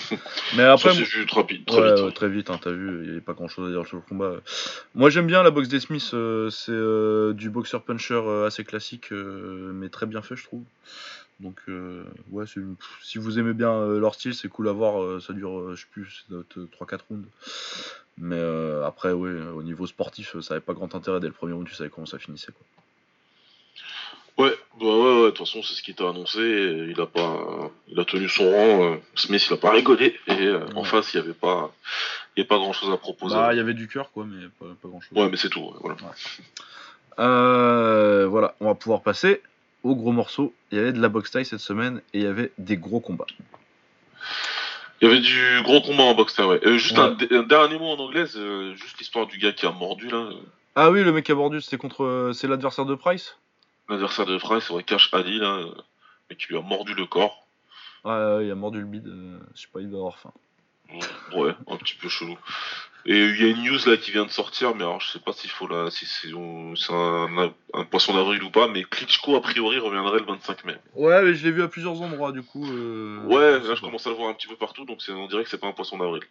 mais après, Ça s'est vu très vite. Très Ouais, vite, ouais, ouais. très vite, hein, t'as vu, il n'y avait pas grand chose à dire sur le combat. Moi j'aime bien la boxe des Smiths, c'est du boxer-puncher assez classique, mais très bien fait, je trouve. Donc, euh, ouais, si vous aimez bien euh, leur style, c'est cool à voir. euh, ça dure, euh, je sais plus, ça doit être 3-4 rounds. Mais après, ouais, au niveau sportif, ça avait pas grand intérêt. Dès le premier round, tu savais comment ça finissait. Quoi. Ouais, bah ouais, ouais, de toute façon, c'est ce qui t'a annoncé. Il a pas, il a tenu son rang. Smith, il a pas rigolé. Et en face, il y avait pas, il y avait pas grand chose à proposer. Bah, il y avait du cœur, quoi, mais pas, pas grand chose. Ouais, mais c'est tout. ouais, voilà. Euh, voilà, on va pouvoir passer au gros morceau. Il y avait de la boxe taille cette semaine et il y avait des gros combats. Il y avait du gros combat en boxe, ouais. Euh, juste Ouais. un, un dernier mot en anglaise, euh, juste l'histoire du gars qui a mordu là. Ah oui, le mec à Bordus, c'est contre, euh, c'est l'adversaire de Price? L'adversaire de Price, c'est vrai, Cash Ali là, mais qui lui a mordu le corps. Ouais, ouais, il a mordu le bide. je sais pas, il doit avoir faim. Ouais, un petit peu chelou. Et il y a une news là qui vient de sortir, mais alors je sais pas s'il faut là, si c'est un, un poisson d'avril ou pas, mais Klitschko a priori reviendrait le 25 mai. Ouais, mais je l'ai vu à plusieurs endroits du coup. euh, Ouais, là je commence à le voir un petit peu partout, donc on dirait que c'est pas un poisson d'avril.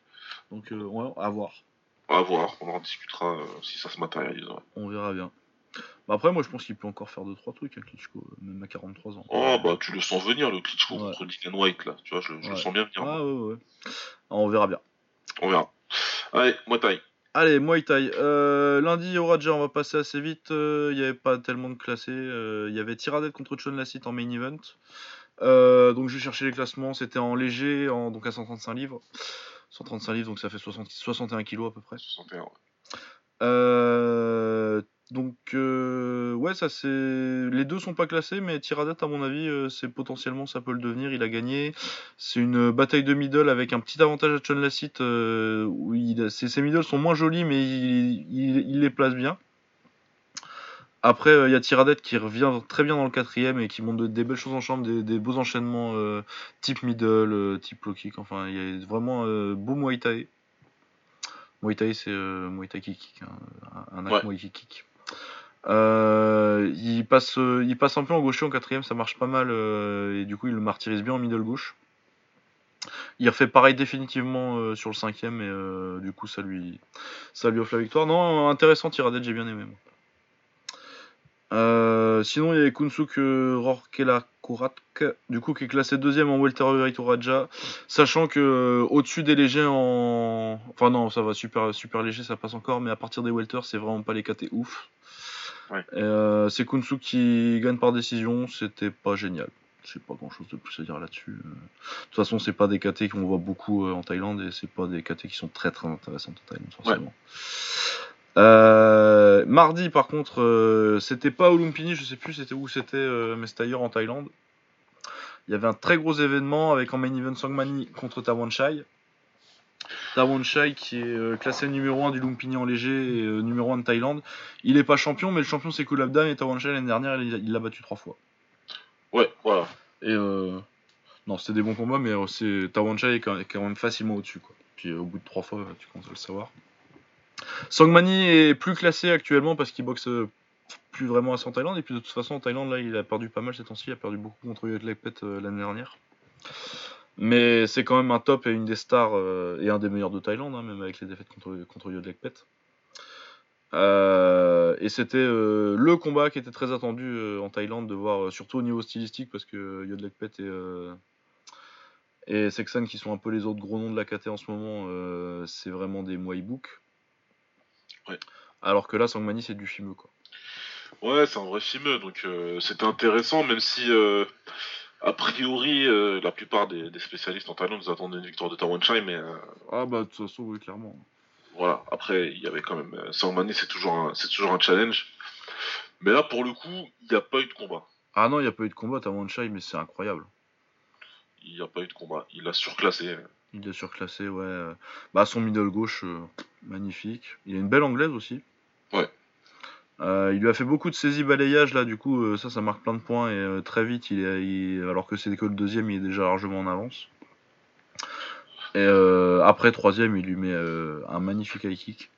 Donc, euh, ouais, à voir. À voir, on en discutera euh, si ça se matérialise. ouais. On verra bien. Bah après, moi je pense qu'il peut encore faire 2-3 trucs à Klitschko, euh, même à 43 ans. Oh bah tu le sens venir le Klitschko Ouais. contre Dillian White là, tu vois, je, je le sens bien venir. Ah ouais, ouais. ouais. On verra bien. On verra. Allez, moi taille. Allez, Muay Thai. Euh, lundi au Raja, on va passer assez vite. euh, Il n'y avait pas tellement de classés. euh, Il y avait Tiradet contre Lassit en main event. Euh, donc j'ai cherché les classements. C'était en léger, en, donc à 135 livres. 135 livres, donc ça fait 60 61 kilos à peu près. 61. ouais. Euh, donc euh, ouais, ça c'est. Les deux sont pas classés, mais Tiradet à mon avis, euh, c'est potentiellement ça peut le devenir. Il a gagné. C'est une bataille de middle avec un petit avantage à Chon Lassit. Euh, où il, ses, ses middle sont moins jolis, mais il, il- il les place bien. Après, euh, il y a Tiradet qui revient très bien dans le quatrième et qui montre de- des belles choses en chambre, des, des beaux enchaînements euh, type middle, euh, type low kick. Enfin, il y a vraiment euh, beau Muay Thai. Muay Thai, c'est euh, Muay Thai kick, hein, un acte Ouais. Muay Thai kick. Euh, il, passe, euh, il passe un peu en gaucher en quatrième, ça marche pas mal euh, et du coup il le martyrise bien en middle gauche. Il refait pareil définitivement sur le cinquième et du coup ça lui, ça lui offre la victoire. Non, intéressant Tiradet, j'ai bien aimé. Euh, sinon, il y avait Kunsuk Rorkela Kuratk, du coup, qui est classé deuxième en welterweight au Raja, sachant que euh, au-dessus des légers en, enfin non, ça va super super léger, ça passe encore, mais à partir des welters, c'est vraiment pas les KT ouf. Ouais. Euh, c'est Kunsuk qui gagne par décision, c'était pas génial. J'ai pas grand chose de plus à dire là-dessus. Euh, De toute façon, c'est pas des KT qu'on voit beaucoup en Thaïlande et c'est pas des KT qui sont très très intéressantes en Thaïlande, forcément. Euh, mardi, par contre, euh, c'était pas au Lumpini, je sais plus c'était où c'était, euh, mais c'était ailleurs en Thaïlande. Il y avait un très gros événement avec en main event Sangmani contre Tawan Chai. Tawan Chai qui est euh, classé numéro 1 du Lumpini en léger et numéro 1 de Thaïlande. Il est pas champion, mais le champion c'est Kulabdam et Tawan Chai l'année dernière il l'a battu trois fois. Ouais, voilà. Et non, c'était des bons combats, mais c'est Tawan Chai est quand même facilement au-dessus. quoi. Puis au bout de trois fois, tu commences à le savoir. Sangmani est plus classé actuellement parce qu'il boxe euh, plus vraiment assez en Thaïlande. Et puis de toute façon, en Thaïlande, là, il a perdu pas mal ces temps-ci. Il a perdu beaucoup contre Yotlekpet euh, l'année dernière. Mais c'est quand même un top et une des stars euh, et un des meilleurs de Thaïlande, hein, même avec les défaites contre, contre Yotlekpet. Euh, et c'était euh, le combat qui était très attendu en Thaïlande de voir, surtout au niveau stylistique, parce que Yodlekpet et, et Sexan, qui sont un peu les autres gros noms de la KT en ce moment, c'est vraiment des Muay. Ouais. Alors que là, Sangmani, c'est du fimeux, quoi. Ouais, c'est un vrai filmeux, donc euh, c'était intéressant, même si euh, a priori euh, la plupart des, des spécialistes en Thaïlande nous attendaient une victoire de Tawan Chai, mais euh, Ah bah, de toute façon, oui, clairement. voilà. Après, il y avait quand même. Sangmani, c'est toujours, un- c'est toujours un challenge. Mais là, pour le coup, il n'y a pas eu de combat. Ah non, il n'y a pas eu de combat, Tawanchai, mais c'est incroyable. Il n'y a pas eu de combat. Il a surclassé. Il est surclassé, ouais. euh, Bah, son middle gauche, euh, magnifique. Il a une belle anglaise aussi. Ouais. Euh, il lui a fait beaucoup de saisies balayages là, du coup, euh, ça, ça marque plein de points et très vite, il est, il- alors que c'est que le deuxième, il est déjà largement en avance. Et après, troisième, il lui met un magnifique high kick.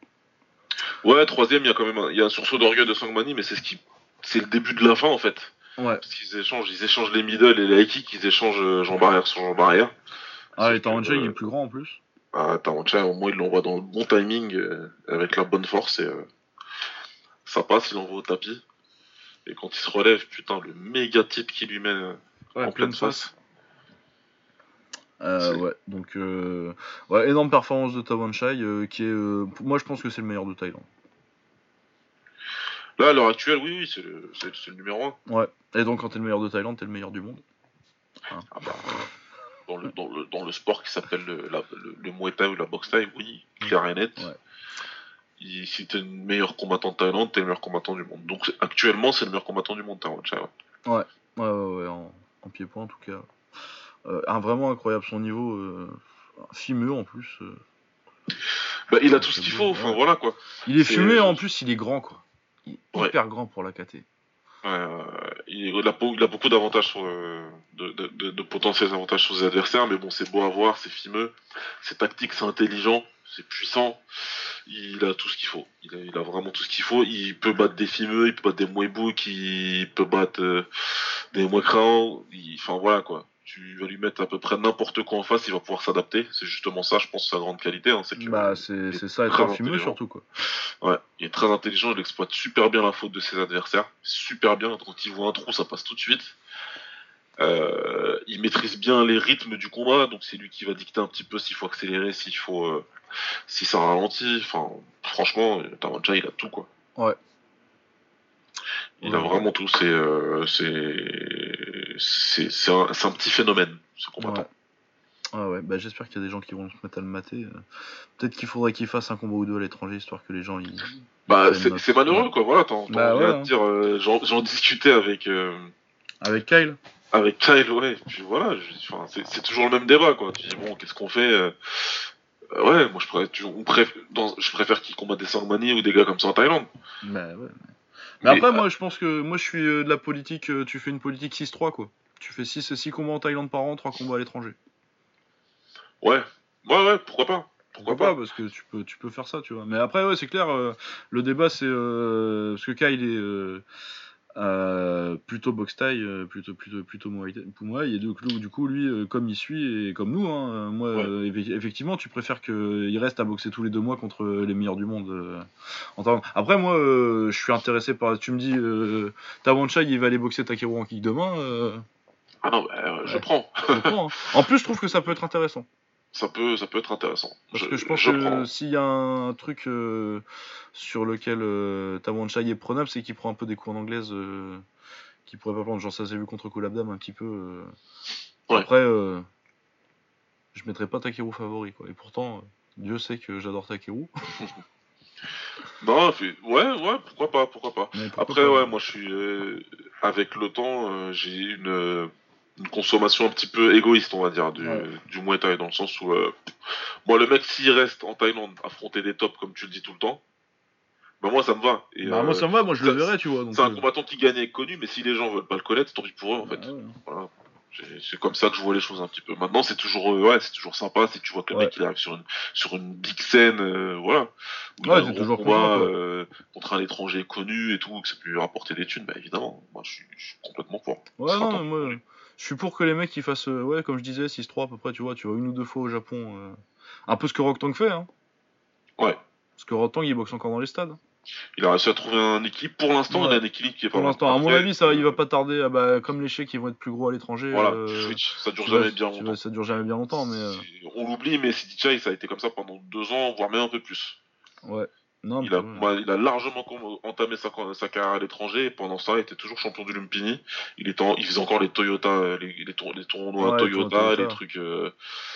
Ouais, troisième, il y a quand même un, il y a un sursaut d'orgueil de Sangmani, mais c'est ce qui, c'est le début de la fin en fait. Ouais. Parce qu'ils échangent, ils échangent les middle et les high kicks, ils échangent Jean Barrière sur Jean Barrière. Ah, et Tawanchai, que, il est euh, plus grand en plus. Ah, Tarancha, au moins il l'envoie dans le bon timing, euh, avec la bonne force et euh, ça passe, il l'envoie au tapis. Et quand il se relève, putain, le méga type qu'il lui met Ouais, en pleine face. Euh, ouais, donc euh, ouais, énorme performance de Tawanchai, euh, qui est, pour- moi je pense que c'est le meilleur de Thaïlande. Là, à l'heure actuelle, oui, oui, c'est le, c'est- c'est le numéro 1. Ouais. Et donc quand t'es le meilleur de Thaïlande, t'es le meilleur du monde. Ah bah, dans, le, dans, le, dans le sport qui s'appelle le, la- le, le Muay Thai ou la boxe Thai, oui, clair et net. Ouais. Il- si t'es le meilleur combattant de Thaïlande, t'es le meilleur combattant du monde. Donc actuellement, c'est le meilleur combattant du monde, Tarancha. ouais. Ouais, ouais, ouais, en, en pied-point en tout cas. Euh, un, vraiment incroyable son niveau, euh, fumeux en plus. euh. Bah, il a tout ce qu'il faut, enfin ouais. voilà quoi. Il est C'est- fumé en plus, il est grand quoi. Il est Ouais. hyper grand pour la KT. Euh, il, a, il a beaucoup d'avantages sur, euh, de, de, de- potentiels avantages sur ses adversaires, mais bon, c'est beau à voir, c'est fimeux, c'est tactique, c'est intelligent, c'est puissant. Il a tout ce qu'il faut. Il a, il a vraiment tout ce qu'il faut. Il peut battre des fimeux, il peut battre des Muay-Book, il peut battre euh, des Muay Krao. Il- Enfin voilà quoi. Tu vas lui mettre à peu près n'importe quoi en face, il va pouvoir s'adapter. C'est justement ça, je pense, sa grande qualité. Hein, c'est Bah c'est ça, être fumeux surtout quoi. Ouais, il est très intelligent, il exploite super bien la faute de ses adversaires. Super bien, quand il voit un trou, ça passe tout de suite. Euh, il maîtrise bien les rythmes du combat, donc c'est lui qui va dicter un petit peu s'il faut accélérer, s'il faut, euh, si ça ralentit. Enfin, franchement, Tarancha, il a tout quoi. Ouais. Il a vraiment tout. C'est, euh, c'est, un, un petit phénomène ce combattant. Ouais. Ah ouais, bah j'espère qu'il y a des gens qui vont se mettre à le mater. euh. Peut-être qu'il faudrait qu'il fasse un combat ou deux à l'étranger histoire que les gens ils. Bah, C'est malheureux quoi. Voilà, t'en, Bah ouais, hein. dire. euh, j'en, discutais avec. euh, Avec Kyle Avec Kyle, ouais, puis voilà, c'est toujours le même débat, quoi. Tu dis, bon, qu'est-ce qu'on fait euh, Ouais, moi je préfère, tu- on préf- dans- je préfère qu'ils combattent des Sangmani ou des gars comme ça en Thaïlande. Bah ouais. Mais, après, euh, moi je pense que moi je suis euh, de la politique, euh, tu fais une politique 6-3 quoi. Tu fais 6 six combats en Thaïlande par an, 3 combats à l'étranger. Ouais, ouais, ouais, pourquoi pas Pourquoi pas, Parce que tu peux, tu peux faire ça, tu vois. Mais après, ouais, c'est clair, euh, le débat c'est. euh, parce que Kyle est. euh, plutôt box taille, euh, plutôt plutôt plutôt pour moi, et du coup, du coup lui euh, comme il suit et comme nous, hein, moi Ouais. euh, effectivement tu préfères qu'il reste à boxer tous les deux mois contre les meilleurs du monde. euh, en. Après moi je suis intéressé par, tu me dis euh, Tawanchai il va aller boxer Takeru en kick demain, Ah non, bah, je Ouais. prends. je prends, hein. En plus je trouve que ça peut être intéressant. Ça peut, ça peut être intéressant. Parce que je pense je que s'il y a un truc euh, sur lequel euh, Tawanchai est prenable, c'est qu'il prend un peu des cours d'anglaise euh, qui pourrait pas prendre. Genre ça s'est vu contre Kolabdam un petit peu. euh. Ouais. Après, euh, je mettrais pas Takeru favori quoi. Et pourtant, Dieu sait que j'adore Takeru. Non, fait- ouais, ouais, pourquoi pas, pourquoi pas. Pourquoi Après, pas, ouais, moi je suis. avec le temps, j'ai une, une consommation un petit peu égoïste, on va dire, du, Ouais. du Muay Thai, dans le sens où. euh, moi, le mec, s'il reste en Thaïlande, affronter des tops, comme tu le dis tout le temps, bah moi ça me va. Et, Bah, moi euh, ça me va, moi je le verrai, tu vois. c'est un euh, combattant qui gagne et connu, mais si les gens veulent pas le connaître, tant pis pour eux, en fait. bah, ouais. Voilà. J'ai- C'est comme ça que je vois les choses un petit peu. Maintenant, c'est toujours, euh, ouais, c'est toujours sympa si tu vois que le Ouais. mec il arrive sur une, sur une big scène, euh, voilà. Où il Ouais, c'est toujours combat euh, contre un étranger connu et tout, que ça peut lui rapporter des thunes, bah évidemment. Moi, je suis, je suis complètement pour. Ouais, non, moi, je suis pour que les mecs ils fassent, euh, ouais, comme je disais, 6-3 à peu près, tu vois, tu vois, une ou deux fois au Japon. euh, un peu ce que Rock Tang fait, hein. Ouais. Parce que Rock Tang il boxe encore dans les stades. Il a réussi à trouver un équilibre. Pour l'instant, Ouais. il a un équilibre qui est pas Pour mal. l'instant, à mon Après, avis, ça, il va pas tarder, à, bah, comme les chèques qui vont être plus gros à l'étranger. Voilà, euh, ça dure tu vas- jamais bien tu longtemps. ça dure jamais bien longtemps, mais euh, C'est- On l'oublie, mais Sidichai, ça a été comme ça pendant deux ans, voire même un peu plus. ouais. Non, mais Il a, il largement entamé sa, sa carrière à l'étranger et pendant ça, il était toujours champion du Lumpini. Il, était en- il faisait encore les Toyota, les, les, tour- les tournois Ouais, Toyota, Toyota. les trucs. euh,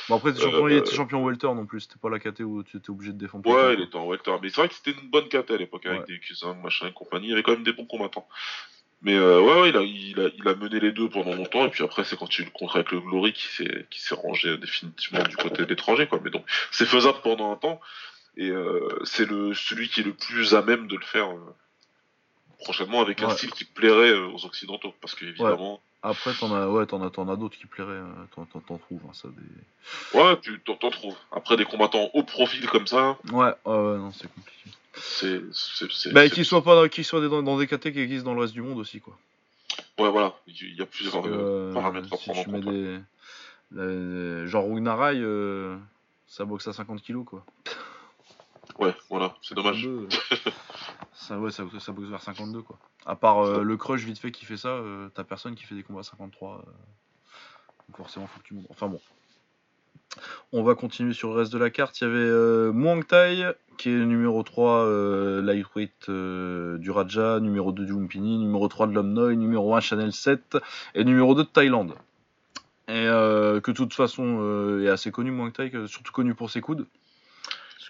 Bon, après, Euh, champion, il était euh, champion welter non plus. C'était pas la KT où tu étais obligé de défendre. Ouais, il était en welter. Mais c'est vrai que c'était une bonne KT à l'époque avec Ouais. des Q5, machin et compagnie. Il y avait quand même des bons combattants. Mais euh, ouais, il a, il, a, il a mené les deux pendant longtemps. Et puis après, c'est quand il a eu le contrat avec le Glory qui s'est rangé définitivement du côté de l'étranger. quoi. Mais donc, c'est faisable pendant un temps. Et euh, c'est le celui qui est le plus à même de le faire euh, prochainement avec un Ouais. style qui plairait euh, aux Occidentaux. Parce que évidemment, Après, t'en as, ouais, t'en as, t'en as d'autres qui plairaient. T'en, t'en, trouves, hein, ça. Des... ouais, tu t'en trouves. Après, des combattants haut profil comme ça, Ouais, ouais, ouais, non, c'est compliqué. c'est. c'est- Bah, qu'ils soient pas, dans- qu'ils soient dans, dans des KT qui existent dans le reste du monde aussi, quoi. Ouais, voilà. Il y a plusieurs euh, paramètres à si prendre en tu mets compte. ouais. des, les- genre Rugnarai, euh, ça boxe à 50 kilos, quoi. Ouais, voilà, c'est dommage. 52, ça, ouais, ça, ça boxe vers 52, quoi. À part euh, le crush vite fait qui fait ça, euh, t'as personne qui fait des combats à 53. euh, donc forcément, faut que tu montes. Enfin bon. On va continuer sur le reste de la carte. Il y avait Muang Thai, qui est numéro 3 euh, lightweight du Raja, numéro 2 du Lumpini, numéro 3 de Lomnoy, numéro 1 Chanel 7 et numéro 2 de Thaïlande. Et que de toute façon est assez connu Muang Thai, surtout connu pour ses coudes.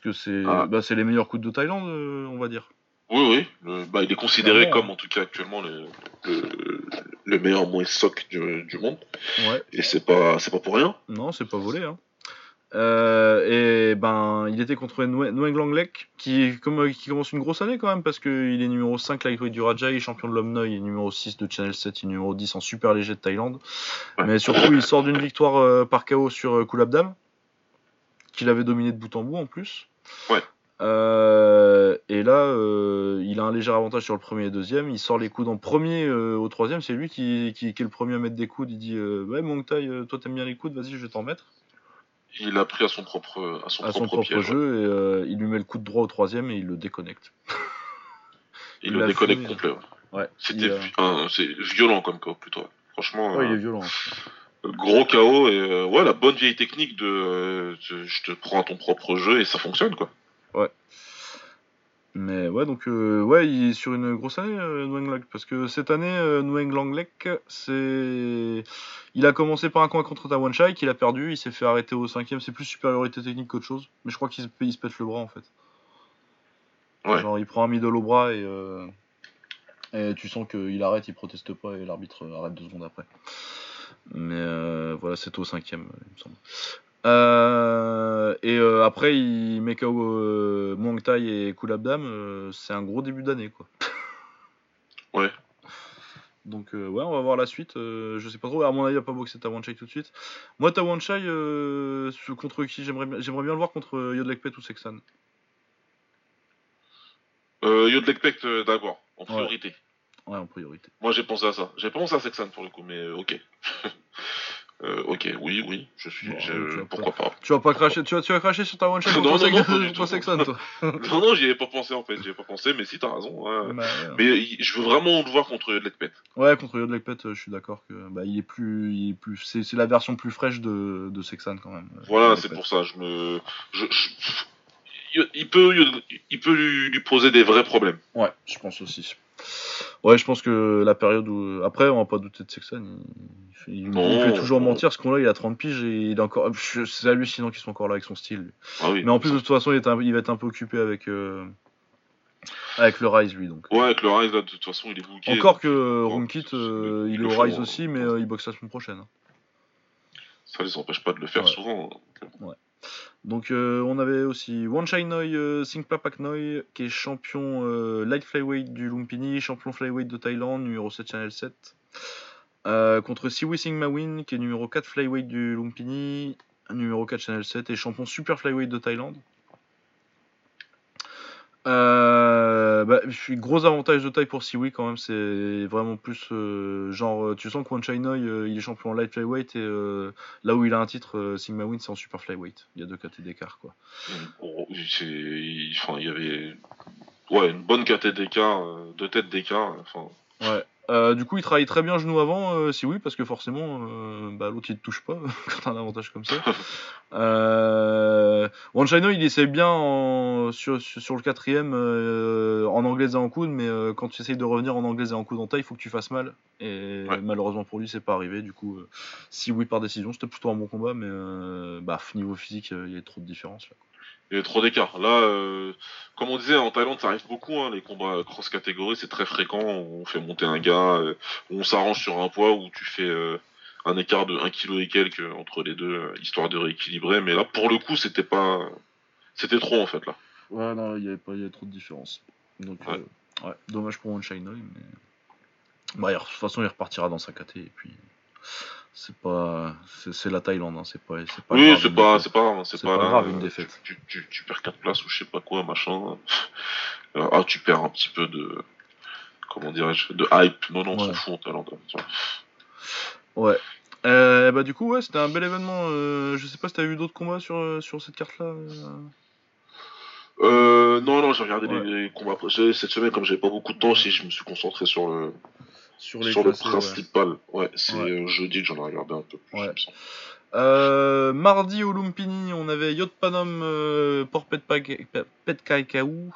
Parce que c'est Ah. bah, c'est les meilleurs coudes de Thaïlande, euh, on va dire. Oui, oui. le- bah, il est considéré Clairement, comme, en tout cas actuellement, le, le, le meilleur moins soc du, du monde. Ouais. Et c'est pas, c'est pas pour rien. Non, c'est pas volé. Hein. Euh, et ben, il était contre Nguyen Nguyen Lang Lek, qui, comme, qui commence une grosse année quand même, parce qu'il est numéro 5 lightweight du Raja, il est champion de l'Omnoy, il est numéro 6 de Channel 7, il est numéro 10 en super léger de Thaïlande. Ouais. Mais surtout, il sort d'une victoire euh, par KO sur euh, Kulabdam, qu'il avait dominé de bout en bout en plus. Ouais. Euh, et là, euh, il a un léger avantage sur le premier et deuxième. Il sort les coudes en premier euh, au troisième. C'est lui qui, qui, qui est le premier à mettre des coudes. Il dit Ouais, euh, toi t'aimes bien les coudes, vas-y, je vais t'en mettre Il a pris à son propre, à son à son propre, ouais. jeu et il lui met le coup de droit au troisième et il le déconnecte. Il, il le déconnecte fini, complet. ouais. Ouais, C'était vi- c'est violent comme KO plutôt. Franchement, ouais, il est violent. Gros KO et euh, ouais, la bonne vieille technique de, euh, je te prends à ton propre jeu et ça fonctionne quoi. Mais ouais, donc euh, ouais, il est sur une grosse année, euh, Nguyen parce que cette année, Nguyen c'est, il a commencé par un combat contre Tawan Chai qu'il a perdu, il s'est fait arrêter au cinquième, c'est plus supériorité technique qu'autre chose, mais je crois qu'il se, il se pète le bras en fait. Ouais. Genre il prend un middle au bras et, et tu sens qu'il arrête, il proteste pas et l'arbitre arrête deux secondes après. Mais euh, voilà, c'est au cinquième, il me semble. Euh, et euh, après, il met KO euh, Muang Thai et Kulabdam. c'est un gros début d'année, quoi. Ouais. Donc, ouais, on va voir la suite. je sais pas trop. À mon avis, il va pas boxer Tawan Chai tout de suite. Moi, Tawan Chai, ce- contre qui j'aimerais bien, j'aimerais bien le voir contre Yodlekpet ou Sexan. Euh, Yodlekpek euh, d'abord, en priorité. Ouais, en priorité. Moi j'ai pensé à ça. J'ai pensé à Sexan pour le coup, mais euh, ok. Euh, ok, oui, oui, je suis. Bon, je- pourquoi pas Tu vas pas cracher, tu vas, tu vas cracher sur Chai Non, contre, non, non, pas tout. Sexan, toi. Non, non, j'y avais pas pensé en fait, j'y avais pas pensé, mais si t'as raison. ouais. Bah, ouais. Mais je veux vraiment le voir contre Yodlekpet. Ouais, contre Yodlekpet, euh, je suis d'accord que bah, il est plus, il est plus, c'est, c'est la version plus fraîche de, de Sexan quand même. Voilà, c'est pour ça, je me. Je, je- il- Il peut, il peut lui, lui poser des vrais problèmes. Ouais, je pense aussi. Ouais, je pense que la période où. Après, on va pas douter de Sexton. Il, fait, il- Non, il fait toujours non. mentir. Ce qu'on là, il a 30 piges et il est encore. C'est hallucinant qu'il soit encore là avec son style. Ah oui. Mais en plus, de toute façon, il, est un- il va être un peu occupé avec. euh, Avec le Rise, lui. Donc. Ouais, avec le Rise, là, de toute façon, il est bouqué. Encore que euh, il est le au faut, Rise hein. aussi, mais euh, il boxe la semaine prochaine. hein. Ça les empêche pas de le faire Ouais. souvent. Donc euh, on avait aussi Wanchai Noi euh, Singpa Pak Noi qui est champion euh, light flyweight du Lumpini, champion flyweight de Thaïlande, numéro 7 Channel 7. Euh, contre Siwi Singh Mawin qui est numéro 4 flyweight du Lumpini, numéro 4 Channel 7 et champion super flyweight de Thaïlande. Euh, bah, gros avantage de taille pour Siwi quand même, c'est vraiment plus euh, genre euh, tu sens que Noi euh, il est champion en light flyweight et euh, là où il a un titre Singh Mawin c'est en super flyweight. Il y a deux catégories d'écart quoi. Bon, il- Enfin, il y avait. Ouais, une bonne KT d'écart, deux têtes d'écart. Enfin, Ouais. Euh, du coup, il travaille très bien genou avant, euh, si oui, parce que forcément, euh, bah, l'autre il te touche pas quand t'as un avantage comme ça. euh, Wanshino, il essaie bien en- sur, sur, sur le quatrième en anglaise et en coude, mais quand tu essayes de revenir en anglaise et en coude en taille, il faut que tu fasses mal. Et Ouais. malheureusement pour lui, c'est pas arrivé. Du coup, si oui par décision, c'était plutôt un bon combat, mais bah, niveau physique, il y a trop de différence. Là. Il y a trop d'écart. Là, euh, comme on disait, en Thaïlande, ça arrive beaucoup, hein, les combats cross-catégorie, c'est très fréquent. On fait monter un gars, euh, on s'arrange sur un poids où tu fais euh, un écart de 1 kg et quelques entre les deux, histoire de rééquilibrer. Mais là, pour le coup, c'était pas. C'était trop, en fait, là. Ouais, non, il y avait pas, y avait trop de différence. Donc, Ouais. ouais, dommage pour Wanshino, mais bah, de toute façon, il repartira dans sa KT et puis c'est pas, c'est c'est la Thaïlande, hein, c'est pas, c'est pas oui, grave, c'est pas, défaite. c'est pas, c'est pas, grave, euh, une défaite. Tu, tu, tu perds 4 places ou je sais pas quoi, machin. Euh, ah, tu perds un petit peu de. Comment dirais-je De hype. Non, non, on s'en Ouais. fout en Thaïlande. Ouais. Euh, bah du coup ouais c'était un bel événement. euh, je sais pas si t'as vu d'autres combats sur, euh, sur cette carte là. Euh, non, non, j'ai regardé Ouais. les, combats. Cette semaine, comme j'avais pas beaucoup de temps, si je me suis concentré sur le, Sur sur le classés, ouais. principal. Ouais, c'est Ouais. euh, jeudi que j'en ai regardé un peu plus. Ouais. Euh, mardi au Lumpini, on avait Yotpanom euh, Porpetkaikaou,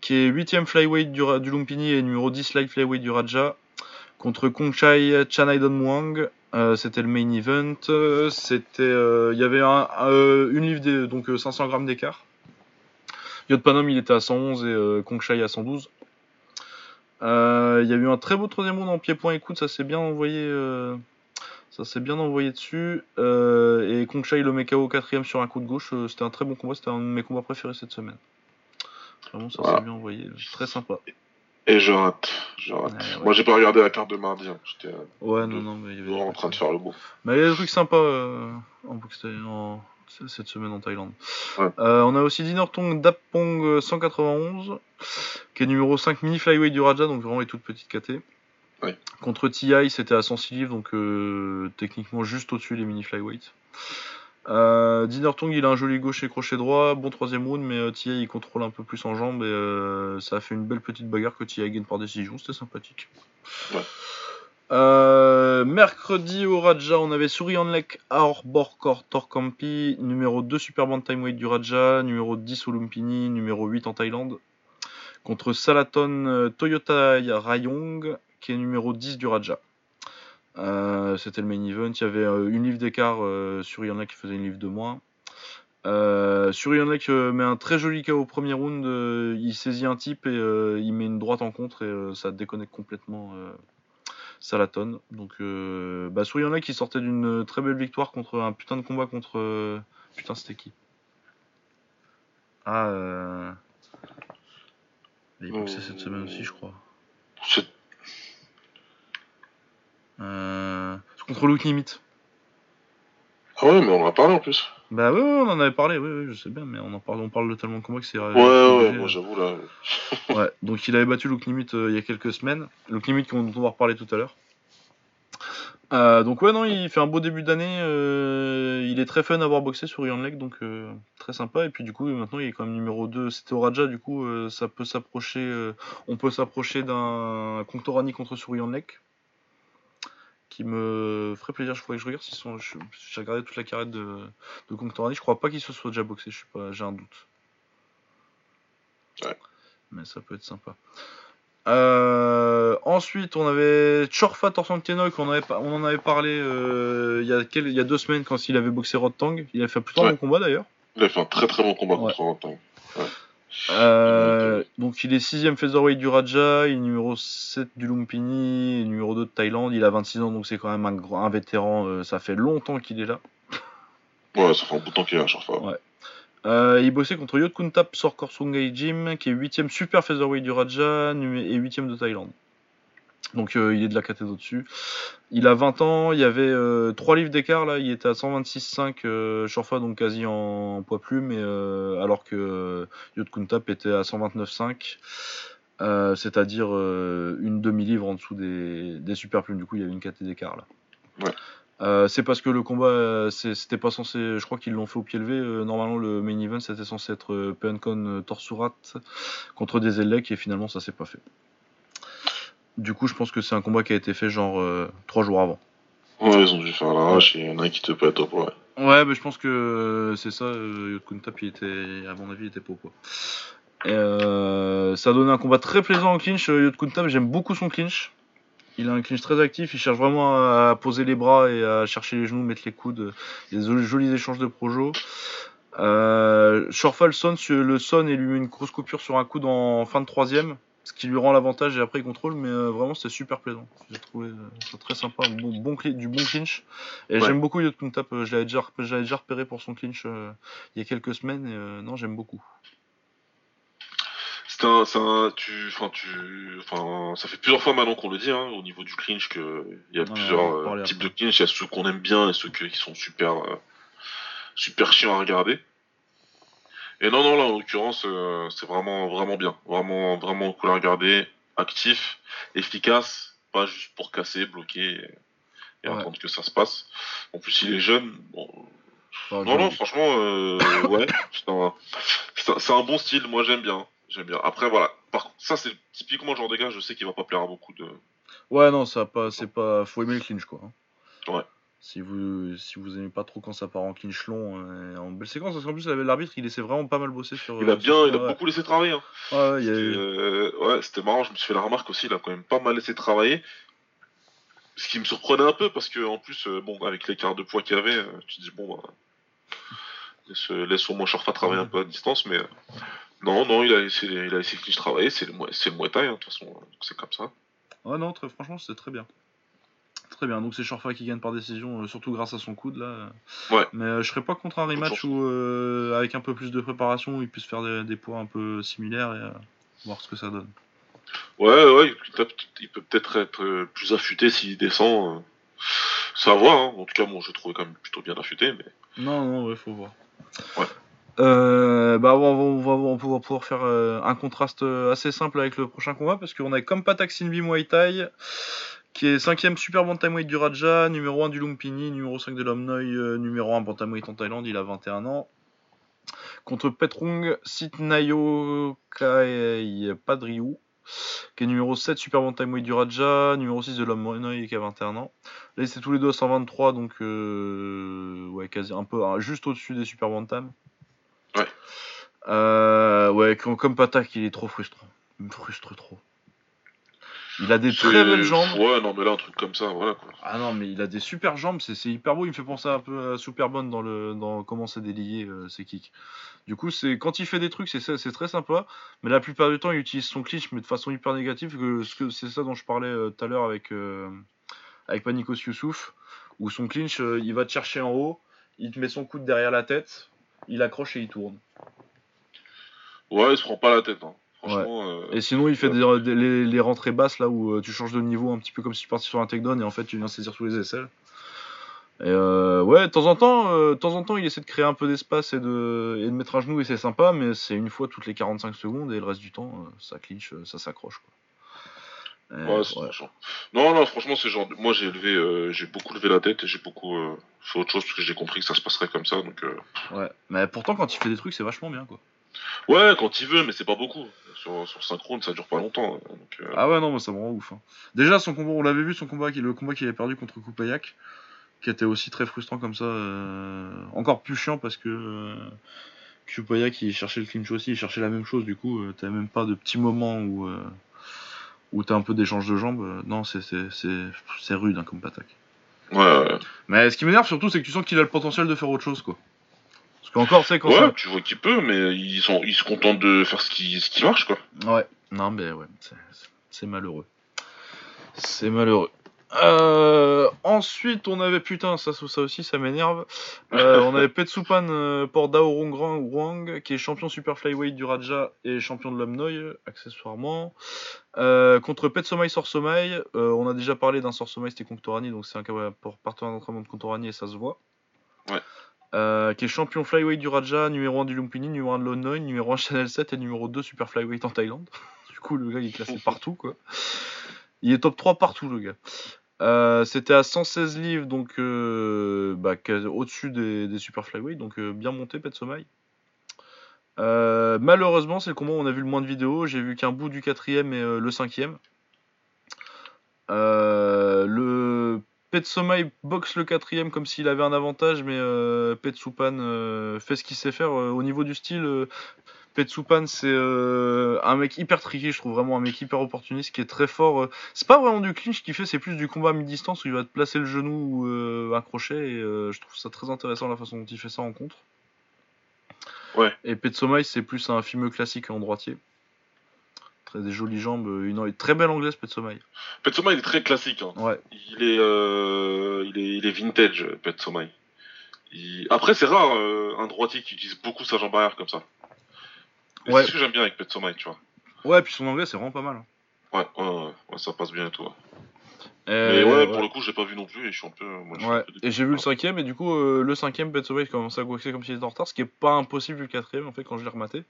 qui est 8ème flyweight du, du Lumpini et numéro 10 light flyweight du Raja, contre Kongchai Chanaidon Muang. Euh, c'était le main event. C'était, il y avait un, une livre, des- donc euh, 500 grammes d'écart. Yotpanom il était à 111 et Kongchai à 112. Euh, Il y a eu un très beau troisième round en pied-point et coude, ça s'est bien envoyé. euh, ça s'est bien envoyé dessus. Euh, et Kongshai le met KO au quatrième sur un coup de gauche. c'était un très bon combat. C'était un de mes combats préférés cette semaine. Vraiment, ça Voilà. s'est bien envoyé. Très sympa. Et je rate. Je rate. Ouais, ouais. Moi, j'ai pas regardé la carte de mardi. hein. J'étais Ouais, non, non, mais il y avait. toujours en train de faire le beau. Mais il y a des trucs sympas en en- cette semaine en Thaïlande. Ouais. Euh, on a aussi Dinortong Dapong euh, 191, qui est numéro 5 mini flyweight du Raja, donc vraiment les toutes petites KT. Ouais. Contre TI, c'était à 106 livres, donc euh, techniquement juste au-dessus des mini flyweight. Euh, Dinortong, il a un joli gauche et crochet droit, bon troisième round, mais euh, TI il contrôle un peu plus en jambes et euh, ça a fait une belle petite bagarre que TI gagne par décision, c'était sympathique. Ouais. Euh, mercredi au Raja, on avait Surianlek Arborkor Torkampi, numéro 2 Super Bantamweight du Raja, numéro 10 au Lumpini, numéro 8 en Thaïlande, contre Salaton euh, Toyota Rayong, qui est numéro 10 du Raja. Euh, C'était le main event, il y avait une livre d'écart, euh, Surianlek qui faisait une livre de moins. Euh, Surianlek euh, met un très joli KO au premier round, il saisit un type et il met une droite en contre et ça déconnecte complètement Salaton. Donc, euh, bah, Surianlek qui sortait d'une très belle victoire contre un putain de combat contre. euh, Putain, c'était qui? Ah, euh... il est boxé cette semaine aussi, je crois. C'est- Euh... contre Luke Nimit. Ah ouais, mais on en a parlé en plus. Bah oui, on en avait parlé, oui, oui, je sais bien, mais on en parle, on parle de tellement de combats que c'est. Ouais, ouais, moi j'avoue là. Ouais, donc il avait battu Luke Limit euh, il y a quelques semaines. Luke Limit dont on va reparler tout à l'heure. Euh, donc ouais, non, il fait un beau début d'année. euh, il est très fun à voir boxer sur Iron Lake, donc euh, très sympa. Et puis du coup, maintenant, il est quand même numéro 2. C'était au Raja, du coup, euh, ça peut s'approcher. euh, on peut s'approcher d'un Conctorani contre Surian Lake. Qui me ferait plaisir. Je faudrait que je regarde s'ils sont. J'ai regardé toute la carrière de, de Conctorani. Je crois pas qu'il se soit déjà boxé. Je sais pas, j'ai un doute. Ouais. Mais ça peut être sympa. Euh, ensuite, on avait Chorfa Torsantenok, on, avait, on en avait parlé euh, il, y a quel- il y a deux semaines quand il avait boxé Rod Tang. Il a fait plutôt un Ouais. bon combat d'ailleurs. Il a fait un très très bon combat Ouais. contre Rantan. Euh, donc il est 6ème featherweight du Raja, il est numéro 7 du Lumpini, et numéro 2 de Thaïlande. Il a 26 ans donc c'est quand même un, grand- un vétéran. euh, ça fait longtemps qu'il est là. Ouais, ça fait un bout de temps qu'il est à chaque fois. Ouais. Euh, il bossait contre Yotkuntap Sorkor Sungai Jim, qui est 8ème super featherweight du Raja et 8ème de Thaïlande. Donc euh, il est de la catégorie au-dessus. Il a 20 ans, il y avait euh, 3 livres d'écart là, il était à 126,5 euh, Shorfa, donc quasi en poids plume, et, euh, alors que euh, Yotkuntap était à 129,5. euh, c'est-à-dire une demi-livre en dessous des, des super plumes, du coup il y avait une catégorie d'écart là. Ouais. C'est parce que le combat, c'était pas censé. Je crois qu'ils l'ont fait au pied levé. normalement, le main event c'était censé être Pencon Torsurat contre des Elec et finalement ça s'est pas fait. Du coup, je pense que c'est un combat qui a été fait genre 3 jours avant. Ouais, ils ont dû faire l'arrache et il y en a un qui te être top, ouais. Ouais, mais je pense que c'est ça. Euh, Yotkuntap, il était, à mon avis, il était pas quoi. Et, euh, ça a donné un combat très plaisant en clinch. Euh, Yotkuntap, j'aime beaucoup son clinch. Il a un clinch très actif, il cherche vraiment à poser les bras et à chercher les genoux, mettre les coudes. Il y a des jolis échanges de projo. Euh, Shorfall sonne, le son et lui met une grosse coupure sur un coude en fin de troisième ce qui lui rend l'avantage et après il contrôle, mais euh, vraiment c'était super plaisant. J'ai trouvé euh, ça très sympa, bon, bon du bon clinch. Et j'aime beaucoup Yotkuntap, euh, je l'avais déjà, déjà repéré pour son clinch il y a quelques semaines, et non, j'aime beaucoup. C'est un, un, tu, enfin, tu, enfin, ça fait plusieurs fois maintenant qu'on le dit, hein, au niveau du clinch, qu'il y a plusieurs types de clinch. Il y a ceux qu'on aime bien et ceux qui sont super, super chiants à regarder. Et non, non, là, en l'occurrence, euh, c'est vraiment, vraiment bien. Vraiment, vraiment cool à regarder. Actif, efficace, pas juste pour casser, bloquer et, attendre que ça se passe. En plus, il est jeune. Bon... non, non, franchement, euh, ouais, c'est un, bon style. Moi, j'aime bien. J'aime bien. Après, voilà. Par contre, ça, c'est typiquement le genre de gars, je sais qu'il va pas plaire à beaucoup de. Ouais, non, ça pas, c'est pas. Faut aimer le clinch, quoi. Hein. Ouais. Si vous, si vous aimez pas trop quand ça part en clinch long euh, en belle séquence, parce qu'en plus l'arbitre il laissait vraiment pas mal bosser sur. Il a bien, il a beaucoup laissé travailler. Hein. Ouais, ouais, c'était marrant, je me suis fait la remarque aussi, il a quand même pas mal laissé travailler. Ce qui me surprenait un peu parce que en plus, euh, bon, avec l'écart de poids qu'il y avait, euh, tu te dis bon, bah, laisse, laisse au moins Shorfa travailler un peu à distance, mais non, non, il a laissé, il a laissé clinch travailler, c'est le, c'est le Muay hein, de toute façon, c'est comme ça. Ouais, non, très franchement, c'était très bien. Très bien, donc c'est Shorfa qui gagne par décision, euh, surtout grâce à son coude là. Ouais. Mais euh, je serais pas contre un rematch où, euh, avec un peu plus de préparation, il puisse faire des, poids un peu similaires et voir ce que ça donne. Ouais, ouais, il peut peut-être être plus affûté s'il descend. Ça va, hein. en tout cas, bon, je trouvais quand même plutôt bien affûté. Mais... Non, non, ouais, faut voir. Ouais. bah, on va, on va, pouvoir faire un contraste assez simple avec le prochain combat parce qu'on a comme Patak Sinbi Muay Thai qui est 5ème Super Bantamweight du Raja, numéro 1 du Lumpini, numéro 5 de l'Omnoi, euh, numéro 1 Bantamweight en Thaïlande, il a 21 ans. Contre Petrong Sitnayo Kai Padriou, qui est numéro 7 Super Bantamweight du Raja, numéro 6 de l'Omnoi qui a 21 ans. Là, c'est tous les deux à 123, donc euh, ouais, quasi un peu juste au-dessus des Super Bantam. Ouais. Euh, ouais, comme, comme Patak, il est trop frustrant. Il me frustre trop. Il a des très belles jambes. Ouais, non, mais là, un truc comme ça, voilà quoi. Ah non, mais il a des super jambes, c'est hyper beau. Il me fait penser un peu à Superbone dans, le, dans comment c'est délié euh, ses kicks. Du coup, c'est quand il fait des trucs, c'est très sympa. Mais la plupart du temps, il utilise son clinch, mais de façon hyper négative. Que, c'est ça dont je parlais euh, tout à l'heure avec, euh, avec Panikos Youssouf. Où son clinch, il va te chercher en haut, il te met son coude derrière la tête, il accroche et il tourne. Ouais, il se prend pas la tête. Hein. Euh, et sinon, il fait des, les, rentrées basses là où euh, tu changes de niveau un petit peu comme si tu partais sur un takedown et en fait tu viens saisir tous les aisselles. Et euh, ouais, de temps en temps, de temps en temps, il essaie de créer un peu d'espace et de, et de mettre un genou et c'est sympa, mais c'est une fois toutes les 45 secondes et le reste du temps, ça clinch, ça s'accroche. Ouais, Non, non, franchement, c'est genre. Moi, j'ai levé, j'ai beaucoup levé la tête et j'ai beaucoup fait autre chose parce que j'ai compris que ça se passerait comme ça. Donc. Ouais, mais pourtant, quand il fait des trucs, c'est vachement bien, quoi. Ouais, quand il veut, mais c'est pas beaucoup. Sur, sur synchrone, ça dure pas longtemps. Hein, euh. Ah ouais, non, moi ça me rend ouf. Hein. Déjà, son combat, on l'avait vu, son combat, le combat qu'il avait perdu contre Kupayak, qui était aussi très frustrant comme ça. Euh, encore plus chiant parce que euh, Kupayak, il cherchait le clinch aussi, il cherchait la même chose. Du coup, t'as même pas de petits moments où, où t'as un peu d'échange de jambes. Non, c'est rude hein, comme attaque. Ouais, ouais. Mais ce qui m'énerve surtout, c'est que tu sens qu'il a le potentiel de faire autre chose, quoi. Parce qu'encore, c'est quand ouais, tu vois qu'il peut, mais ils, sont, ils se contentent de faire ce qui, ce qui marche, quoi. Ouais, non, mais ouais, c'est malheureux. C'est malheureux. Euh, ensuite, on avait putain, ça, ça aussi, ça m'énerve. Euh, on avait Petsupan euh, pour Dao Wang, qui est champion super flyweight du Raja et champion de l'Omnoy, accessoirement. contre Petsomai Sorsomai, on a déjà parlé d'un Sorsomai, c'était Contorani, donc c'est un partenaire d'entraînement de Contorani et ça se voit. Ouais. Euh, qui est champion flyweight du Raja, numéro 1 du Lumpini, numéro 1 de l'Onnoy, numéro 1 Channel 7 et numéro 2 super flyweight en Thaïlande. du coup, le gars il est classé partout quoi. Il est top 3 partout le gars. Euh, c'était à 116 livres, donc euh, bah, au-dessus des, super flyweight, donc bien monté Pet Sommeil. malheureusement, c'est le combat où on a vu le moins de vidéos. J'ai vu qu'un bout du quatrième et le cinquième. Euh, le Petsomai boxe le quatrième comme s'il avait un avantage, mais euh, Petsupan euh, fait ce qu'il sait faire. Euh, au niveau du style, euh, Petsupan c'est euh, un mec hyper tricky, je trouve vraiment un mec hyper opportuniste qui est très fort. euh. C'est pas vraiment du clinch qu'il fait, c'est plus du combat à mi-distance où il va te placer le genou ou euh, un crochet. Et je trouve ça très intéressant la façon dont il fait ça en contre. Ouais. Et Petsomai c'est plus un fumeux classique en droitier. Très des jolies jambes, une très belle anglaise Petsomai. Petsoma, il est très classique. hein. Ouais. Il est, euh, il est, il est vintage, Petsoma. Il... Après, c'est rare euh, un droitier qui utilise beaucoup sa jambe arrière comme ça. Ouais. C'est ce que j'aime bien avec Petsoma, tu vois. Ouais, puis son anglais c'est vraiment pas mal. hein. Ouais, ouais, ça passe bien et tout. Euh, Mais ouais, pour le coup, je l'ai pas vu non plus et je suis un peu. moi, un Ouais, peu et j'ai vu le cinquième, et du coup, euh, le cinquième, Petsomai il commençait à boxer comme s'il était en retard, ce qui est pas impossible vu le quatrième, en fait, quand je l'ai rematé.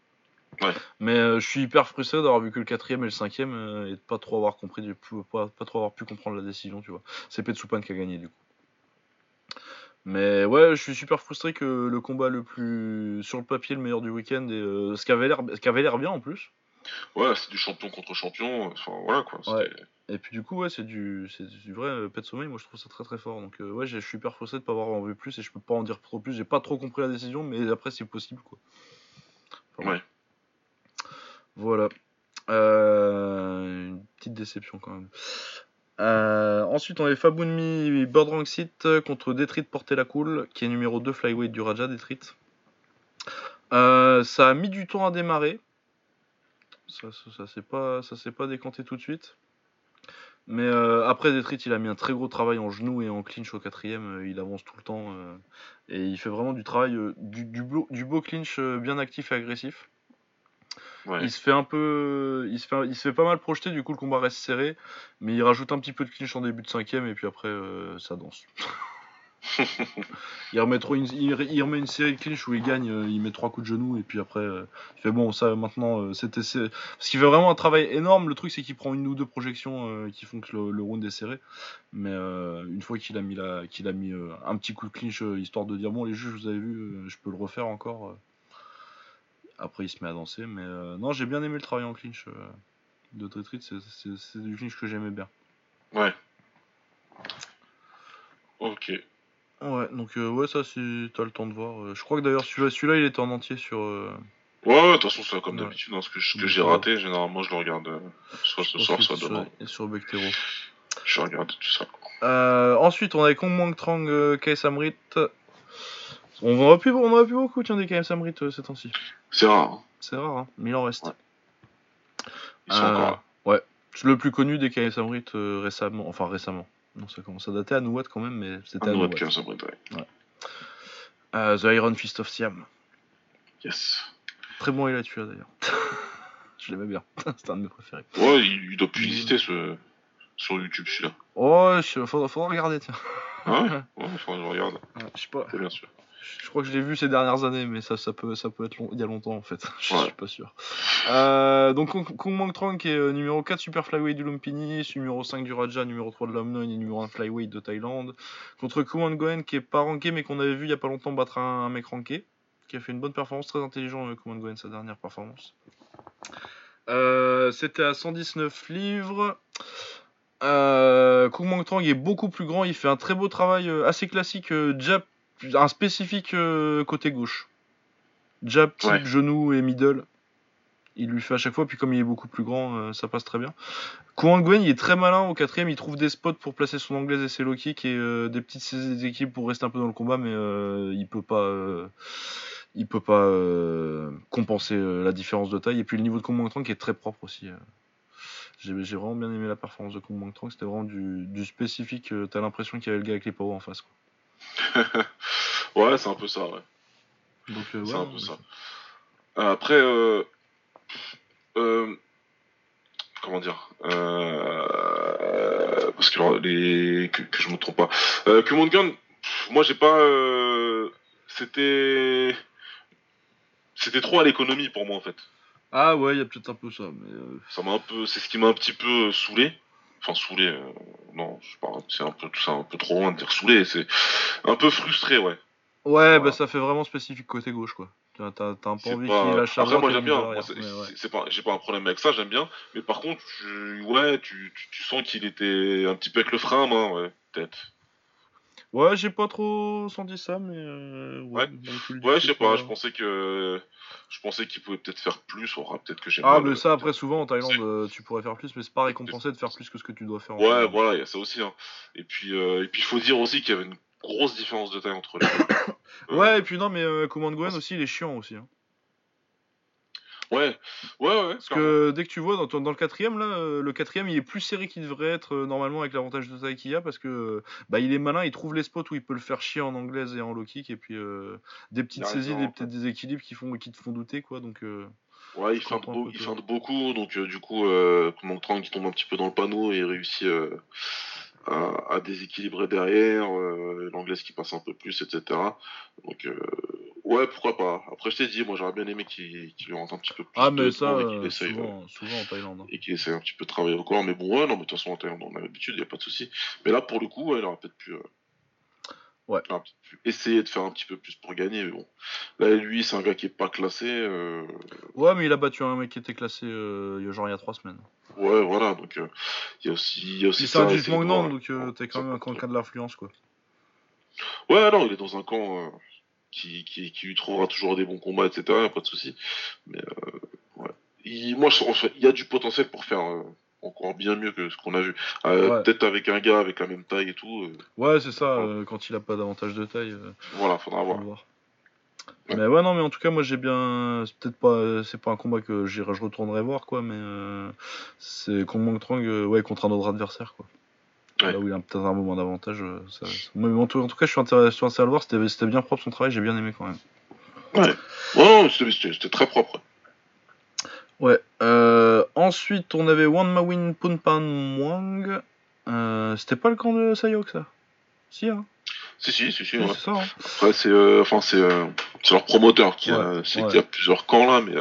Ouais. Mais euh, je suis hyper frustré d'avoir vu que le quatrième et le cinquième, euh, et de pas trop avoir compris, pas, pas trop avoir pu comprendre la décision, tu vois. C'est Petsupan qui a gagné, du coup. Mais ouais, je suis super frustré que le combat le plus. sur le papier, le meilleur du week-end, et euh, ce qui avait l'air bien en plus. Ouais, c'est du champion contre champion. Enfin, voilà quoi. Ouais. Et puis du coup, ouais, c'est du, c'est du vrai euh, Pet Sommeil, moi je trouve ça très très fort. Donc euh, ouais, je suis hyper frustré de pas avoir en vu plus et je peux pas en dire trop plus. J'ai pas trop compris la décision, mais après c'est possible quoi. Enfin, Ouais. Voilà. Euh, une petite déception quand même. Euh, ensuite, on avait Fabunmi Bird Rank Sit contre Detrit Porter la Cool, qui est numéro 2 flyweight du Raja Detrit. Euh, ça a mis du temps à démarrer. Ça, ça, s'est pas, ça pas décanté tout de suite. Mais euh, après Detrit, il a mis un très gros travail en genou et en clinch au quatrième. euh, il avance tout le temps euh, et il fait vraiment du travail, euh, du, beau, clinch euh, bien actif et agressif. Ouais. Il se fait un peu, il se fait, il se fait pas mal projeter. Du coup, le combat reste serré, mais il rajoute un petit peu de clinch en début de cinquième et puis après, euh, ça danse. il, remet trop une, il, il remet une série de clinch où il gagne, euh, il met trois coups de genou et puis après, euh, il fait bon, ça maintenant, euh, c'était parce qu'il fait vraiment un travail énorme. Le truc, c'est qu'il prend une ou deux projections qui font que le, le round est serré, mais une fois qu'il a mis la, qu'il a mis un petit coup de clinch histoire de dire bon, les juges, vous avez vu, je peux le refaire encore. Après, il se met à danser, mais euh, non, j'ai bien aimé le travail en clinch euh, de Tritrit, c'est- du clinch que j'aimais bien. Ouais. Ok. Ouais, donc euh, ouais, ça, si t'as le temps de voir. euh, je crois que d'ailleurs, celui-là, celui-là, il était en entier sur. Ouais, ouais, de toute façon, c'est comme Ouais. d'habitude. hein, ce que, j'ai raté, généralement, je le regarde euh, soit ce soir, soit demain. et sur Bectero. Je regarde tout ça. Euh, ensuite, on avait Kong Mang Trang, euh, KS Amrit. On en a plus, on en a plus beaucoup, tiens, des KS Amrit ces temps-ci. C'est rare. hein. C'est rare, hein, mais il en reste. Ouais. Ils sont Euh, encore là. Ouais, le plus connu des KS Amrit euh, récemment. Enfin, récemment. Non, ça commence à dater à Nouat quand même, mais c'était à Nouat. ouais. Euh, The Iron Fist of Siam. Yes. Très bon il a tué d'ailleurs. Je l'aimais bien. C'était un de mes préférés. Ouais, il, il doit plus exister ce... sur YouTube, celui-là. Oh, faudra, faudra regarder, tiens. Ah ouais Ouais, il faudrait que je regarde. Ouais, je sais pas. C'est bien sûr. Je crois que je l'ai vu ces dernières années, mais ça, ça peut, ça peut être long- il y a longtemps en fait. Je Ouais. suis pas sûr. Euh, donc Kong Mang Trang qui est euh, numéro 4 Super Flyweight du Lumpini, numéro 5 du Raja, numéro 3 de l'Amnon et numéro 1 Flyweight de Thaïlande. Contre Kuan Goen qui est pas ranké mais qu'on avait vu il y a pas longtemps battre un, un mec ranké. Qui a fait une bonne performance, très intelligent euh, Kuan Goen sa dernière performance. Euh, C'était à 119 livres. Euh, Kung Mang Trang est beaucoup plus grand, il fait un très beau travail euh, assez classique, euh, jab, un spécifique euh, côté gauche. Jab, type, Ouais. genou et middle. Il lui fait à chaque fois, puis comme il est beaucoup plus grand, euh, ça passe très bien. Kuang Gwen, il est très malin au quatrième, il trouve des spots pour placer son anglaise et ses low kicks et euh, des petites saisies d'équipe pour rester un peu dans le combat, mais il peut pas, il peut pas compenser la différence de taille. Et puis le niveau de Kung Trang qui est très propre aussi. J'ai j'ai vraiment bien aimé la performance de Kung Trang, c'était vraiment du, du spécifique. T'as l'impression qu'il y avait le gars avec les power en face. Quoi. Ouais, c'est un peu ça, ouais. Donc, euh, C'est un peu ça. Euh, Après, euh, euh, comment dire Parce que alors, les que, que je me trompe pas. Euh, que mon gun, pff, moi j'ai pas. C'était c'était trop à l'économie pour moi en fait. Ah ouais, il y a peut-être un peu ça. Mais, Ça m'a un peu, c'est ce qui m'a un petit peu saoulé. Enfin saoulé, euh, non, c'est pas, c'est un peu ça, un peu trop loin de dire saoulé. C'est un peu frustré, ouais. Ouais, Voilà. bah ça fait vraiment spécifique côté gauche quoi. T'as t'as- t'as un peu envie pas- qu'il lâche la Après, moi j'aime bien. Moi, c'est ouais. c'est- pas, j'ai pas un problème avec ça, j'aime bien. Mais par contre, je- ouais, tu, tu, tu sens qu'il était un petit peu avec le frein à main, ouais, peut-être. Ouais, j'ai pas trop senti ça, mais euh, ouais. Ouais. Ouais, je sais pas. Je pensais que, je pensais qu'il pouvait peut-être faire plus. On aura peut-être que j'ai Ah, mal, mais ça, euh, après, souvent en Thaïlande, euh, tu pourrais faire plus, mais c'est pas récompensé de faire plus que ce que tu dois faire. en Ouais, voilà, il y a ça aussi. Hein. Et puis, euh, et puis, il faut dire aussi qu'il y avait une grosse différence de taille entre les deux. Euh, Ouais, et puis non, mais euh, Command Gwen aussi, il est chiant aussi. hein. Ouais, ouais, ouais. Parce que dès que tu vois dans, ton- dans le quatrième, là, euh, le quatrième, il est plus serré qu'il devrait être euh, normalement avec l'avantage de taille qu'il y a, parce que euh, bah, il est malin, il trouve les spots où il peut le faire chier en anglaise et en low kick, et puis euh, des petites Il saisies, des vraiment, petits déséquilibres qui, font, qui te font douter, quoi. Donc, euh, Ouais, il feinte, beau- il feinte beaucoup, donc euh, du coup, euh, Command Trang qui tombe un petit peu dans le panneau et réussit euh, à, à déséquilibrer derrière, l'anglaise qui passe un peu plus, etc. Donc, euh, ouais, pourquoi pas. Après, je t'ai dit, moi j'aurais bien aimé qu'il lui rentre un petit peu plus Ah, mais ça, et euh, essaye, ouais, souvent, souvent en Thaïlande. hein. et qu'il essaye un petit peu de travailler corps. Mais bon, ouais, non, mais de toute façon, en Thaïlande, on a l'habitude, il n'y a pas de souci. Mais là, pour le coup, ouais, il aurait peut-être pu. euh, Ouais. essayer de faire un petit peu plus pour gagner, mais bon. Là, lui, c'est un gars qui est pas classé. euh, Ouais, mais il a battu un mec qui était classé euh, il y a genre il y a 3 semaines. Ouais, voilà, donc euh, il y a aussi, il y a aussi c'est un voir, donc euh, t'es quand même un camp de l'influence, quoi. Ouais, non, il est dans un camp euh, qui, qui, qui lui trouvera toujours des bons combats, etc. y a pas de souci. Mais euh, ouais, il, moi, je, il y a du potentiel pour faire euh, encore bien mieux que ce qu'on a vu. Euh, Ouais. Peut-être avec un gars avec la même taille et tout. Ouais, c'est ça, quand il a pas d'avantage de taille. voilà, faudra voir. le voir. Ouais. Mais ouais, non, mais en tout cas, moi j'ai bien. C'est peut-être pas. C'est pas un combat que je retournerai voir, quoi, mais c'est Kong Trang, euh, ouais, contre un autre adversaire, quoi. Ouais. Là où il a peut-être un moment d'avantage. euh, ça- Mais en tout, en tout cas, je suis intéressé, à le voir, c'était bien propre son travail, j'ai bien aimé quand même. Ouais, ouais c'était- très propre. Ouais. Euh, ensuite, on avait Wan Mawin Punpan Mwang. Euh, c'était pas le camp de Sayok, ça? Si, hein Si, si, si, si. Ouais. c'est ça, hein. Après, c'est euh, leur promoteur qui a. Qu'il y a plusieurs camps là, mais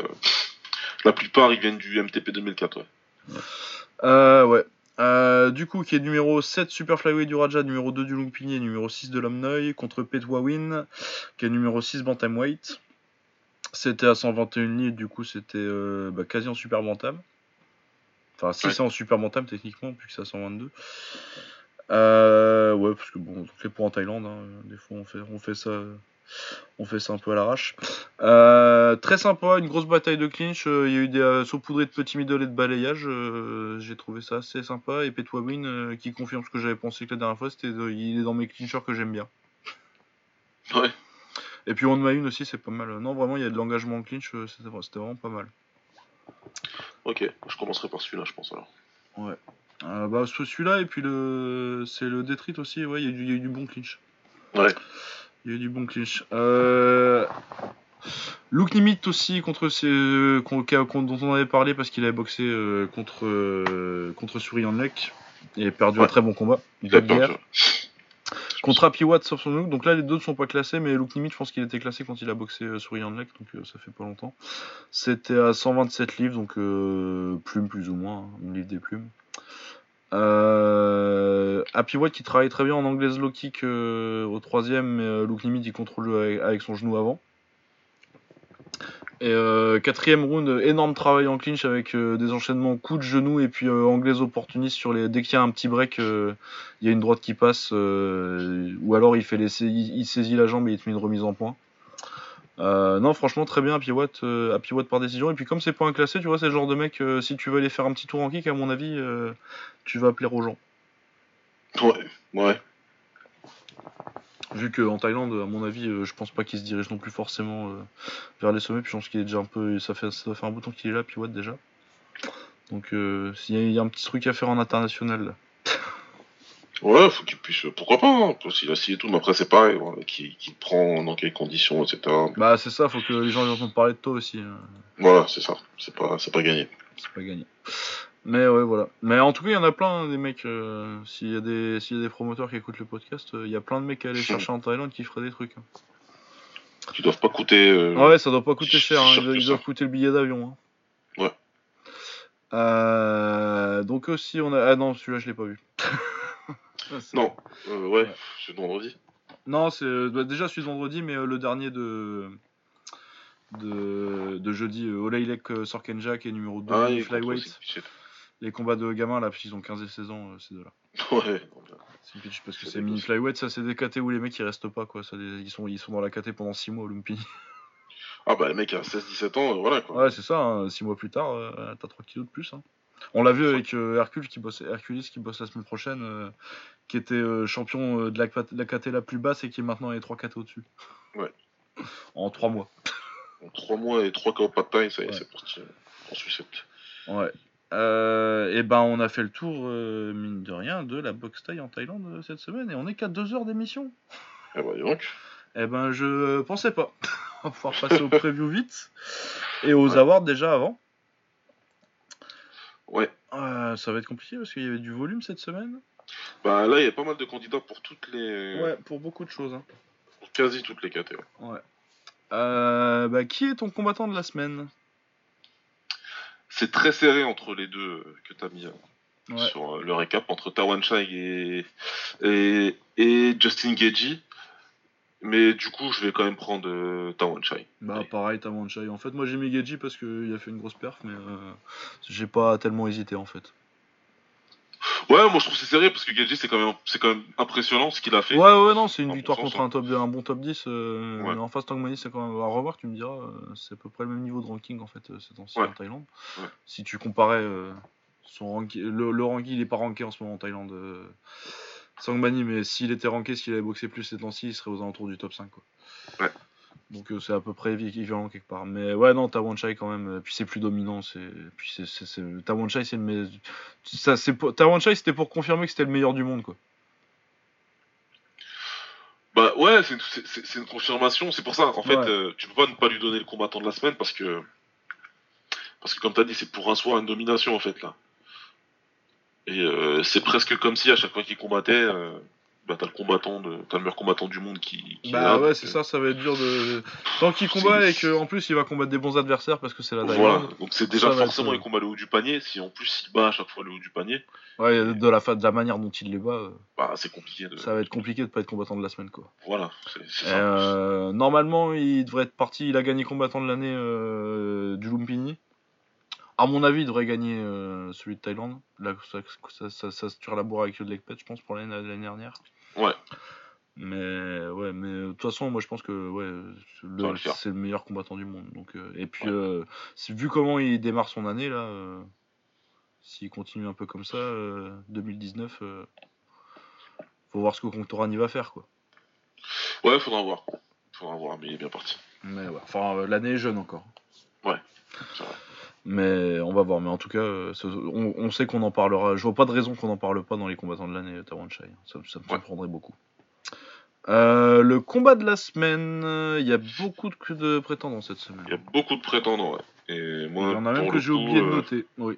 la plupart ils viennent du MTP 2004. Ouais. Ouais. Euh, du coup, qui est numéro 7 Super Flyweight du Raja, numéro 2 du Lumpini et numéro 6 de Lamnoy, contre Petwawin, qui est numéro 6 Bantamweight. C'était à 121 livres, du coup, c'était euh, bah, quasi en Super Bantam. Enfin, si Ouais. c'est en Super Bantam, techniquement, puisque c'est à 122. Euh, ouais, parce que bon, c'est pour en Thaïlande, hein, des fois on fait, on fait ça. On fait ça un peu à l'arrache. Euh, très sympa, une grosse bataille de clinch. euh, Il y a eu des euh, saupoudrés de petits middle et de balayage. euh, J'ai trouvé ça assez sympa. Et Petwawin euh, qui confirme ce que j'avais pensé que la dernière fois, c'était de- il est dans mes clinchers que j'aime bien. Ouais. Et puis One Main aussi, c'est pas mal. Non, vraiment, il y a de l'engagement en clinch, c'était c'était vraiment pas mal. Ok, je commencerai par celui-là, je pense alors. Euh, bah, ce- celui-là, et puis le c'est le Détrit aussi. Ouais, il y, y a eu du bon clinch. Ouais. Il y a eu du bon clinch. Euh... Luke Nimit aussi contre ces... qu'on- dont on avait parlé parce qu'il avait boxé euh, contre euh, contre Lek et perdu un très bon combat. Il. Contre Happy Watt sauf son look. Donc là les deux ne sont pas classés mais Luke Nimit je pense qu'il était classé quand il a boxé euh, Surian Lek donc euh, ça fait pas longtemps. C'était à 127 livres donc euh, plume plus ou moins, hein, une livre des plumes. Euh, Happy Watt qui travaille très bien en anglaise low kick euh, au troisième, mais euh, Nimit il contrôle avec, avec son genou avant. Et euh, quatrième round, euh, énorme travail en clinch avec euh, des enchaînements coups de genou et puis euh, anglaise opportuniste sur les. Dès qu'il y a un petit break, euh, il y a une droite qui passe, euh, ou alors il fait il, il saisit la jambe et il te met une remise en point. Euh, non, franchement, très bien, Happy Watt, euh, Happy Watt par décision. Et puis, comme c'est pas un classé, tu vois, c'est le genre de mec, euh, si tu veux aller faire un petit tour en kick, à mon avis, tu vas plaire aux gens. Ouais, ouais. Vu qu'en Thaïlande, à mon avis, je pense pas qu'il se dirige non plus forcément vers les sommets. Puis je pense qu'il est déjà un peu. Ça fait, ça doit faire un bout de temps qu'il est là, Happy Watt déjà. Donc, s'il y, a- il y a un petit truc à faire en international. là. Ouais, faut qu'il puisse. Pourquoi pas hein, parce qu'il a signé tout, mais après c'est pareil. Voilà, qui, qui te prend dans quelles conditions, etc. Bah, c'est ça, faut que les gens entendent parler de toi aussi. hein. Voilà, c'est ça. C'est pas, c'est pas gagné. C'est pas gagné. Mais ouais, voilà. Mais en tout cas, il y en a plein hein, des mecs. euh, S'il y, a des- s'il y a des promoteurs qui écoutent le podcast, euh, il y a plein de mecs à aller chercher en Thaïlande qui feraient des trucs. hein. Qui doivent pas coûter. euh, Ah ouais, ça doit pas coûter cher, hein. ils, doivent- ils coûter le billet d'avion. hein. Ouais. Donc aussi, on a. Ah non, celui-là, je l'ai pas vu. Ah, Non, euh, ouais, c'est vendredi. Non, c'est bah, déjà celui de vendredi, mais euh, le dernier de. de, de jeudi. euh, Olailek euh, Sorkenjak et numéro 2 Ah, Flyweight. Les combats de gamins là, parce qu'ils ont 15 et 16 ans, euh, ces deux-là. Ouais. C'est pitch parce que C'est mini flyweight, ça c'est des KT où les mecs ils restent pas quoi. Ça, des- ils, sont, ils sont dans la KT pendant 6 mois au Lumpini. Ah bah le mec a 16-17 ans, euh, voilà quoi. Ouais, c'est ça, 6 mois plus tard, euh, t'as 3 kilos de plus. hein. On l'a vu avec euh, Hercule qui bosse, Hercules qui bosse la semaine prochaine, euh, qui était euh, champion euh, de la, de la KT la plus basse et qui est maintenant les 3 KT au-dessus. Ouais. En 3 mois. En 3 mois et 3 KO pas de taille, ça y est, Ouais. c'est parti. euh, En sucette. Ouais. et ben on a fait le tour, euh, mine de rien, de la boxe taille en Thaïlande euh, cette semaine et on est qu'à 2 heures d'émission. Eh dis donc. Eh ben, je pensais pas. On va pouvoir passer au preview vite. Et aux Ouais. awards déjà avant. Ouais. Euh, ça va être compliqué parce qu'il y avait du volume cette semaine. Bah là, il y a pas mal de candidats pour toutes les. Ouais, pour beaucoup de choses. hein. Pour quasi toutes les catégories. Euh, bah, qui est ton combattant de la semaine? C'est très serré entre les deux euh, que t'as mis euh, Ouais. sur le récap, entre Tawan Chai et, et, et Justin Gagey. Mais du coup, je vais quand même prendre euh, Tawan Chai. Bah, Allez. pareil, Tamanchai. En fait, moi j'ai mis Geji parce qu'il a fait une grosse perf, mais euh, j'ai pas tellement hésité en fait. Ouais, moi je trouve que c'est serré parce que Gagey, c'est quand, même- c'est quand même impressionnant ce qu'il a fait. Ouais, ouais, non, c'est une En victoire bon sens, contre un, top, un bon top 10. euh, Ouais. en face, Tangmani, c'est quand même à revoir, tu me diras. euh, c'est à peu près le même niveau de ranking en fait, ces temps-ci Ouais. en Thaïlande. Ouais. Si tu comparais son ranking, le, le ranking, il est pas ranké en ce moment en Thaïlande. Sangmani, mais s'il était ranké, s'il avait boxé plus ces temps-ci, il serait aux alentours du top 5. Quoi. Ouais. Donc euh, c'est à peu près équivalent quelque part. Mais ouais, non, Tawanchai quand même. euh, Puis c'est plus dominant. Puis c'est c'est c'est- Tawanchai, c'est le me- ça c'est pour- Tawanchai, c'était pour confirmer que c'était le meilleur du monde quoi. Bah ouais, c'est une, c'est- confirmation. C'est pour ça, en fait, Ouais. euh, tu peux pas ne pas lui donner le combattant de la semaine parce que. Parce que comme t'as dit, c'est pour un soir une domination en fait là. Et euh, c'est presque comme si à chaque fois qu'il combattait, euh, bah t'as le combattant de, t'as le meilleur combattant du monde qui. qui Bah ouais, c'est euh, ça, ça va être dur de. Tant qu'il combat et qu'en plus il va combattre des bons adversaires parce que c'est la Voilà, Thaïlande. donc c'est déjà forcément être, les combats le haut du panier. Si en plus il bat à chaque fois le haut du panier, Ouais, de la, fa- de la manière dont il les bat, euh, bah c'est compliqué de. ça va être compliqué de pas être combattant de la semaine quoi. Voilà, c'est ça. Normalement, il devrait être parti. Il a gagné combattant de l'année du Lumpini. À mon avis, il devrait gagner euh, celui de Thaïlande. Là, ça, ça, ça, ça se tire la bourre avec Lekpet, je pense, pour l'année dernière. Ouais. Mais ouais, mais de toute façon, moi je pense que ouais, le- c'est le meilleur combattant du monde. Donc, euh, et puis, Ouais. euh, vu comment il démarre son année là, euh, s'il continue un peu comme ça, euh, 2019, euh, faut voir ce que Contorani va faire quoi. Ouais, faudra voir. Faudra voir, mais il est bien parti. Mais ouais, enfin, l'année est jeune encore. Ouais, c'est vrai. Mais on va voir. Mais en tout cas, euh, on, on sait qu'on en parlera. Je vois pas de raison qu'on en parle pas dans les combattants de l'année, Tawanchai. Ça, ça me Ouais. surprendrait beaucoup. Euh, le combat de la semaine, euh, il y a beaucoup de, de prétendants cette semaine. Il y a beaucoup de prétendants, ouais. Et Il y en a même que j'ai oublié de euh, noter. Oui.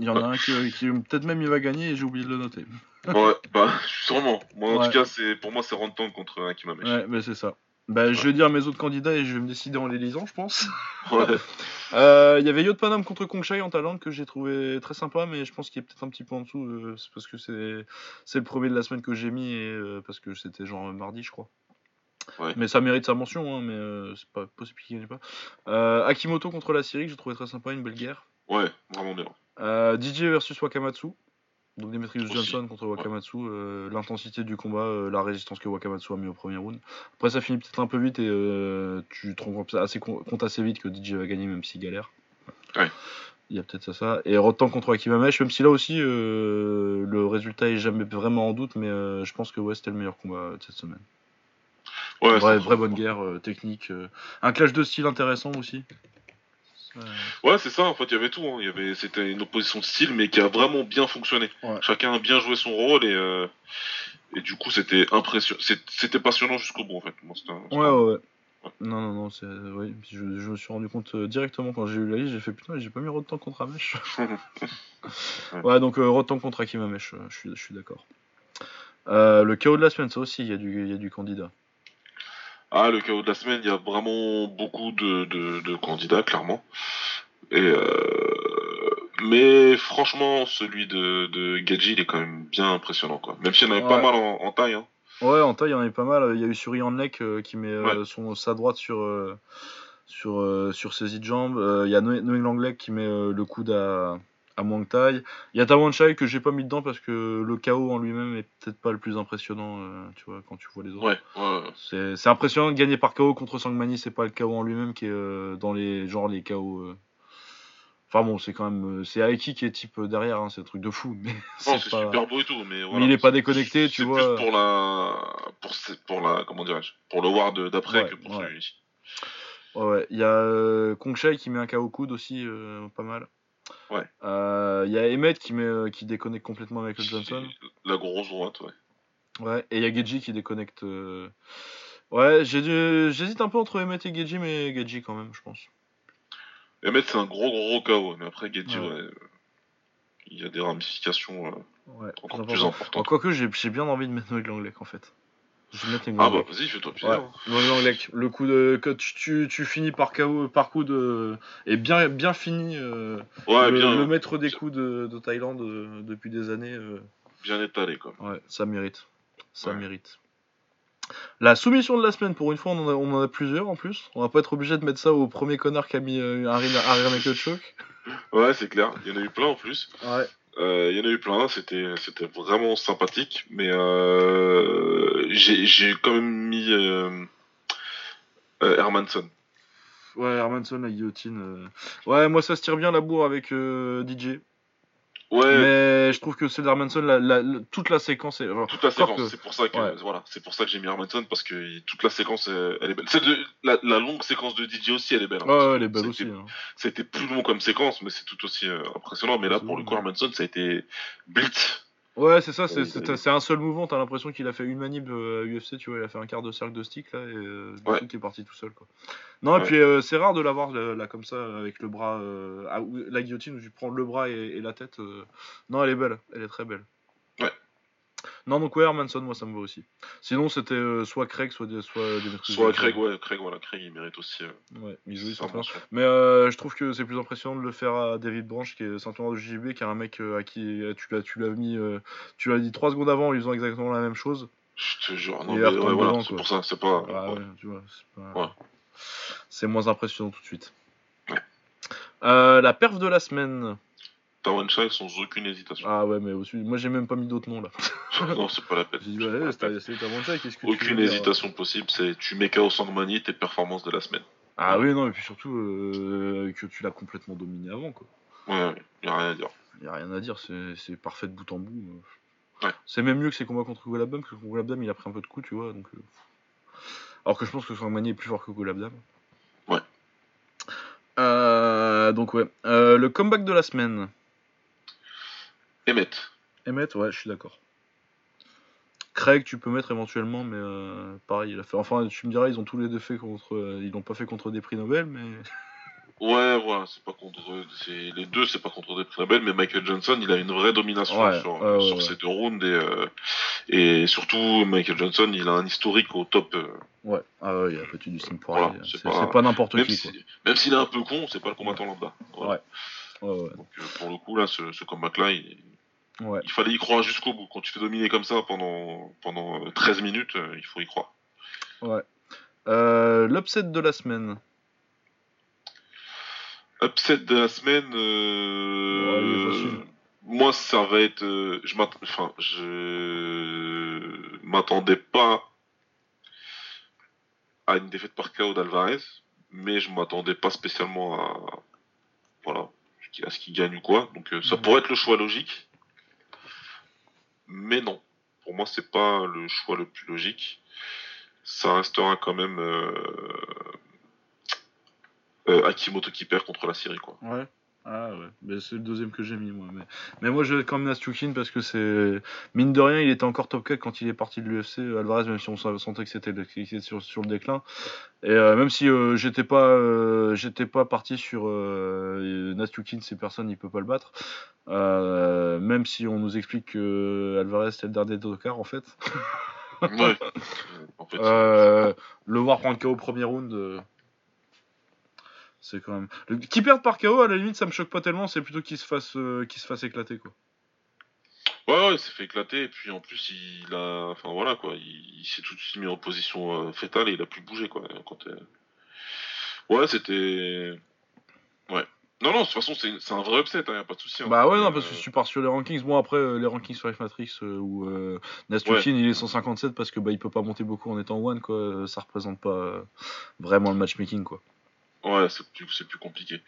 Il y en a un qui, qui- peut-être même il va gagner et j'ai oublié de le noter. Ouais, bah, sûrement. Moi, en Ouais. tout cas, c'est pour moi, c'est Rantan contre Akimamesh. Ouais, mais c'est ça. Bah, Je vais dire mes autres candidats et je vais me décider en les lisant, je pense. Ouais. Euh, Il y avait Yod Panam contre Kongshai en Thaïlande que j'ai trouvé très sympa, mais je pense qu'il est peut-être un petit peu en dessous. euh, c'est parce que c'est le premier de la semaine que j'ai mis et euh, parce que c'était genre mardi, je crois. Ouais. Mais ça mérite sa mention, hein, mais c'est pas possible qu'il gagne pas. Akimoto contre la Syrie que j'ai trouvé très sympa, une belle guerre. Ouais, vraiment bien. DJ versus Wakamatsu. Donc Demetrius. Johnson contre Wakamatsu. euh, L'intensité du combat, euh, la résistance que Wakamatsu a mis au premier round. Après ça finit peut-être un peu vite et euh, tu te rends compte assez, compte assez vite que DJ va gagner même s'il galère. Ouais. Il y a peut-être ça, ça. Et Rotan contre Akimamesh, même si là aussi le résultat est jamais vraiment en doute, mais je pense que ouais, c'était le meilleur combat de cette semaine. Ouais, vraie, vraie bonne guerre, technique. un clash de style intéressant aussi. Ouais, c'est ça, en fait, il y avait tout. hein. Y avait, c'était une opposition de style, mais qui a vraiment bien fonctionné. Ouais. Chacun a bien joué son rôle et, euh, et du coup, c'était impressionnant. C'était passionnant jusqu'au bout, en fait. Un- Ouais, ouais, ouais. Non, non, non, c'est. Oui, je, je me suis rendu compte euh, directement quand j'ai eu la liste, j'ai fait putain, j'ai pas mis Rotan contre Amesh. ouais, donc euh, Rotan contre Akimamesh, euh, je suis, je suis d'accord. Euh, le chaos de la semaine, ça aussi, il y, y a du candidat. Ah, le chaos de la semaine, il y a vraiment beaucoup de, de, de candidats, clairement. Et euh, mais franchement, celui de, de Gadji, il est quand même bien impressionnant, quoi. Même s'il y en avait pas mal en, en taille, hein. Ouais, en taille, il y en a pas mal. Il y a eu Suri Hanlek euh, qui met euh, Ouais. son, sa droite sur, sur, sur saisie de jambes. Il y a Noé Langlais qui met le coude à, à Muang Thai. Il y a Tawanchai que j'ai pas mis dedans parce que le KO en lui-même est peut-être pas le plus impressionnant, euh, tu vois, quand tu vois les autres. Ouais, ouais. ouais. C'est c'est impressionnant de gagner par KO contre Sangmani, c'est pas le KO en lui-même qui est euh, dans les genre les KO. euh. Enfin bon, c'est quand même c'est Aiki qui est type derrière, hein, c'est un truc de fou. Mais Non, c'est c'est pas. super beau et tout, mais voilà. il est pas C'est- déconnecté, tu c'est vois. plus pour la, pour, pour la, comment dirais-je, pour le Ward d'après Ouais, que pour ouais. celui-ci. Ouais, ouais. Il y a euh, Kongshai qui met un KO coude aussi, pas mal. Ouais. Euh, Il y a Emmett qui, met, qui déconnecte complètement Michael Johnson. La grosse droite, ouais. Ouais. Et il y a Geji qui déconnecte. euh, Ouais, j'hésite un peu entre Emmett et Geji, mais Geji quand même, je pense. Emmett, c'est un gros, gros KO, mais après, Gedji, Ouais. ouais, il y a des ramifications euh, Ouais, encore plus plus important. importantes. Quoique j'ai bien envie de mettre Noël Langlec en fait. Je vais mettre Ah bah, vas-y, fais-toi plaisir. Ouais, Noël Langlec. Le coup de. Que tu, tu, tu finis par KO, par coup de. Et bien, bien fini. euh, Ouais, le, bien, le maître des coups de, de Thaïlande euh, depuis des années. euh, bien étalé, quoi. Ouais, ça mérite. Ça Ouais. mérite. La soumission de la semaine, pour une fois, on en a, on en a plusieurs en plus. On va pas être obligé de mettre ça au premier connard qui a mis un naked choke. Ouais, c'est clair. Il y en a eu plein en plus. Ouais. Euh, Il y en a eu plein. C'était, c'était vraiment sympathique. Mais euh, j'ai, quand même mis euh, Hermanson. Ouais, Hermanson, la guillotine. Ouais, moi ça se tire bien la bourre avec DJ. Ouais. Mais je trouve que celle d'Hermanson, la, la- la- toute la séquence est. enfin, Toute la séquence, que- c'est pour ça que Ouais. voilà, c'est pour ça que j'ai mis Hermanson parce que toute la séquence euh, elle est belle. Celle de la, la longue séquence de DJ aussi elle est belle. hein, Ouais, elle est belle aussi. hein. Été plus long comme séquence, mais c'est tout aussi euh, impressionnant. Mais là, pour le coup, Hermanson, ça a été blitz. Ouais, c'est ça, c'est Oui, c'est- un seul mouvement. T'as l'impression qu'il a fait une manip euh, à UFC, tu vois, il a fait un quart de cercle de stick là, et euh, du Ouais. coup, qui est parti tout seul quoi. Non, et puis euh, c'est rare de l'avoir là, là, comme ça, avec le bras, euh, ah, la guillotine où tu prends le bras et, et la tête. euh. Non, elle est belle, elle est très belle. Non, donc ouais, Hermanson, moi ça me va aussi. Sinon, c'était euh, soit Craig, soit, des, soit Demetrius Soit. Craig, ouais, Craig, voilà, Craig, il mérite aussi. Euh, Ouais, ils jouent, ils sa sont forts. mention. Mais euh, je trouve que c'est plus impressionnant de le faire à David Branch, qui est ceinture de JB, qui est un mec à qui tu l'as, tu l'as mis, tu l'as dit trois secondes avant en lui faisant exactement la même chose. Je te jure, non, Il mais ouais, voilà, c'est pour ça, c'est pas. Ah ouais. ouais, tu vois, c'est pas- Ouais. c'est moins impressionnant tout de suite. Ouais. La perf de la semaine. Tawan Chai sans aucune hésitation. Ah ouais, mais au-dessus, moi j'ai même pas mis d'autres noms là. non, c'est pas la peine. J'ai dit, ouais, c'est qu'est-ce que tu Aucune dire hésitation possible, c'est tu mets KO Sangmani, tes performances de la semaine. Ah oui, non, et puis surtout euh, que tu l'as complètement dominé avant quoi. Ouais, ouais, y a rien à dire. Y a rien à dire, c'est parfait de bout en bout. euh. Ouais. C'est même mieux que ses combats contre Golabdam, parce que Golabdam il a pris un peu de coups, tu vois. Donc, euh, Alors que je pense que Sangmani est plus fort que Golabdam. Ouais. Euh, donc ouais. Le comeback de la semaine. Emmett. Emmett, ouais, je suis d'accord. Craig, tu peux mettre éventuellement, mais euh, pareil, il a fait. Enfin, tu me diras, ils ont tous les deux fait contre. euh, ils l'ont pas fait contre des prix Nobel, mais. Ouais, voilà, c'est pas contre. c'est- Les deux, c'est pas contre des très belles, mais Michael Johnson, il a une vraie domination Ouais, sur, ouais, ouais, sur ouais. ces deux rounds. Et, euh, et surtout, Michael Johnson, il a un historique au top. euh, Ouais, ah ouais, il a battu du pour Voilà, c'est pas- n'importe même qui, si- même s'il est un peu con, c'est pas le combattant lambda. Voilà. Ouais. Ouais, ouais. Donc, euh, pour le coup, là, ce, ce combat-là, il, ouais. il fallait y croire jusqu'au bout. Quand tu fais dominer comme ça pendant, pendant euh, 13 minutes, euh, il faut y croire. ouais. Euh, L'upset de la semaine. Upset de la semaine, euh, moi ça va être, euh, je m'att- enfin, je m'attendais pas à une défaite par KO d'Alvarez, mais je m'attendais pas spécialement à, voilà, à ce qu'il gagne ou quoi. Donc euh, ça Mhm. pourrait être le choix logique, mais non. Pour moi, c'est pas le choix le plus logique. Ça restera quand même euh, euh, Akimoto qui perd contre la Syrie, quoi. Ah ouais, c'est le deuxième que j'ai mis moi. Mais, mais moi je vais quand même Nastukin parce que c'est. Mine de rien, il était encore top 4 quand il est parti de l'UFC. Alvarez, même si on sentait que c'était sur, sur le déclin. Et euh, même si euh, j'étais pas, euh, j'étais pas parti sur Nastukin, ces personnes, il peut pas le battre. Même si on nous explique que Alvarez c'était le dernier tocard en fait. Ouais. en fait, le voir prendre KO au premier round, c'est quand même. Le... Qui perd par KO, à la limite, ça me choque pas tellement, c'est plutôt qu'il se fasse, euh, se fasse éclater quoi. Ouais, ouais, il s'est fait éclater, et puis en plus, il a. Enfin voilà, quoi. Il, il s'est tout de suite mis en position euh, fétale et il a plus bougé, quoi. Quand, euh, Ouais, c'était. Ouais. Non, non, de toute façon, c'est un vrai upset, hein, y a pas de souci. hein. Bah ouais, non, Euh, parce que si tu pars sur les rankings, bon après euh, les rankings sur F-Matrix euh, où euh, Nastukin il est 157 parce que bah il peut pas monter beaucoup en étant one quoi, euh, ça représente pas euh, vraiment le matchmaking quoi. Ouais, c'est plus, c'est plus compliqué.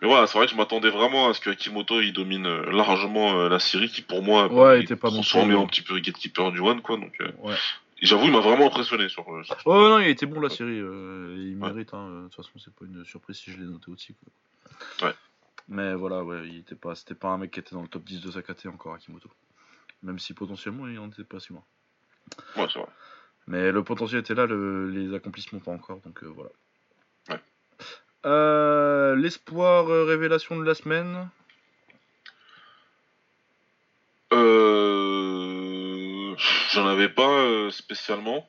Mais voilà, c'est vrai que je m'attendais vraiment à ce que Akimoto il domine euh, largement euh, la série qui pour moi Ouais, il était pas transformé plus, en petit peu gatekeeper du One quoi. Donc euh, Ouais. j'avoue il m'a vraiment impressionné sur. euh, sur- Ouais, ouais, non, il était bon la série, euh, il Ouais. mérite, hein, euh, de toute façon c'est pas une surprise si je l'ai noté aussi quoi. Ouais. Mais voilà, ouais, il était pas, c'était pas un mec qui était dans le top 10 de sa KT encore Akimoto. Même si potentiellement il en était pas si loin. Ouais, c'est vrai. Mais le potentiel était là, le- les accomplissements pas encore, donc euh, voilà. Euh, L'espoir euh, révélation de la semaine. Euh... J'en avais pas euh, spécialement.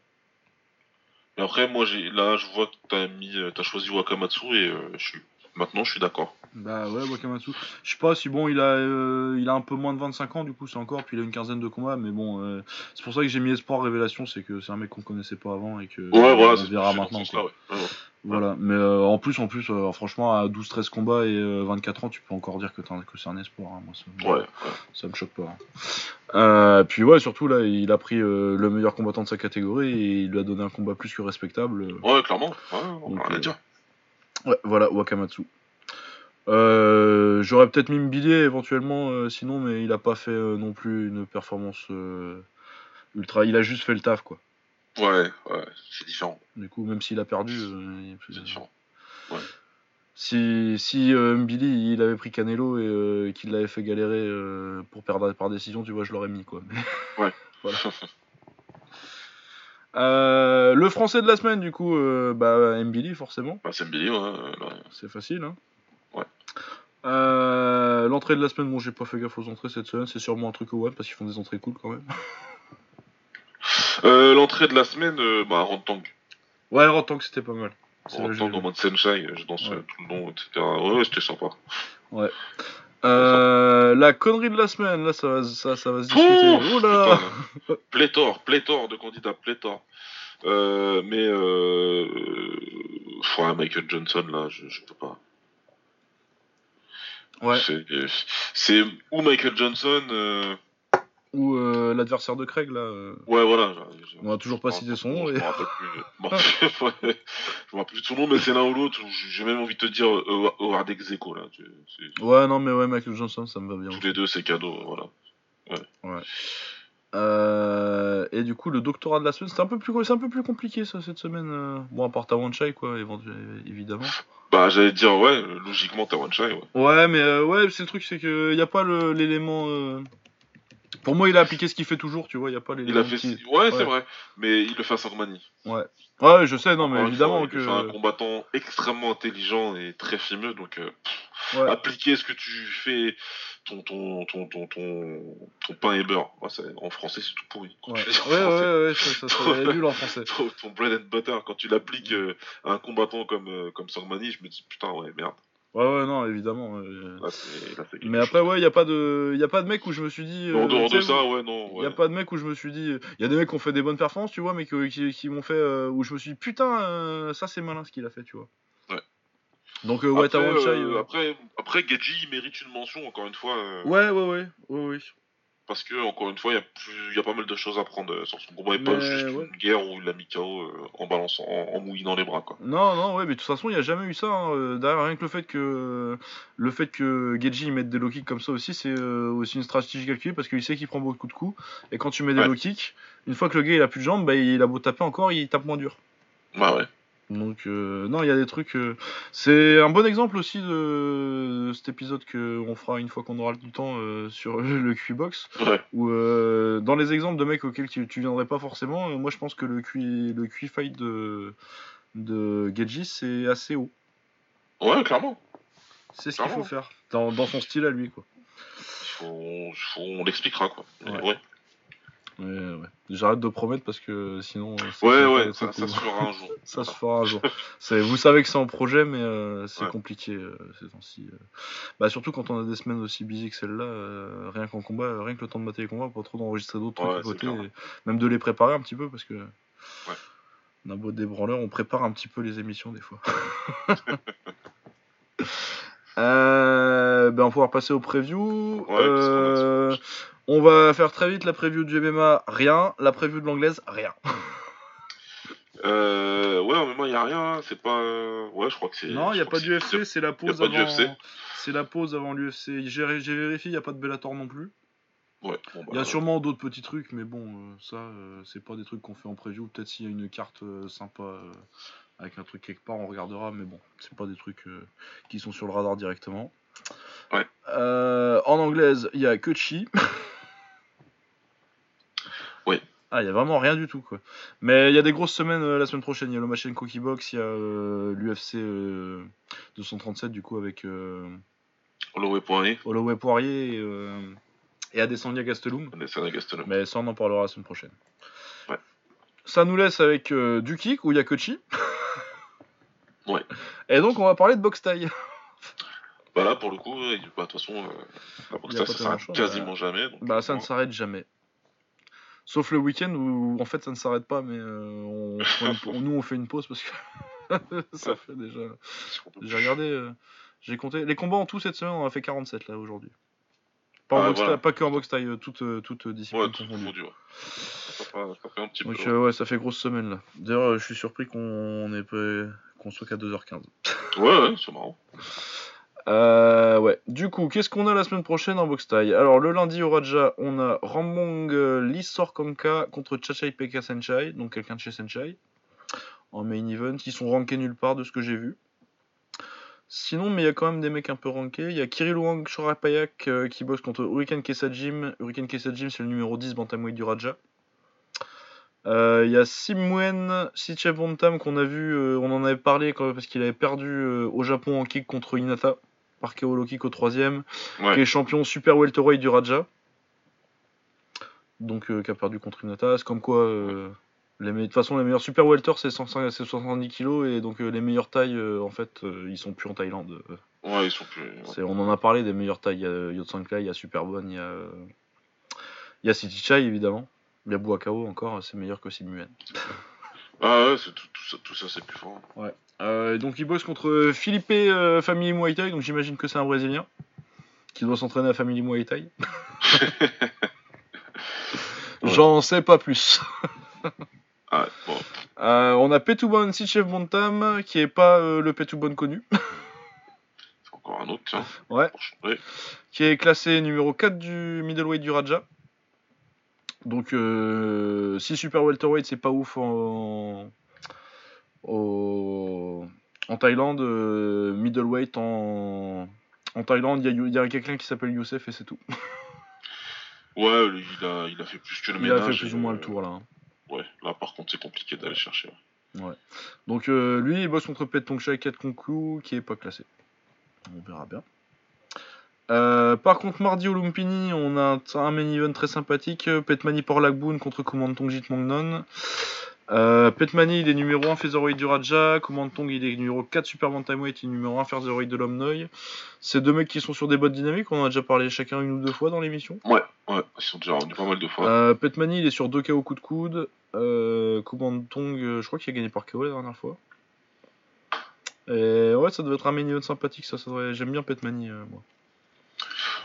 Mais après, moi, j'ai là, je vois que t'as mis, t'as choisi Wakamatsu et je suis maintenant, je suis d'accord. Bah ouais, Wakamatsu. Je sais pas si bon, il a, euh, il a un peu moins de 25 ans, du coup c'est encore, puis il a une quinzaine de combats, mais bon, euh, c'est pour ça que j'ai mis espoir révélation, c'est que c'est un mec qu'on connaissait pas avant et que Ouais, voilà, on verra maintenant. ouais. Ouais, ouais. Voilà, mais euh, en plus, en plus, franchement, à 12-13 combats et euh, 24 ans, tu peux encore dire que, que c'est un espoir. hein, moi, ça, me choque pas. hein. Puis ouais, surtout là, il a pris le meilleur combattant de sa catégorie et il lui a donné un combat plus que respectable. Ouais, clairement. Ouais, on Donc, rien euh, dire. Ouais, voilà, Wakamatsu. Euh, J'aurais peut-être mis Mbilier éventuellement, euh, sinon, mais il a pas fait euh, non plus une performance ultra. Il a juste fait le taf, quoi. Ouais, ouais, c'est différent. Du coup, même s'il a perdu, C'est différent. si, si euh, Mbili il avait pris Canelo et qu'il l'avait fait galérer pour perdre par décision, tu vois, je l'aurais mis, quoi. Mais- Ouais. Voilà. Euh, le français de la semaine, du coup, euh, bah, Mbili, forcément. bah, c'est ouais. C'est facile, hein. Ouais. Euh, L'entrée de la semaine, bon, j'ai pas fait gaffe aux entrées cette semaine, c'est sûrement un truc au one parce qu'ils font des entrées cool quand même. Euh, L'entrée de la semaine, bah, Rantang. Ouais, Rotang, c'était pas mal. Rantang en mode Senshai, je danse Ouais. tout le long, etc. Ouais, ouais, c'était sympa. Euh, la connerie de la semaine, là, ça va, ça, ça va se discuter. Ouh, putain. pléthore, pléthore de candidats, pléthore. Euh, mais euh, ouais, Michael Johnson là, je, je peux pas. Ouais, C'est- C'est ou Michael Johnson. Ou euh, l'adversaire de Craig, là. euh, Ouais, voilà. je- je- On a toujours pas cité son nom, Je et- me rappelle plus. ouais, je me rappelle plus de son nom, mais c'est l'un ou l'autre. J'ai même envie de te dire euh, Howard Execo là. Ouais, non, mais ouais, Michael Johnson, ça me va bien. Tous aussi. les deux, c'est cadeau, voilà. Euh, et du coup, le doctorat de la semaine, c'est un peu plus, c'est un peu plus compliqué, ça, cette semaine. Bon, à part Tawan Chai, quoi, évidemment. Bah, j'allais dire, ouais, logiquement, Shy, ouais. Ouais, mais euh, ouais, c'est le truc, c'est que y a pas le- l'élément. euh, Pour moi, il a appliqué ce qu'il fait toujours, tu vois. Y a pas Il l'élément. a fait. Ouais, Ouais. c'est vrai. Mais il le fait à Sangmani. Ouais, ouais, je sais, non, mais évidemment que. il fait un combattant extrêmement intelligent et très fimeux, donc euh, Ouais. appliquer ce que tu fais, ton ton ton ton ton, ton pain et beurre. Ouais, c'est- en français, c'est tout pourri. Quand Ouais, tu en ouais, français. ouais, ouais, ça, ça serait nul en français. Ton, ton bread and butter, quand tu l'appliques euh, à un combattant comme euh, comme Sangmani, je me dis putain ouais merde. Ouais, ouais, non, évidemment. euh. Là, là, quelque Mais chose. après, ouais, y a pas de, y a pas de mec où je me suis dit. en euh, dehors tu de ça, ouais non. Il Ouais. y a pas de mec où je me suis dit. Il y a des mecs qui ont fait des bonnes performances, tu vois, mais qui, qui m'ont fait. euh, où je me suis dit, putain, euh, ça c'est malin ce qu'il a fait, tu vois. Ouais. Donc, euh, ouais, après, Tawan Chai. euh, euh, après, après, Gedji il mérite une mention encore une fois. euh, Ouais, ouais, ouais, ouais, ouais. Parce que, encore une fois, il y, a y pas mal de choses à prendre euh, sur son combat et pas juste ouais. une guerre où il a mis KO euh, en balançant, en, en mouillant les bras, quoi. Non, non, ouais, mais de toute façon, il n'y a jamais eu ça. hein. Euh, Derrière, rien que le fait que le fait que Geji mette des low kicks comme ça aussi, c'est aussi une stratégie calculée parce qu'il sait qu'il prend beaucoup de coups. Et quand tu mets des Ouais. low kicks, une fois que le gars il a plus de jambes, bah, il a beau taper encore, il tape moins dur. Bah ouais. Donc, euh, non, il y a des trucs. euh, C'est un bon exemple aussi de, de cet épisode qu'on fera une fois qu'on aura du temps euh, sur le QI-Box. Ouais. Où, euh, dans les exemples de mecs auxquels tu, tu viendrais pas forcément, euh, moi je pense que le QI, le QI fight de, de Geji c'est assez haut. Ouais, clairement. C'est ce qu'il faut Clairement. faire. Dans, dans son style à lui, quoi. Faut, faut- on l'expliquera, quoi. Mais Ouais. ouais, Ouais, ouais. J'arrête de promettre parce que sinon. euh, ça ouais, ouais, ça, se fera un jour. Ça se fera un jour. Vous savez que c'est en projet, mais euh, c'est Ouais. compliqué euh, ces temps-ci. euh. Bah, surtout quand on a des semaines aussi busy que celle-là, rien qu'en combat, rien que le temps de mater les combats, pas trop d'enregistrer d'autres trucs Ouais, à côté, et même de les préparer un petit peu parce que. On a beau débranleur, on prépare un petit peu les émissions des fois. Euh, ben on va pouvoir passer au preview. Ouais, parce qu'on a- Euh, on va faire très vite la preview du MMA, rien. La preview de l'anglaise, rien. Euh, ouais, en même temps, il n'y a rien. C'est pas. Ouais, je crois que c'est. Non, il n'y a pas d'UFC, c'est la pause pas avant. C'est la pause avant l'UFC. J'ai vérifié, il n'y a pas de Bellator non plus. Ouais, bon, bah, Il y a sûrement d'autres petits trucs, mais bon, ça, c'est pas des trucs qu'on fait en preview. Peut-être s'il y a une carte sympa avec un truc quelque part, on regardera, mais bon, c'est pas des trucs euh, qui sont sur le radar directement. Ouais. Euh, en anglaise, il y a Kuchi. Ouais. Ah, il y a vraiment rien du tout, quoi. Mais il y a des grosses semaines euh, la semaine prochaine. Il y a Lomachenko qui boxe, il y a l'UFC 237, du coup, avec Holloway Poirier, Holloway Poirier et, et Adesanya Gastelum. Alessandro Gastelum. Mais ça, on en parlera la semaine prochaine. Ouais. Ça nous laisse avec du kick où il y a Kochi. Ouais. Et donc, on va parler de boxe taille. Bah là, pour le coup, bah, de toute façon, euh, boxe a ça s'arrête quasiment jamais. donc, Bah, ça ne s'arrête jamais. Sauf le week-end où, en fait, ça ne s'arrête pas, mais euh, on, on- nous, on fait une pause parce que ça fait déjà. J'ai regardé, euh, j'ai compté. Les combats en tout cette semaine, on en a fait 47 là aujourd'hui. Pas, Ah, voilà. taille- pas que en boxe taille, euh, toute, toute discipline Ouais, tout confondu. Ouais. Ça, fait- un petit. Donc ouais, ça fait grosse semaine là. D'ailleurs, je suis surpris qu'on ait pas- qu'on soit qu'à 2h15. Ouais, ouais, c'est marrant. Euh, ouais. Du coup, qu'est-ce qu'on a la semaine prochaine en boxe taille Alors le lundi au Raja, on a Rambong euh, Lee Sorkonka contre Chachai Pekka Senchai, donc quelqu'un de chez Senchai, en main event. Ils sont rankés nulle part de ce que j'ai vu. Sinon, mais il y a quand même des mecs un peu rankés. Il y a Kirill Wang Shorapayak euh, qui boxe contre Hurricane Kesajim. Hurricane Kesajim, c'est le numéro 10 bantamweight du Raja. Euh, Il y a Simwen Sichev Bontam qu'on a vu, euh, on en avait parlé quand- parce qu'il avait perdu euh, au Japon en kick contre Inata par KO low kick au troisième, Ouais. qui est champion super welterweight du Raja. Donc euh, qui a perdu contre Inata. C'est comme quoi, euh, de toute façon les meilleurs super welter c'est 105 c'est 70 kg et donc euh, les meilleures tailles euh, en fait euh, ils sont plus en Thaïlande. Euh, Ouais, ils sont plus. c'est- on en a parlé des meilleures tailles. Il y a Yotsanklai, il y a Superbone, il y a, euh, il y a City Chai évidemment. Il y a Buakao encore, c'est meilleur que Simuen. Ah ouais, c'est tout, tout ça, tout ça c'est plus fort. Euh, donc il bosse contre Philippe euh, Family Muay Thai, donc j'imagine que c'est un Brésilien qui doit s'entraîner à Family Muay Thai. J'en sais pas plus. Ah, bon. Euh, on a Petubon Sichev Montam, qui est pas le Petubon connu, C'est encore un autre, tiens. Ouais. Qui est classé numéro 4 du middleweight du Raja. Donc euh, si super welterweight c'est pas ouf en, Thaïlande, euh, middleweight en, en Thaïlande il y a, quelqu'un qui s'appelle Youssef et c'est tout. Ouais, il a, il a fait plus que le Il a ménage. fait plus et, ou moins euh, le tour là. hein. Ouais, là par contre c'est compliqué d'aller chercher. Donc euh, lui, il bosse contre Pet Tongchai Konku, qui est pas classé. On verra bien. Euh, par contre, mardi au Lumpini, on a un, main event très sympathique. euh, Petmani Porlakboon contre Kumantong Jitmongnon. Euh, Petmani, il est numéro 1 featherweight du Raja. Kumantong, il est numéro 4 super bantamweight, est numéro 1 featherweight de l'Omnoy. C'est deux mecs qui sont sur des bonnes dynamiques. On en a déjà parlé chacun une ou deux fois dans l'émission. Ouais, ouais, ils sont déjà revenus pas mal de fois. Euh, Petmani, il est sur 2 KO coup de coude. Euh, Kumantong, je crois qu'il a gagné par KO la dernière fois. Et ouais, ça devait être un main event sympathique. Ça, ça devrait- J'aime bien Petmani, moi.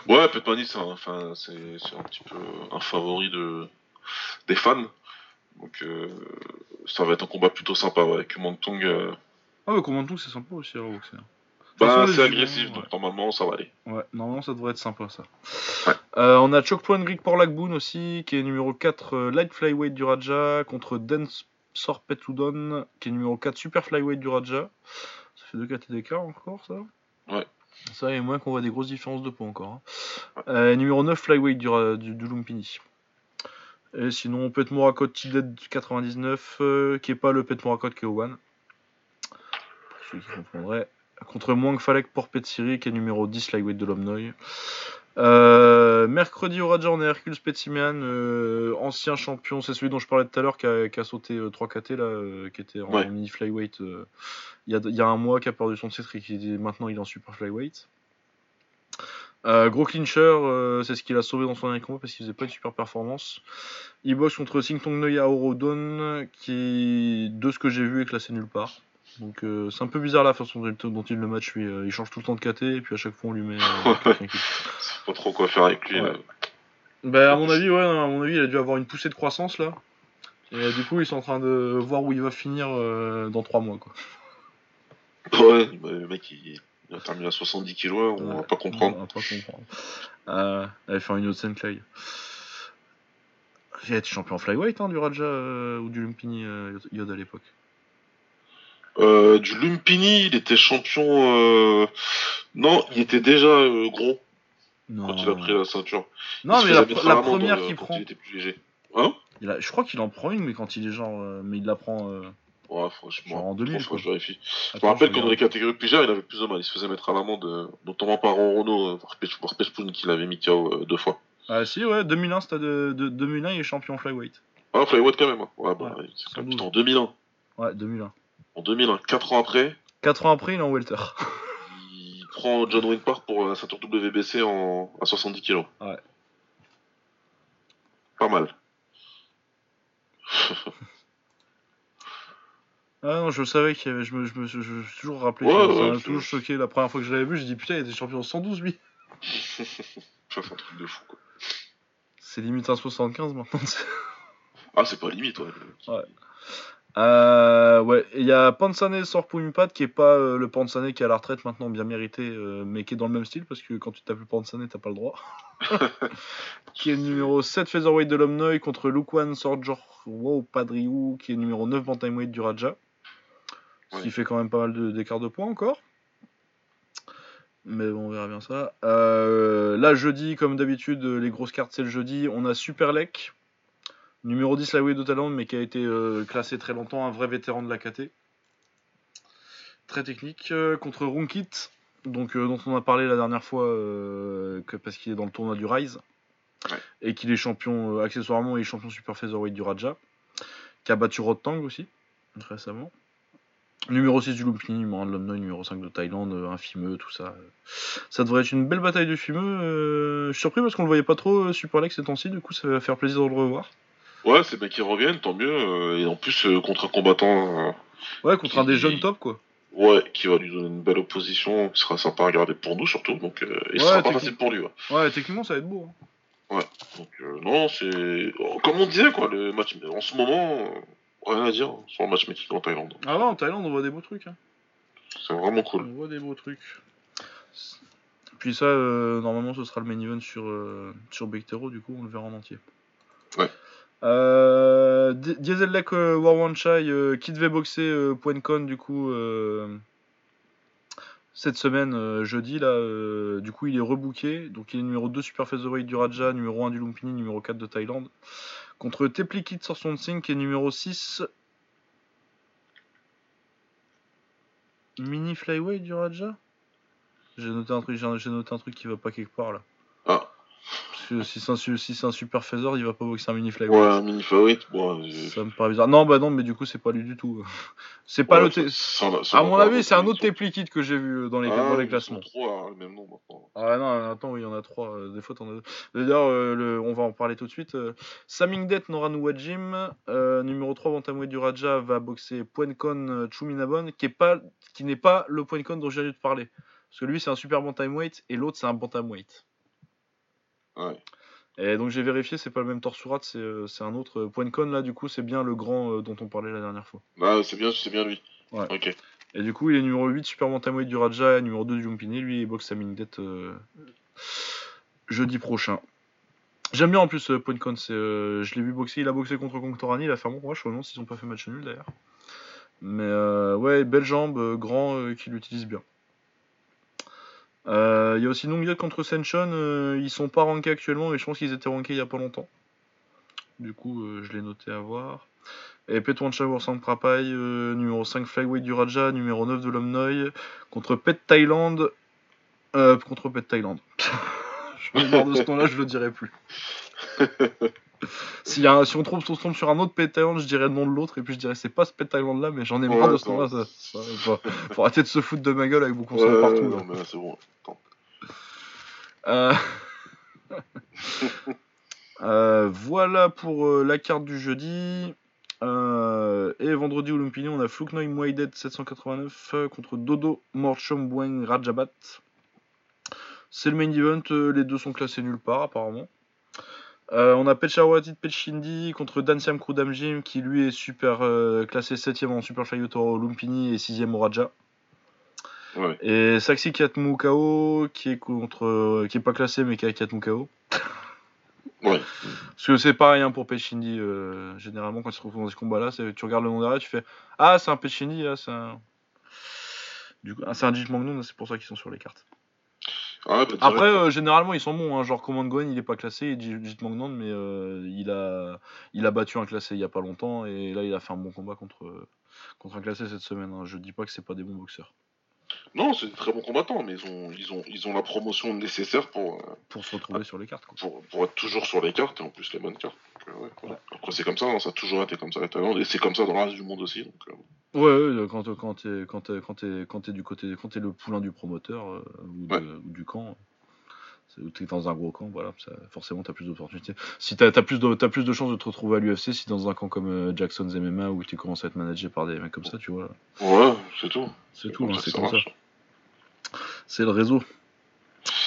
Ouais, c'est un, enfin, c'est, un petit peu un favori de, des fans. Donc euh, ça va être un combat plutôt sympa ouais, avec Mantong. euh, Ah, mais Kumantong, c'est sympa aussi à toute bah, c'est agressif, ouais. donc normalement ça va aller. Ouais, normalement, ça devrait être sympa, ça. Ouais. Euh, on a Chokpuan Greek Porlakboon aussi, qui est numéro 4 euh, light flyweight du Raja, contre Dens Sorpetudon, qui est numéro 4 super flyweight du Raja. Ça fait 2 KT d'écart encore, ça? Ouais. Ça, et moins qu'on voit des grosses différences de poids encore. hein. Euh, numéro 9 flyweight du, Ra- du, du Lumpini. Et sinon, Pet Morakot Tilted 99, euh, qui est pas le Pet Morakot Keowan. Pour ceux qui comprendraient. Contre Mwang Falek Porpetsiri, qui est numéro 10 flyweight de l'Omnoy. Euh, mercredi au Raja, on a Hercule Spetsiman, euh, ancien champion, c'est celui dont je parlais tout à l'heure, qui a, qui a sauté euh, 3 KT, là, euh, qui était en Ouais. mini flyweight il y, a, il y a un mois, qui a perdu son titre et qui est- maintenant il est en super flyweight. Gros clincher, c'est ce qu'il a sauvé dans son dernier combat parce qu'il faisait pas une super performance. Il boxe contre Singtong Noya Orodon, qui, de ce que j'ai vu, est classé nulle part. Donc euh, c'est un peu bizarre la façon dont dont il le match. Lui, euh, il change tout le temps de KT et puis à chaque fois on lui met. euh, C'est pas trop quoi faire avec lui. Ouais. Bah, à mon avis, ouais, à mon avis, il a dû avoir une poussée de croissance là. Et du coup, ils sont en train de voir où il va finir dans 3 mois quoi. Ouais, bah, le mec il, il a terminé à 70 kilos, on va pas comprendre. On va pas comprendre. Va faire une autre scène Clay. Il a été champion flyweight hein, du Raja ou du Lumpini euh, Yod à l'époque. Euh, du Lumpini, il était champion. euh, Non, il était déjà euh, gros Non, quand il a pris la ceinture. non mais la, première qu'il prend, Il était plus léger. Hein? Il a- je crois qu'il en prend une, mais quand il est genre, mais il la prend. Ouais, franchement. Genre en 2000, faut que quoi. je vérifie. Je me rappelle je que dans les catégories plus légères, il avait plus de mal. Il se faisait mettre à l'amende, notamment par Renault, voire Pechpoun qui l'avait mis KO deux fois. Ah si ouais, 2001, c'était de, de- 2001, il est champion flyweight. Ah, Flyweight quand même. hein. Ouais, bah, Ouais, c'est quand même 112. en 2001. Ouais, 2001. En 2001, 4 ans après, 4 ans après, il est en welter. il prend John Wayne Park pour la ceinture WBC en... à 70 kg. Ouais. Pas mal. Ah non, je savais qu'il y avait, je me, je me, je, suis toujours rappelé, Ouais, ça m'a toujours choqué. La première fois que je l'avais vu, j'ai dit putain, il était champion en 112 lui. Ça, c'est un truc de fou, quoi. C'est limite un 75 maintenant. Ah, c'est pas limite, ouais. Ouais. Euh, ouais, il y a Pansane Sorpouimpat qui est pas euh, le Pansane qui est à la retraite maintenant, bien mérité, euh, mais qui est dans le même style parce que quand tu t'appelles Pansane, t'as pas le droit. qui est numéro 7 Featherweight de l'Omnoy contre Lukwan Sorjor Wow Padriou qui est numéro 9 Bantamweight du Raja. Ce qui Ouais. fait quand même pas mal de- d'écart de, points encore. Mais bon, on verra bien ça. Là, jeudi, comme d'habitude, les grosses cartes, c'est le jeudi. On a Superlek, numéro 10, la de Talent, mais qui a été euh, classé très longtemps, un vrai vétéran de la KT. Très technique. euh, contre Runkit, donc, euh, dont on a parlé la dernière fois, que, parce qu'il est dans le tournoi du Rise. Ouais. Et qu'il est champion, accessoirement, il est champion super featherweight du Raja. Qui a battu Rotang aussi, récemment. Numéro 6 du Lumpini, numéro 1 de l'Omnoy, numéro 5 de Thaïlande, un Fimeux, tout ça. Ça devrait être une belle bataille de Fimeux. euh, je suis surpris parce qu'on le voyait pas trop Super Lex ces temps-ci, du coup ça va faire plaisir de le revoir. Ouais, c'est bien qu'ils reviennent, tant mieux. euh, et en plus, euh, contre un combattant, euh, Ouais, contre un des jeunes top quoi. ouais, qui va lui donner une belle opposition, qui sera sympa à regarder pour nous surtout. Donc, et Ouais, ce sera pas facile pour lui. Ouais. Ouais, techniquement ça va être beau. hein. Donc, euh, non, c'est. oh, Comme on disait, quoi, le match. En ce moment, rien à dire hein, sur le matchmaking en Thaïlande. Ah ouais, en Thaïlande on voit des beaux trucs. Hein. C'est vraiment cool. On voit des beaux trucs. Puis ça, euh, normalement ce sera le main event sur, euh, sur Bectero, du coup on le verra en entier. Ouais. Euh, Di- Diesellek euh, Warwanchai euh, qui devait boxer euh, PointCon du coup euh, cette semaine euh, jeudi là du coup il est rebooké. Donc il est numéro 2 super featherweight du Raja numéro 1 du Lumpini numéro 4 de Thaïlande contre Teplikit Sorson Singh qui est numéro 6 mini flyweight du Raja? J'ai noté un truc j'ai noté un truc qui va pas quelque part là. Ah, si c'est un, si super feather il va pas boxer un mini flyweight ouais, un mini. Bon, euh, ça me paraît bizarre. Non, bah non, mais du coup, c'est pas lui du tout. C'est pas ouais, le. t- ça- ça- ça À mon avis, c'est un autre Teplikit que j'ai vu dans les, Ah, dans les ils classements. Trois, hein, le même nom maintenant. Ah non, attends, oui, il y en a trois. euh, Des fois, t'en as. D'ailleurs, euh, le- on va en parler tout de suite. Euh, Samingdet Noranu Wajim, euh, numéro 3 Bantamweight du Raja, va boxer Poencon euh, Chuminabon, qui est pas, n'est pas le Poencon dont j'ai dû te parler. Parce que lui, c'est un super bantamweight et l'autre, c'est un bantamweight. Ouais. Et donc j'ai vérifié, c'est pas le même Torsurat, c'est euh, c'est un autre. Poencon là, du coup, c'est bien le grand euh, dont on parlait la dernière fois. Ah, c'est bien, c'est bien lui. Ouais. Ok. Et du coup, il est numéro 8 Super Bantamweight du Raja, et numéro 2 du Lumpini. Lui, il boxe sa Mingdet euh, jeudi prochain. J'aime bien en plus euh, Poincon, c'est, euh, je l'ai vu boxer, il a boxé contre Conctorani, il a fait un bon combat, je me demande s'ils ont pas fait match nul d'ailleurs. Mais euh, ouais, belle jambe, euh, grand, euh, qui l'utilise bien. Euh, Il y a aussi Nongyat contre Senchon, euh, ils sont pas rankés actuellement, mais je pense qu'ils étaient rankés il y a pas longtemps. Du coup, euh, je l'ai noté à voir. Et Petwan Chawar Sang Prapai, euh, numéro 5 Flyweight du Raja, numéro 9 de l'Omnoy, contre Pet Thailand. Euh, contre Pet Thailand. je me de ce nom-là, je le dirai plus. Un- si on, tombe, on tombe sur un autre Pet je dirais le nom de l'autre, et puis je dirais c'est pas ce Pet là, mais j'en ai marre de ce nom-là. Faut, arrêter de se foutre de ma gueule avec vos consonnes Ouais, partout. non, là. mais c'est bon. Euh, euh, voilà pour euh, la carte du jeudi. Euh, et vendredi au Lumpini, on a Fluknoy Mouaidet 789 euh, contre Dodo Morchom Boueng Rajabat. C'est le main event, euh, les deux sont classés nulle part apparemment. Euh, on a Pechawatit Pechindi contre Dansiam Krudamjim qui lui est super euh, classé 7ème en Super Flyweight au Lumpini et 6ème au Raja. Ouais. Et Saxi Katmukao qui est contre euh, qui est pas classé mais qui a Katmukao. Ouais. Parce que c'est pareil hein, pour Pechindi euh, généralement quand il se retrouve dans ce combat là, tu regardes le nom derrière, tu fais ah c'est un Pechindi là, c'est un du coup, ah, c'est un Jit Magnum, c'est pour ça qu'ils sont sur les cartes. Ah, bah, Après, euh, généralement, ils sont bons. Hein. Genre, Command Goen, il est pas classé, Jit Magnum, mais euh, il, a, il a battu un classé il y a pas longtemps, et là, il a fait un bon combat contre, contre un classé cette semaine. hein. Je dis pas que c'est pas des bons boxeurs. Non, c'est des très bons combattants, mais ils ont, ils ont, ils ont la promotion nécessaire pour, euh, Pour se retrouver sur les cartes, quoi. pour, pour être toujours sur les cartes et en plus les bonnes cartes. Donc, euh, ouais, voilà. Après, c'est comme ça, hein, ça a toujours été comme ça à Thaïlande et c'est comme ça dans le reste du monde aussi. Donc, euh, Ouais, quand, quand t'es quand t'es- quand t'es quand t'es du côté quand t'es le poulain du promoteur ou, de- Ouais. ou du camp, ou t'es dans un gros camp, voilà, ça, forcément t'as plus d'opportunités. Si t'as as plus de plus de chances de te retrouver à l'UFC si dans un camp comme Jackson's MMA où tu commences à être managé par des mecs comme ça, tu vois, ouais, c'est tout. c'est tout, hein, c'est comme ça. C'est le réseau.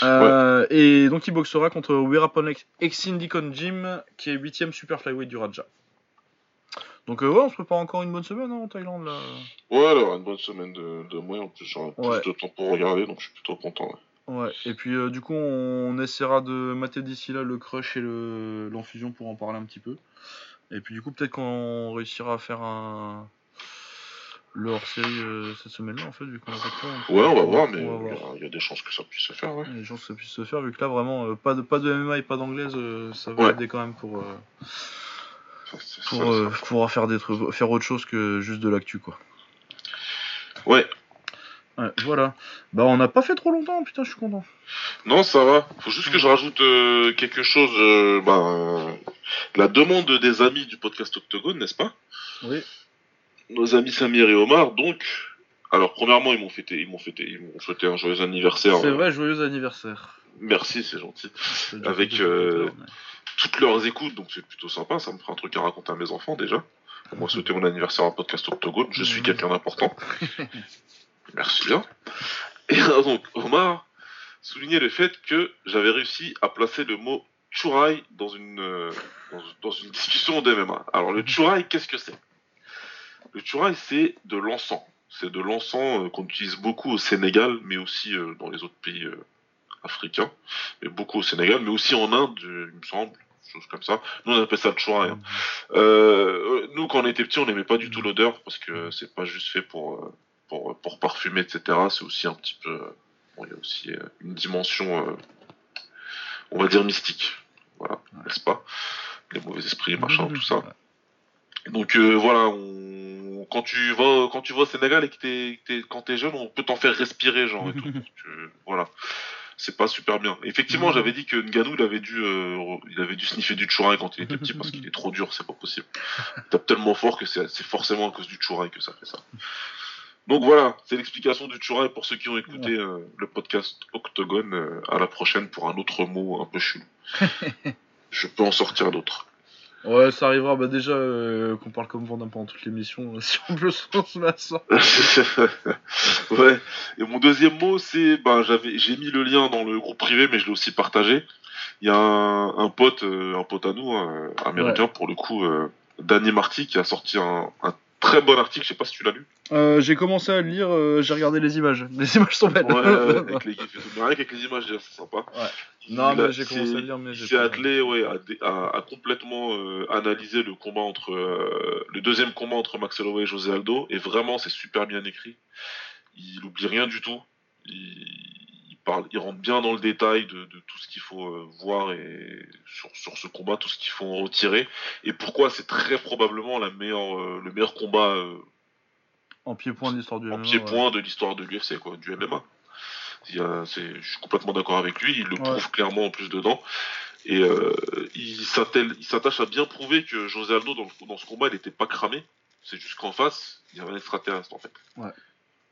Euh, Et donc il boxera contre Weeraponek Exindicon Jim, qui est 8ème super flyweight du Raja. Donc euh, ouais, on se prépare encore une bonne semaine hein, en Thaïlande là. Ouais, alors une bonne semaine de, de moi, en plus j'aurai Ouais. plus de temps pour regarder, donc je suis plutôt content. ouais. Ouais, et puis euh, du coup, on essaiera de mater d'ici là le crush et le l'enfusion pour en parler un petit peu. Et puis du coup, peut-être qu'on réussira à faire un le hors-série euh, cette semaine-là en fait, vu qu'on a pas de temps. Ouais, on va voir, mais il y a- il y, a des chances que ça puisse se faire, ouais. Les gens que ça puisse se faire, vu que là vraiment euh, pas de pas de MMA et pas d'anglaise, euh, ça va Ouais. aider quand même pour Ça, pour ça, ça- pouvoir faire des trucs, faire autre chose que juste de l'actu quoi. Ouais, Ouais, voilà. Bah on n'a pas fait trop longtemps, putain, je suis content. non, ça va. Faut juste que je rajoute quelque chose. ben, la demande des amis du podcast Octogone, n'est-ce pas? Oui. Nos amis Samir et Omar, donc. Alors, premièrement, ils m'ont fêté, ils m'ont fêté, ils m'ont souhaité un joyeux anniversaire. C'est vrai, joyeux anniversaire. Merci, c'est gentil. Avec, euh, Toutes leurs écoutes, donc c'est plutôt sympa. Ça me fera un truc à raconter à mes enfants déjà. On m'a souhaité mon anniversaire à un podcast Octogone. Je suis Mhm. quelqu'un d'important. Merci bien. Et euh, donc, Omar soulignait le fait que j'avais réussi à placer le mot churai dans une, euh, dans, dans une discussion de MMA. Alors, le churai, qu'est-ce que c'est? Le churai, c'est de l'encens. C'est de l'encens euh, qu'on utilise beaucoup au Sénégal, mais aussi euh, dans les autres pays euh, africains. Mais beaucoup au Sénégal, mais aussi en Inde, il me semble. Chose comme ça. Nous, on appelle ça le churai. hein. Nous, quand on était petits, on n'aimait pas du tout l'odeur parce que c'est pas juste fait pour, pour, parfumer, etc. C'est aussi un petit peu. il y a aussi une dimension, on va dire, mystique. Voilà, n'est-ce pas? Les mauvais esprits, machin, tout ça. Donc euh, voilà, on... quand tu vas quand tu vas au Sénégal et que t'es, que t'es- quand t'es jeune, on peut t'en faire respirer, genre et tout. Tu- voilà, c'est pas super bien. Effectivement, j'avais dit que Nganou, il avait dû, euh, il avait dû sniffer du chourin quand il était petit parce qu'il est trop dur, c'est pas possible. Il tape tellement fort que c'est, c'est forcément à cause du chourin que ça fait ça. Donc voilà, c'est l'explication du chourin pour ceux qui ont écouté euh, le podcast Octogone. euh, à la prochaine pour un autre mot un peu chelou. Je peux en sortir d'autres. Ouais, ça arrivera. Bah déjà euh, qu'on parle comme Vandam pendant toute l'émission. Si on peut se ouais. Et mon deuxième mot, c'est, ben, j'avais, j'ai mis le lien dans le groupe privé, mais je l'ai aussi partagé. Il y a un, un pote, euh, un pote à nous, euh, américain pour le coup, euh, Danny Marty, qui a sorti un, un très bon article. Je sais pas si tu l'as lu. Euh, j'ai commencé à le lire. euh, j'ai regardé les images. Les images sont belles. Ouais, avec les gifs et tout. Mais rien qu'avec les images, c'est sympa. Non, mais j'ai commencé à le lire, mais j'ai attelé, ouais, à, à- à complètement euh, analyser le combat entre euh, le deuxième combat entre Max Holloway et José Aldo, et vraiment c'est super bien écrit. Il oublie rien du tout. Il parle, il rentre bien dans le détail de, de tout ce qu'il faut euh, voir et sur, sur ce combat, tout ce qu'il faut en retirer, et pourquoi c'est très probablement la meilleure, euh, le meilleur combat euh, En pied-point de l'histoire du en de l'histoire de l'UFC, quoi, du MMA. A- je suis complètement d'accord avec lui, il le Ouais. prouve clairement en plus dedans. Et euh, il s'attache à bien prouver que José Aldo, dans, le- dans ce combat, il n'était pas cramé. C'est juste qu'en face, il y avait un extraterrestre, en fait. Ouais.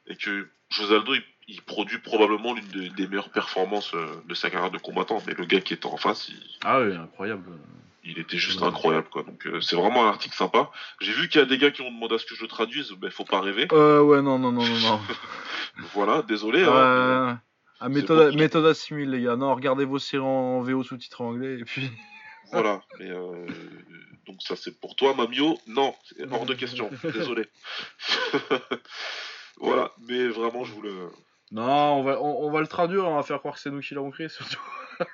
Et que José Aldo, il, il produit probablement l'une des, des meilleures performances euh, de sa carrière de combattant. Mais le gars qui était en face, il, Ah oui, incroyable. il était juste Ouais. incroyable, quoi. Donc euh, c'est vraiment un article sympa. J'ai vu qu'il y a des gars qui ont demandé à ce que je le traduise. Ben faut pas rêver. Euh, ouais, non, non, non, non, non. Voilà, désolé. hein, Euh, ah, méthode, bon. méthode assimile, les gars. Non, regardez vos séries en VO sous-titré anglais et puis. mais voilà. Mais, euh, donc ça c'est pour toi, Mamio. Non, c'est hors de question. Désolé. voilà. Mais vraiment, je voulais. Non, on va, on, on va le traduire, on va faire croire que c'est nous qui l'avons créé surtout.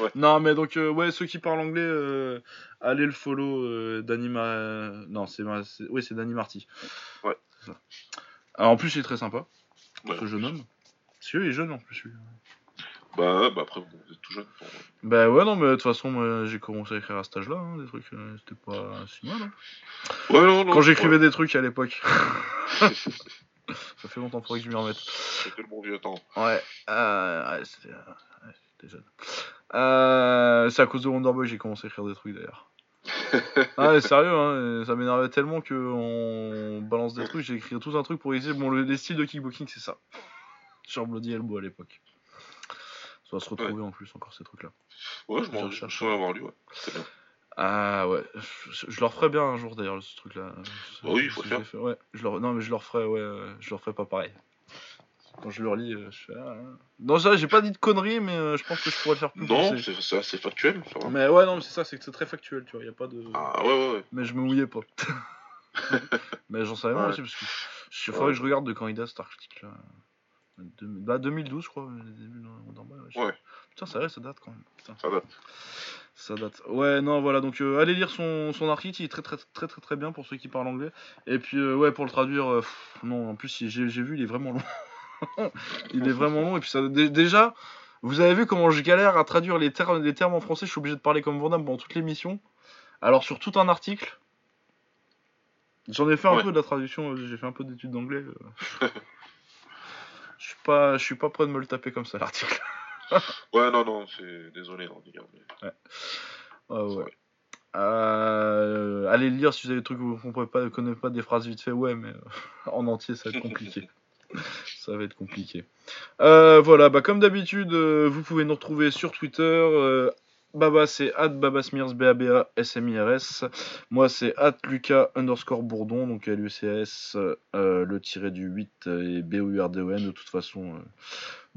Ouais. Non, mais donc, euh, ouais, ceux qui parlent anglais, euh, allez le follow euh, Danny Ma- Non, c'est oui, c'est Danny Marty. Ouais. Alors, en plus, il est très sympa, Ouais. ce jeune homme. Si, il est jeune en plus. lui. Bah, bah après, vous êtes tout jeune. pour- Bah ouais, non, mais de toute façon, j'ai commencé à écrire à cet âge-là, hein, des trucs, euh, c'était pas si mal. hein. Ouais, non, non. Quand j'écrivais des trucs à l'époque. Ça fait longtemps, faudrait que je m'y remette. C'était le bon vieux temps. Ouais, euh, ouais, c'était euh, ouais, jeune. Euh, c'est à cause de Wonderboy que j'ai commencé à écrire des trucs d'ailleurs. ah, ouais, sérieux, hein, ça m'énervait tellement que on balance des trucs. J'ai écrit tout un truc pour essayer. Bon, le, les styles de kickboxing, c'est ça. Sur Bloody Elbow à l'époque. Ça va se retrouver en plus, encore ces trucs-là. Ouais, je m'en recherche. avoir lu, ouais. C'est bien. Ah ouais, je, je leur ferai bien un jour d'ailleurs ce truc-là. Bah oui, il faut je fait, Ouais, je leur... non mais je leur ferai, ouais, euh, je leur ferai pas pareil. Quand je leur lis, euh, je fais. ah, ah. Non, ça, j'ai pas dit de conneries, mais euh, je pense que je pourrais le faire plus. Non, c'est factuel, ça va. Mais ouais, non, mais c'est ça, c'est que c'est très factuel, tu vois, y a pas de. Ah, ouais, ouais, ouais. Mais je me mouillais pas. mais j'en savais Ouais. aussi, parce que. Ouais. faudrait que je regarde de quand il date cet article-là. De- Bah 2012, je crois, les débuts de Wonderboy, ouais. Putain, c'est vrai, ça date quand même. Putain. Ça date. Ça date. Ouais, non, voilà, donc euh, allez lire son, son article, il est très très très très très bien pour ceux qui parlent anglais. Et puis, euh, ouais, pour le traduire, euh, pff, non, en plus, j'ai vu, il est vraiment long. il est vraiment long, et puis ça, dé- déjà, vous avez vu comment je galère à traduire les, termes les termes en français, je suis obligé de parler comme Vandame pendant toute l'émission. Alors, sur tout un article, j'en ai fait un Ouais. peu de la traduction, j'ai fait un peu d'études d'anglais. Je suis pas, je suis pas prêt de me le taper comme ça, l'article. Ouais, non, non, c'est désolé, non, les gars. mais- Ouais, ouais. Ouais. Euh, allez le lire si vous avez des trucs que vous ne pas, connaissez pas des phrases vite fait, ouais, mais euh, en entier ça va être compliqué. ça va être compliqué. Euh, voilà, bah comme d'habitude, euh, vous pouvez nous retrouver sur Twitter. Baba c'est at babasmirs b a b a s m i r s moi c'est at lucas underscore bourdon donc l u c s le tiré du 8 et b o u r d o n de toute façon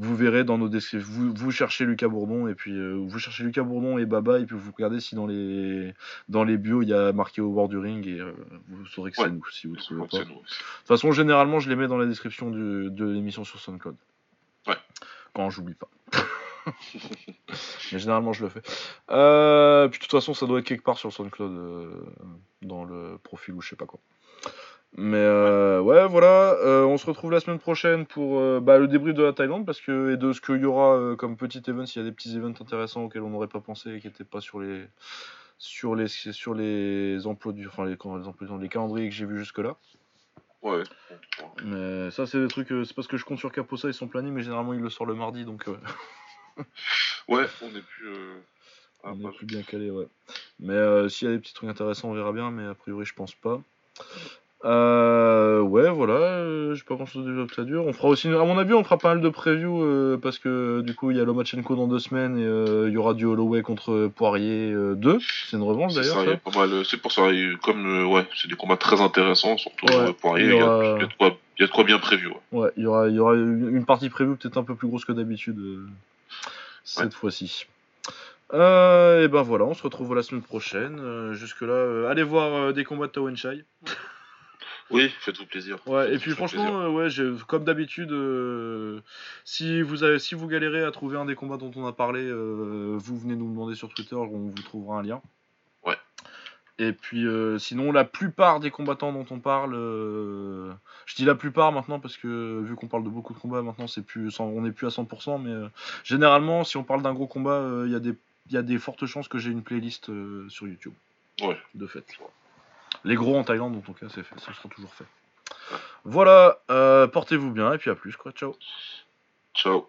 vous verrez dans nos descriptions vous, vous cherchez Lucas Bourdon et puis euh, vous cherchez Lucas Bourdon et Baba et puis vous regardez si dans les dans les bios il y a marqué au bord du ring et euh, vous saurez que Ouais. c'est nous si vous ne pas. De toute façon généralement je les mets dans la description du- de l'émission sur SoundCloud. Ouais. Quand j'oublie pas. Mais généralement je le fais. Euh, puis de toute façon ça doit être quelque part sur SoundCloud dans le profil ou je sais pas quoi. Mais euh, ouais, voilà, euh, on se retrouve la semaine prochaine pour euh, bah, le débrief de la Thaïlande parce que et de ce qu'il y aura comme petit event, s'il y a des petits events intéressants auxquels on n'aurait pas pensé et qui n'étaient pas sur les sur les sur les emplois du enfin les, les emplois les calendriers que j'ai vus jusque là. Ouais. Mais ça c'est des trucs, c'est parce que je compte sur Caposa et son planning, mais généralement il le sort le mardi donc Ouais, on est plus. ah, on est plus bien calé, ouais. Mais s'il y a des petits trucs intéressants, on verra bien, mais a priori je pense pas. Euh, ouais, voilà, euh, j'ai pas grand chose déjà que ça dure. On fera aussi, à mon avis, on fera pas mal de previews euh, parce que du coup, il y a Lomachenko dans deux semaines et euh, il y aura du Holloway contre Poirier euh, 2. C'est une revanche C'est d'ailleurs. a pas mal. euh, C'est pour ça, et comme euh, ouais, c'est des combats très intéressants, surtout Ouais, euh, Poirier, il y y, a- aura- il y a de quoi, y a de quoi bien prévu. Ouais. Ouais, il y aura, il y aura une partie preview peut-être un peu plus grosse que d'habitude euh, cette fois-ci. Euh, et ben voilà, on se retrouve la semaine prochaine. Euh, Jusque là, allez voir euh, des combats de Tawenshai. Oui, faites-vous plaisir. Ouais, et puis franchement, euh, ouais, j'ai- comme d'habitude, euh, si vous avez, si vous galérez à trouver un des combats dont on a parlé, euh, vous venez nous demander sur Twitter, on vous trouvera un lien. Ouais. Et puis sinon, la plupart des combattants dont on parle, je dis la plupart maintenant parce que vu qu'on parle de beaucoup de combats maintenant, c'est plus, on n'est plus à 100%, mais généralement, si on parle d'un gros combat, il y a des, il y a des fortes chances que j'ai une playlist sur YouTube. Ouais. De fait. Les gros en Thaïlande, en tout cas, c'est fait, ça sera toujours fait. Voilà, euh, portez-vous bien et puis à plus, quoi. Ciao. Ciao.